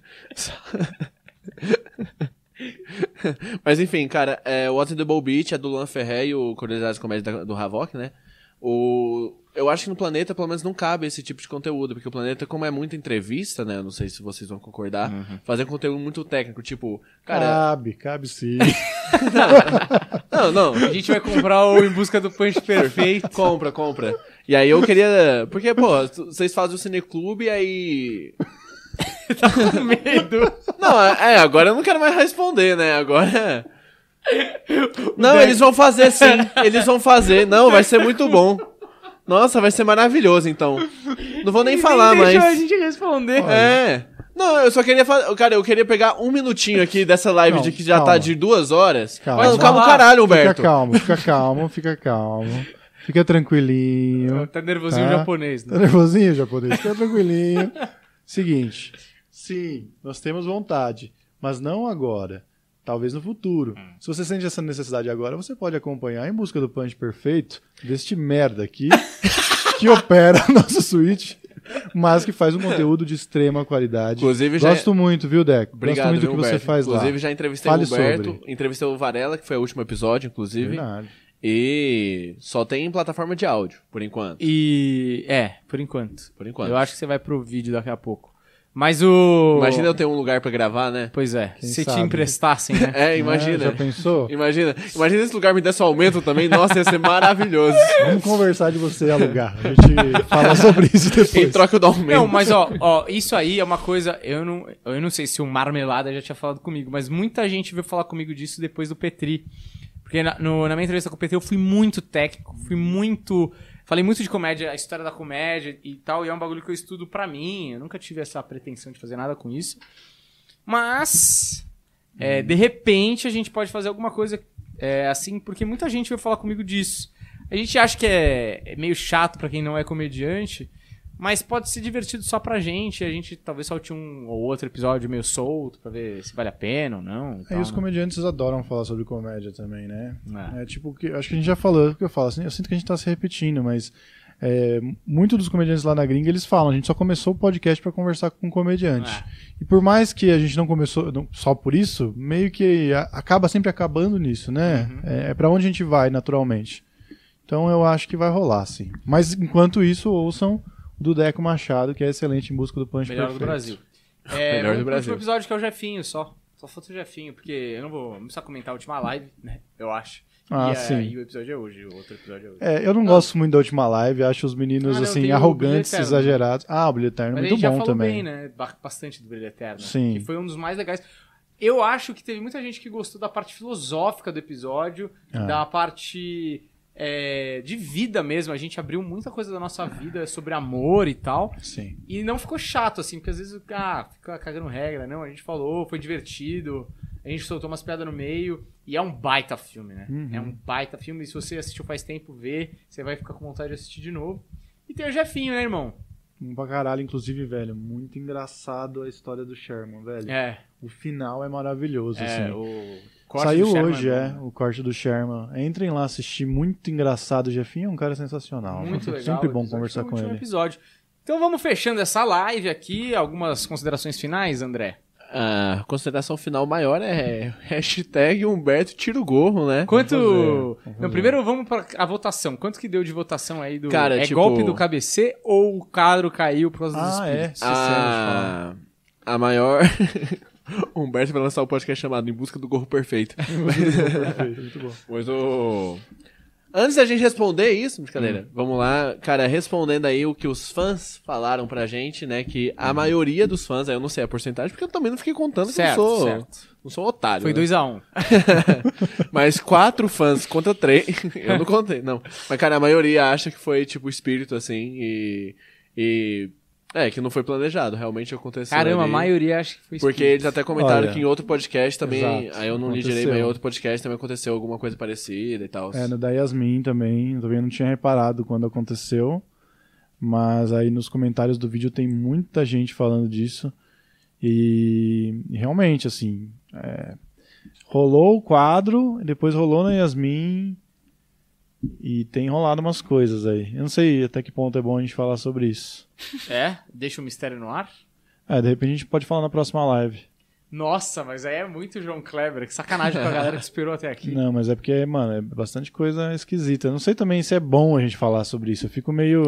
Mas enfim, cara, é, o What's in the Bowl Beach é do Luan Ferré e o Curiosidades de Comédia do Havok, né? O, eu acho que no Planeta, pelo menos, não cabe esse tipo de conteúdo, porque o Planeta, como é muita entrevista, né? eu Não sei se vocês vão concordar, fazer conteúdo muito técnico, tipo, cara. Cabe, cabe sim. (laughs) Não, não, A gente vai comprar o Em Busca do Punch Perfeito. compra, compra. E aí eu queria. Porque, pô, vocês fazem o Cineclube e aí. (laughs) Com medo. Não, é, agora eu não quero mais responder, né? Agora. Não, eles vão fazer sim. (laughs) Eles vão fazer. Não, vai ser muito bom. Nossa, vai ser maravilhoso, então. Não vou nem falar Nem deixou mais. a gente responder. É. Não, eu só queria fazer. Cara, eu queria pegar um minutinho aqui dessa live Não, de que já calma. tá de duas horas. Calma. Não, calma o Falar. caralho, Fica Humberto. calmo, fica calmo, fica calmo. Fica tranquilinho. Tá nervosinho Tá. japonês, né? Tá nervosinho, japonês? Fica tranquilinho. (laughs) Seguinte. Sim, nós temos vontade, mas não agora. Talvez no futuro. Se você sente essa necessidade agora, você pode acompanhar em busca do punch perfeito deste merda aqui, (laughs) que opera nosso Switch, mas que faz um conteúdo de extrema qualidade. Inclusive, já- Gosto muito, viu, Deco? Obrigado, Gosto muito do viu, que você Humberto? faz Inclusive, lá. já entrevistei Fale o Humberto, sobre. entrevistei o Varela, que foi o último episódio, inclusive. Verdade. E só tem em plataforma de áudio, por enquanto. E. É, por enquanto. Por enquanto. Eu acho que você vai pro vídeo daqui a pouco. Mas o. Imagina eu ter um lugar pra gravar, né? Pois é, Quem se te sabe? emprestassem, né? É, (laughs) É, imagina. já pensou? Imagina. Imagina esse lugar me desse um aumento também. Nossa, ia ser maravilhoso. (laughs) Vamos conversar de você alugar. A gente fala sobre isso (laughs) em depois. troca do aumento. Não, mas ó, ó, isso aí é uma coisa. Eu não, eu não sei se o Marmelada já tinha falado comigo, mas muita gente veio falar comigo disso depois do Petri. Porque na, no- na minha entrevista com o Petri eu fui muito técnico, fui muito. Falei muito de comédia, a história da comédia e tal, e é um bagulho que eu estudo pra mim. Eu nunca tive essa pretensão de fazer nada com isso. Mas. é, de repente a gente pode fazer alguma coisa É assim, porque muita gente veio falar comigo disso. A gente acha que é, é meio chato pra quem não é comediante, mas pode ser divertido só pra gente. A gente talvez solte um ou outro episódio meio solto pra ver se vale a pena ou não. e Aí tal, os né? comediantes adoram falar sobre comédia também, né? É. É tipo que acho que a gente já falou, é o que eu falo, assim, eu sinto que a gente tá se repetindo, mas é, muito dos comediantes lá na gringa eles falam, a gente só começou o podcast pra conversar com um comediante. É. E por mais que a gente não começou não- só por isso, meio que a- acaba sempre acabando nisso, né? Uhum. É, é para onde a gente vai naturalmente. Então eu acho que vai rolar, sim. Mas enquanto isso, ouçam do Deco Machado, que é excelente em busca do punch Melhor do perfeito. Brasil. (laughs) É, Melhor do o Brasil. último episódio que é o Jefinho só. Só falta o Jefinho, porque eu não vou, não precisa comentar a última live, né? Eu acho. Ah, e, é, sim. e o episódio é hoje, o outro episódio é hoje. É, eu não gosto muito da última live, acho os meninos Ah, não, assim o arrogantes, Eterno. exagerados. Ah, o Brilho Eterno é Mas a muito gente já bom falou também. bem, né? Ba- Bastante do Brilho Eterno. Sim. Que foi um dos mais legais. Eu acho que teve muita gente que gostou da parte filosófica do episódio, Ah. da parte é, de vida mesmo. A gente abriu muita coisa da nossa vida sobre amor e tal. Sim. E não ficou chato, assim, porque às vezes, ah, fica cagando regra. Não, a gente falou, foi divertido. A gente soltou umas piadas no meio. E é um baita filme, né? Uhum. É um baita filme. E se você assistiu faz tempo, vê, você vai ficar com vontade de assistir de novo. E tem o Jefinho, né, irmão? Um pra caralho, inclusive, velho. Muito engraçado a história do Sherman, velho. É, O final é maravilhoso, é, assim. o corte Saiu hoje, é, né? o corte do Sherman. Entrem lá assistir, muito engraçado. O Jefinho é um cara sensacional. Muito legal. Sempre bom episódio conversar o com ele. episódio. Então vamos fechando essa live aqui. Algumas considerações finais, André? A consideração final maior é hashtag Humberto tira o gorro, né? Quanto. fazer, vamos Não, primeiro vamos para a votação. Quanto que deu de votação aí do. Cara, é tipo- golpe do KBC ou o quadro caiu por causa dos Ah, é. espíritos? A, a maior. (laughs) Humberto vai lançar um podcast chamado Em Busca do Gorro Perfeito. (laughs) Perfeito, muito bom. Mas o. Antes da gente responder isso, brincadeira, Hum. vamos lá, cara, respondendo aí o que os fãs falaram pra gente, né? Que a maioria dos fãs, aí eu não sei a porcentagem, porque eu também não fiquei contando Certo, que eu sou. certo. Não sou otário. Foi né? 2x1. Um. (laughs) Mas quatro fãs contra três. (laughs) eu não contei, não. Mas, cara, a maioria acha que foi, tipo, espírito, assim, e. E. É, que não foi planejado, realmente aconteceu. Caramba, a ali. maioria acho que foi Porque eles até comentaram Olha, que em outro podcast também. exato, aí eu não li aconteceu. direito, mas em outro podcast também aconteceu alguma coisa parecida e tal. É, no da Yasmin também, eu também não tinha reparado quando aconteceu. Mas aí nos comentários do vídeo tem muita gente falando disso. E, e realmente, assim, é, rolou o quadro, depois rolou na Yasmin. E tem rolado umas coisas aí. Eu não sei até que ponto é bom a gente falar sobre isso. (laughs) É? Deixa o mistério no ar? É, de repente a gente pode falar na próxima live. Nossa, mas aí é muito João Kleber. Que sacanagem com a galera que esperou até aqui. (laughs) Não, mas é porque, mano, é bastante coisa esquisita. Eu não sei também se é bom a gente falar sobre isso. Eu fico meio.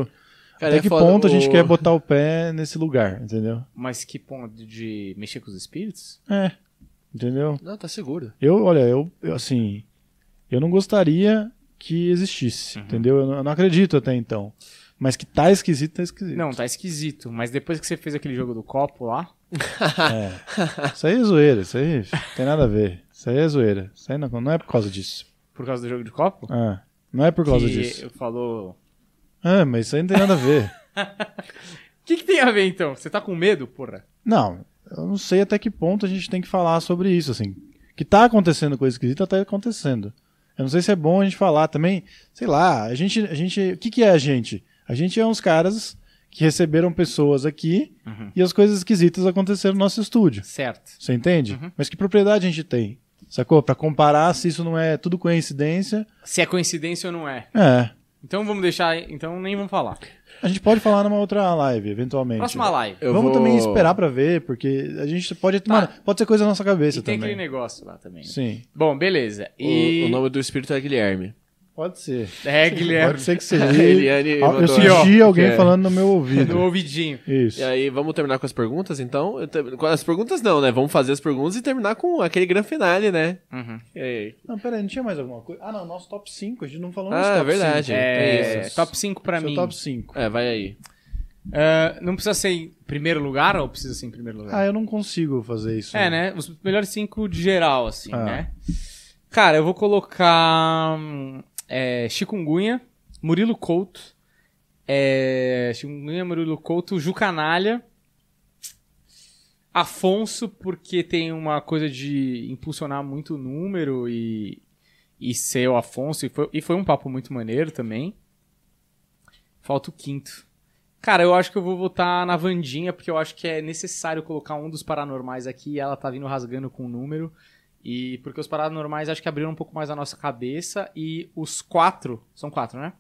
Cara, Até é que ponto a gente o- quer botar o pé nesse lugar, entendeu? Mas que ponto de mexer com os espíritos? É. Entendeu? Não, tá seguro. Eu, olha, eu, eu, assim. Eu não gostaria que existisse, Uhum. entendeu? Eu não, acredito até então. Mas que tá esquisito, tá esquisito. Não, tá esquisito. Mas depois que você fez aquele jogo do copo lá. É. Isso aí é zoeira, isso aí não tem nada a ver. Isso aí é zoeira. Isso aí não, não é por causa disso. Por causa do jogo de copo? É. Não é por causa que disso. falou. É, mas isso aí não tem nada a ver. O (laughs) que, que tem a ver então? Você tá com medo, porra? Não, eu não sei até que ponto a gente tem que falar sobre isso, assim. Que tá acontecendo coisa esquisita, tá acontecendo. Eu não sei se é bom a gente falar também, sei lá, a gente, a gente, o que que é a gente? A gente é uns caras que receberam pessoas aqui Uhum. e as coisas esquisitas aconteceram no nosso estúdio. Certo. Você entende? Uhum. Mas que propriedade a gente tem? Sacou? Pra comparar se isso não é tudo coincidência. Se é coincidência ou não é. É. Então vamos deixar. Então nem vamos falar. A gente pode falar numa outra live, eventualmente. Próxima live. Eu Vamos vou- também esperar pra ver, porque a gente pode. Mano, pode ser coisa da nossa cabeça E tem também. aquele negócio lá também. né? Sim, Bom, beleza. O- E. O, nome do espírito é Guilherme. Pode ser. É, Guilherme. Pode ser que seja. (laughs) Eliane eu senti alguém é. falando no meu ouvido. No ouvidinho. Isso. E aí, vamos terminar com as perguntas, então? Com as perguntas não, né? Vamos fazer as perguntas e terminar com aquele grande finale, né? Uhum. E aí? Não, peraí, não tinha mais alguma coisa? Ah, não, nosso top 5. A gente não falou Ah, top é verdade. 5. É, Isso. top 5 pra Seu mim. top 5. É, vai aí. Ah, não precisa ser em primeiro lugar ou precisa ser em primeiro lugar? Ah, eu não consigo fazer isso. É, né? Os melhores cinco de geral, assim, Ah. né? Cara, eu vou colocar hum, é, Chikungunya, Murilo Couto, é, Chikungunya, Murilo Couto, Jucanalha, Afonso, porque tem uma coisa de impulsionar muito o número e, e ser o Afonso. E foi, e foi um papo muito maneiro também. Falta o quinto. Cara, eu acho que eu vou votar na Vandinha, porque eu acho que é necessário colocar um dos paranormais aqui e ela tá vindo rasgando com o número. E porque os paranormais acho que abriram um pouco mais a nossa cabeça e os quatro, são quatro, né?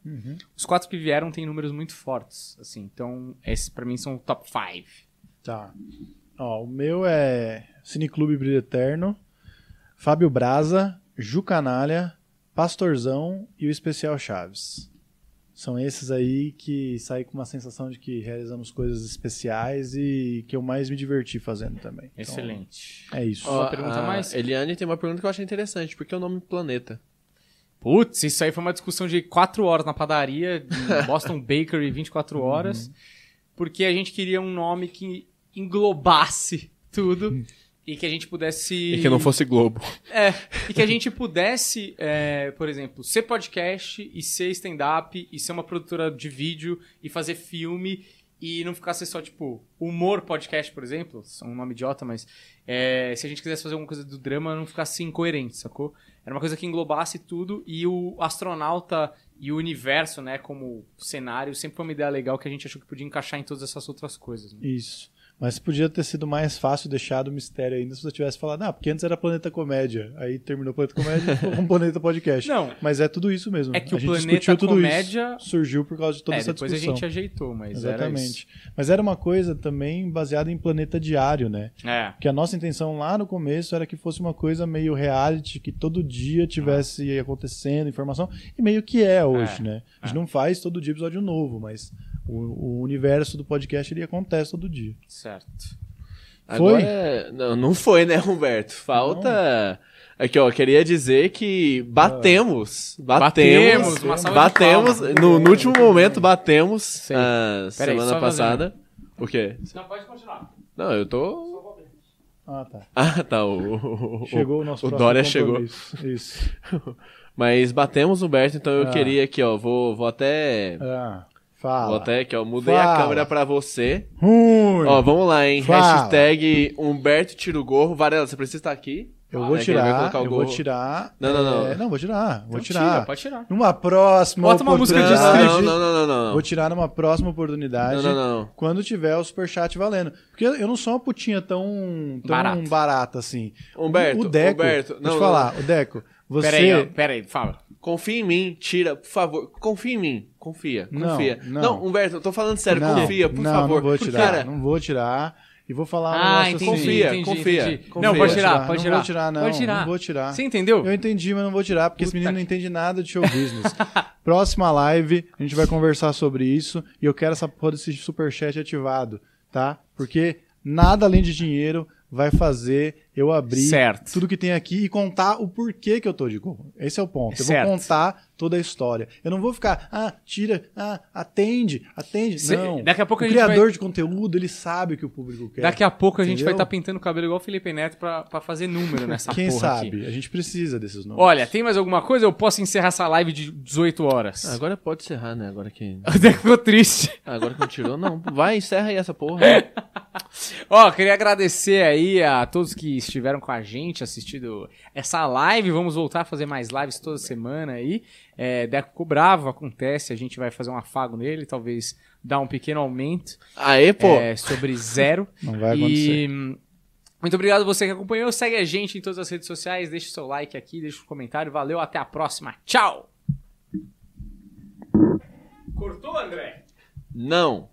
Os quatro que vieram têm números muito fortes, assim. Então, esses pra mim são o top 5. Tá. Ó, o meu é Cineclube Brilho Eterno, Fábio Braza, Ju Canalha, Pastorzão e o Especial Chaves. São esses aí que saí com uma sensação de que realizamos coisas especiais e que eu mais me diverti fazendo também. Então, Excelente. é isso. Ó, Uma pergunta a mais? Eliane tem uma pergunta que eu achei interessante. Por que o nome Planeta? Putz, isso aí foi uma discussão de 4 horas na padaria, (laughs) Boston Bakery, 24 horas, porque a gente queria um nome que englobasse tudo (laughs) e que a gente pudesse... E que não fosse Globo. (laughs) É, e que a gente pudesse, é, por exemplo, ser podcast e ser stand-up e ser uma produtora de vídeo e fazer filme e não ficar ser só, tipo, humor podcast, por exemplo, é um nome idiota, mas é, se a gente quisesse fazer alguma coisa do drama, não ficasse incoerente, sacou? Era uma coisa que englobasse tudo e o astronauta e o universo, né, como cenário, sempre foi uma ideia legal que a gente achou que podia encaixar em todas essas outras coisas. Né? Isso. Mas podia ter sido mais fácil deixar o mistério ainda se você tivesse falado, ah, porque antes era Planeta Comédia. Aí terminou Planeta Comédia e ficou com (laughs) Planeta Podcast. Não. Mas é tudo isso mesmo. É que a o gente Planeta discutiu tudo Comédia- isso. Surgiu por causa de toda é, essa depois discussão. a gente ajeitou, mas era Exatamente. Mas era uma coisa também baseada em planeta diário, né? É. Porque a nossa intenção lá no começo era que fosse uma coisa meio reality, que todo dia tivesse acontecendo informação, e meio que é hoje, É, né? A gente não faz todo dia episódio novo, mas o, o universo do podcast ele acontece todo dia. Certo. Foi? Agora, não, não foi, né, Humberto? Falta. Aqui, ó, queria dizer que batemos. Batemos. Batemos, batemos. palmas. No, no último momento, batemos. Peraí, semana só passada. O quê? Não, pode continuar. Não, eu tô. Ah, tá. (laughs) Ah, tá. O, o- Chegou o nosso o Dória chegou. Isso. (laughs) Mas batemos, Humberto, então eu Ah. queria aqui, ó. Vou, vou até. Ah, Vou fala. até aqui, ó. Mudei Fala. a câmera pra você. Ruim. Ó, vamos lá, hein? Fala. Hashtag Humberto tira o gorro. Varela, você precisa estar aqui? eu vou É que ele vai tirar, eu vou tirar. Não, não, não. é, não, vou tirar, vou Então tirar. tira, pode tirar. Numa próxima Bota uma música de Não, oportunidade. não, não, não, não, não. Vou tirar numa próxima oportunidade. Não, não, não. Quando tiver o superchat valendo. Porque eu não sou uma putinha tão, tão Barata. barata. assim. Humberto, o Deco, Humberto, vou não, te não. falar, o Deco, você... Pera aí, ó, pera aí, fala. Confia em mim, tira, por favor. Confia em mim. Confia, Não, confia. não. Humberto, eu tô falando sério, não, confia, por não, favor. Não vou tirar, Cara, não vou tirar. E vou falar um Ah, negócio entendi. assim. Confia, entendi, confia, entendi. confia. Não, pode tirar, Não pode vou tirar. tirar, não. Pode tirar. Não vou tirar. Você entendeu? Eu entendi, mas não vou tirar, porque esse Puta menino não que- entende nada de show business. (laughs) Próxima live, a gente vai conversar sobre isso e eu quero essa porra desse superchat ativado, tá? Porque nada além de dinheiro vai fazer eu abrir Certo. tudo que tem aqui e contar o porquê que eu tô de gorro. Esse é o ponto. Eu Certo. vou contar toda a história. Eu não vou ficar, ah, tira, ah, atende, atende. Cê- não. daqui a pouco o a gente criador vai- de conteúdo, ele sabe o que o público quer. Daqui a pouco a gente vai estar pintando o cabelo igual o Felipe Neto pra, pra fazer número nessa Quem porra sabe? aqui. A gente precisa desses números. Olha, tem mais alguma coisa? Eu posso encerrar essa live de 18 horas. Ah, agora pode encerrar, né? Agora que. (laughs) Deco ficou triste. Ah, Agora que não tirou. Não, vai, encerra aí essa porra. (laughs) Ó, queria agradecer aí a todos que estiveram com a gente assistindo essa live. Vamos voltar a fazer mais lives toda semana aí. É, Deco ficou bravo, acontece. A gente vai fazer um afago nele, talvez dar um pequeno aumento Aê, pô. é, sobre zero. (laughs) Não vai acontecer. E hum, muito obrigado você que acompanhou. Segue a gente em todas as redes sociais. Deixa o seu like aqui, deixa um comentário. Valeu, até a próxima. Tchau! Cortou, André? Não.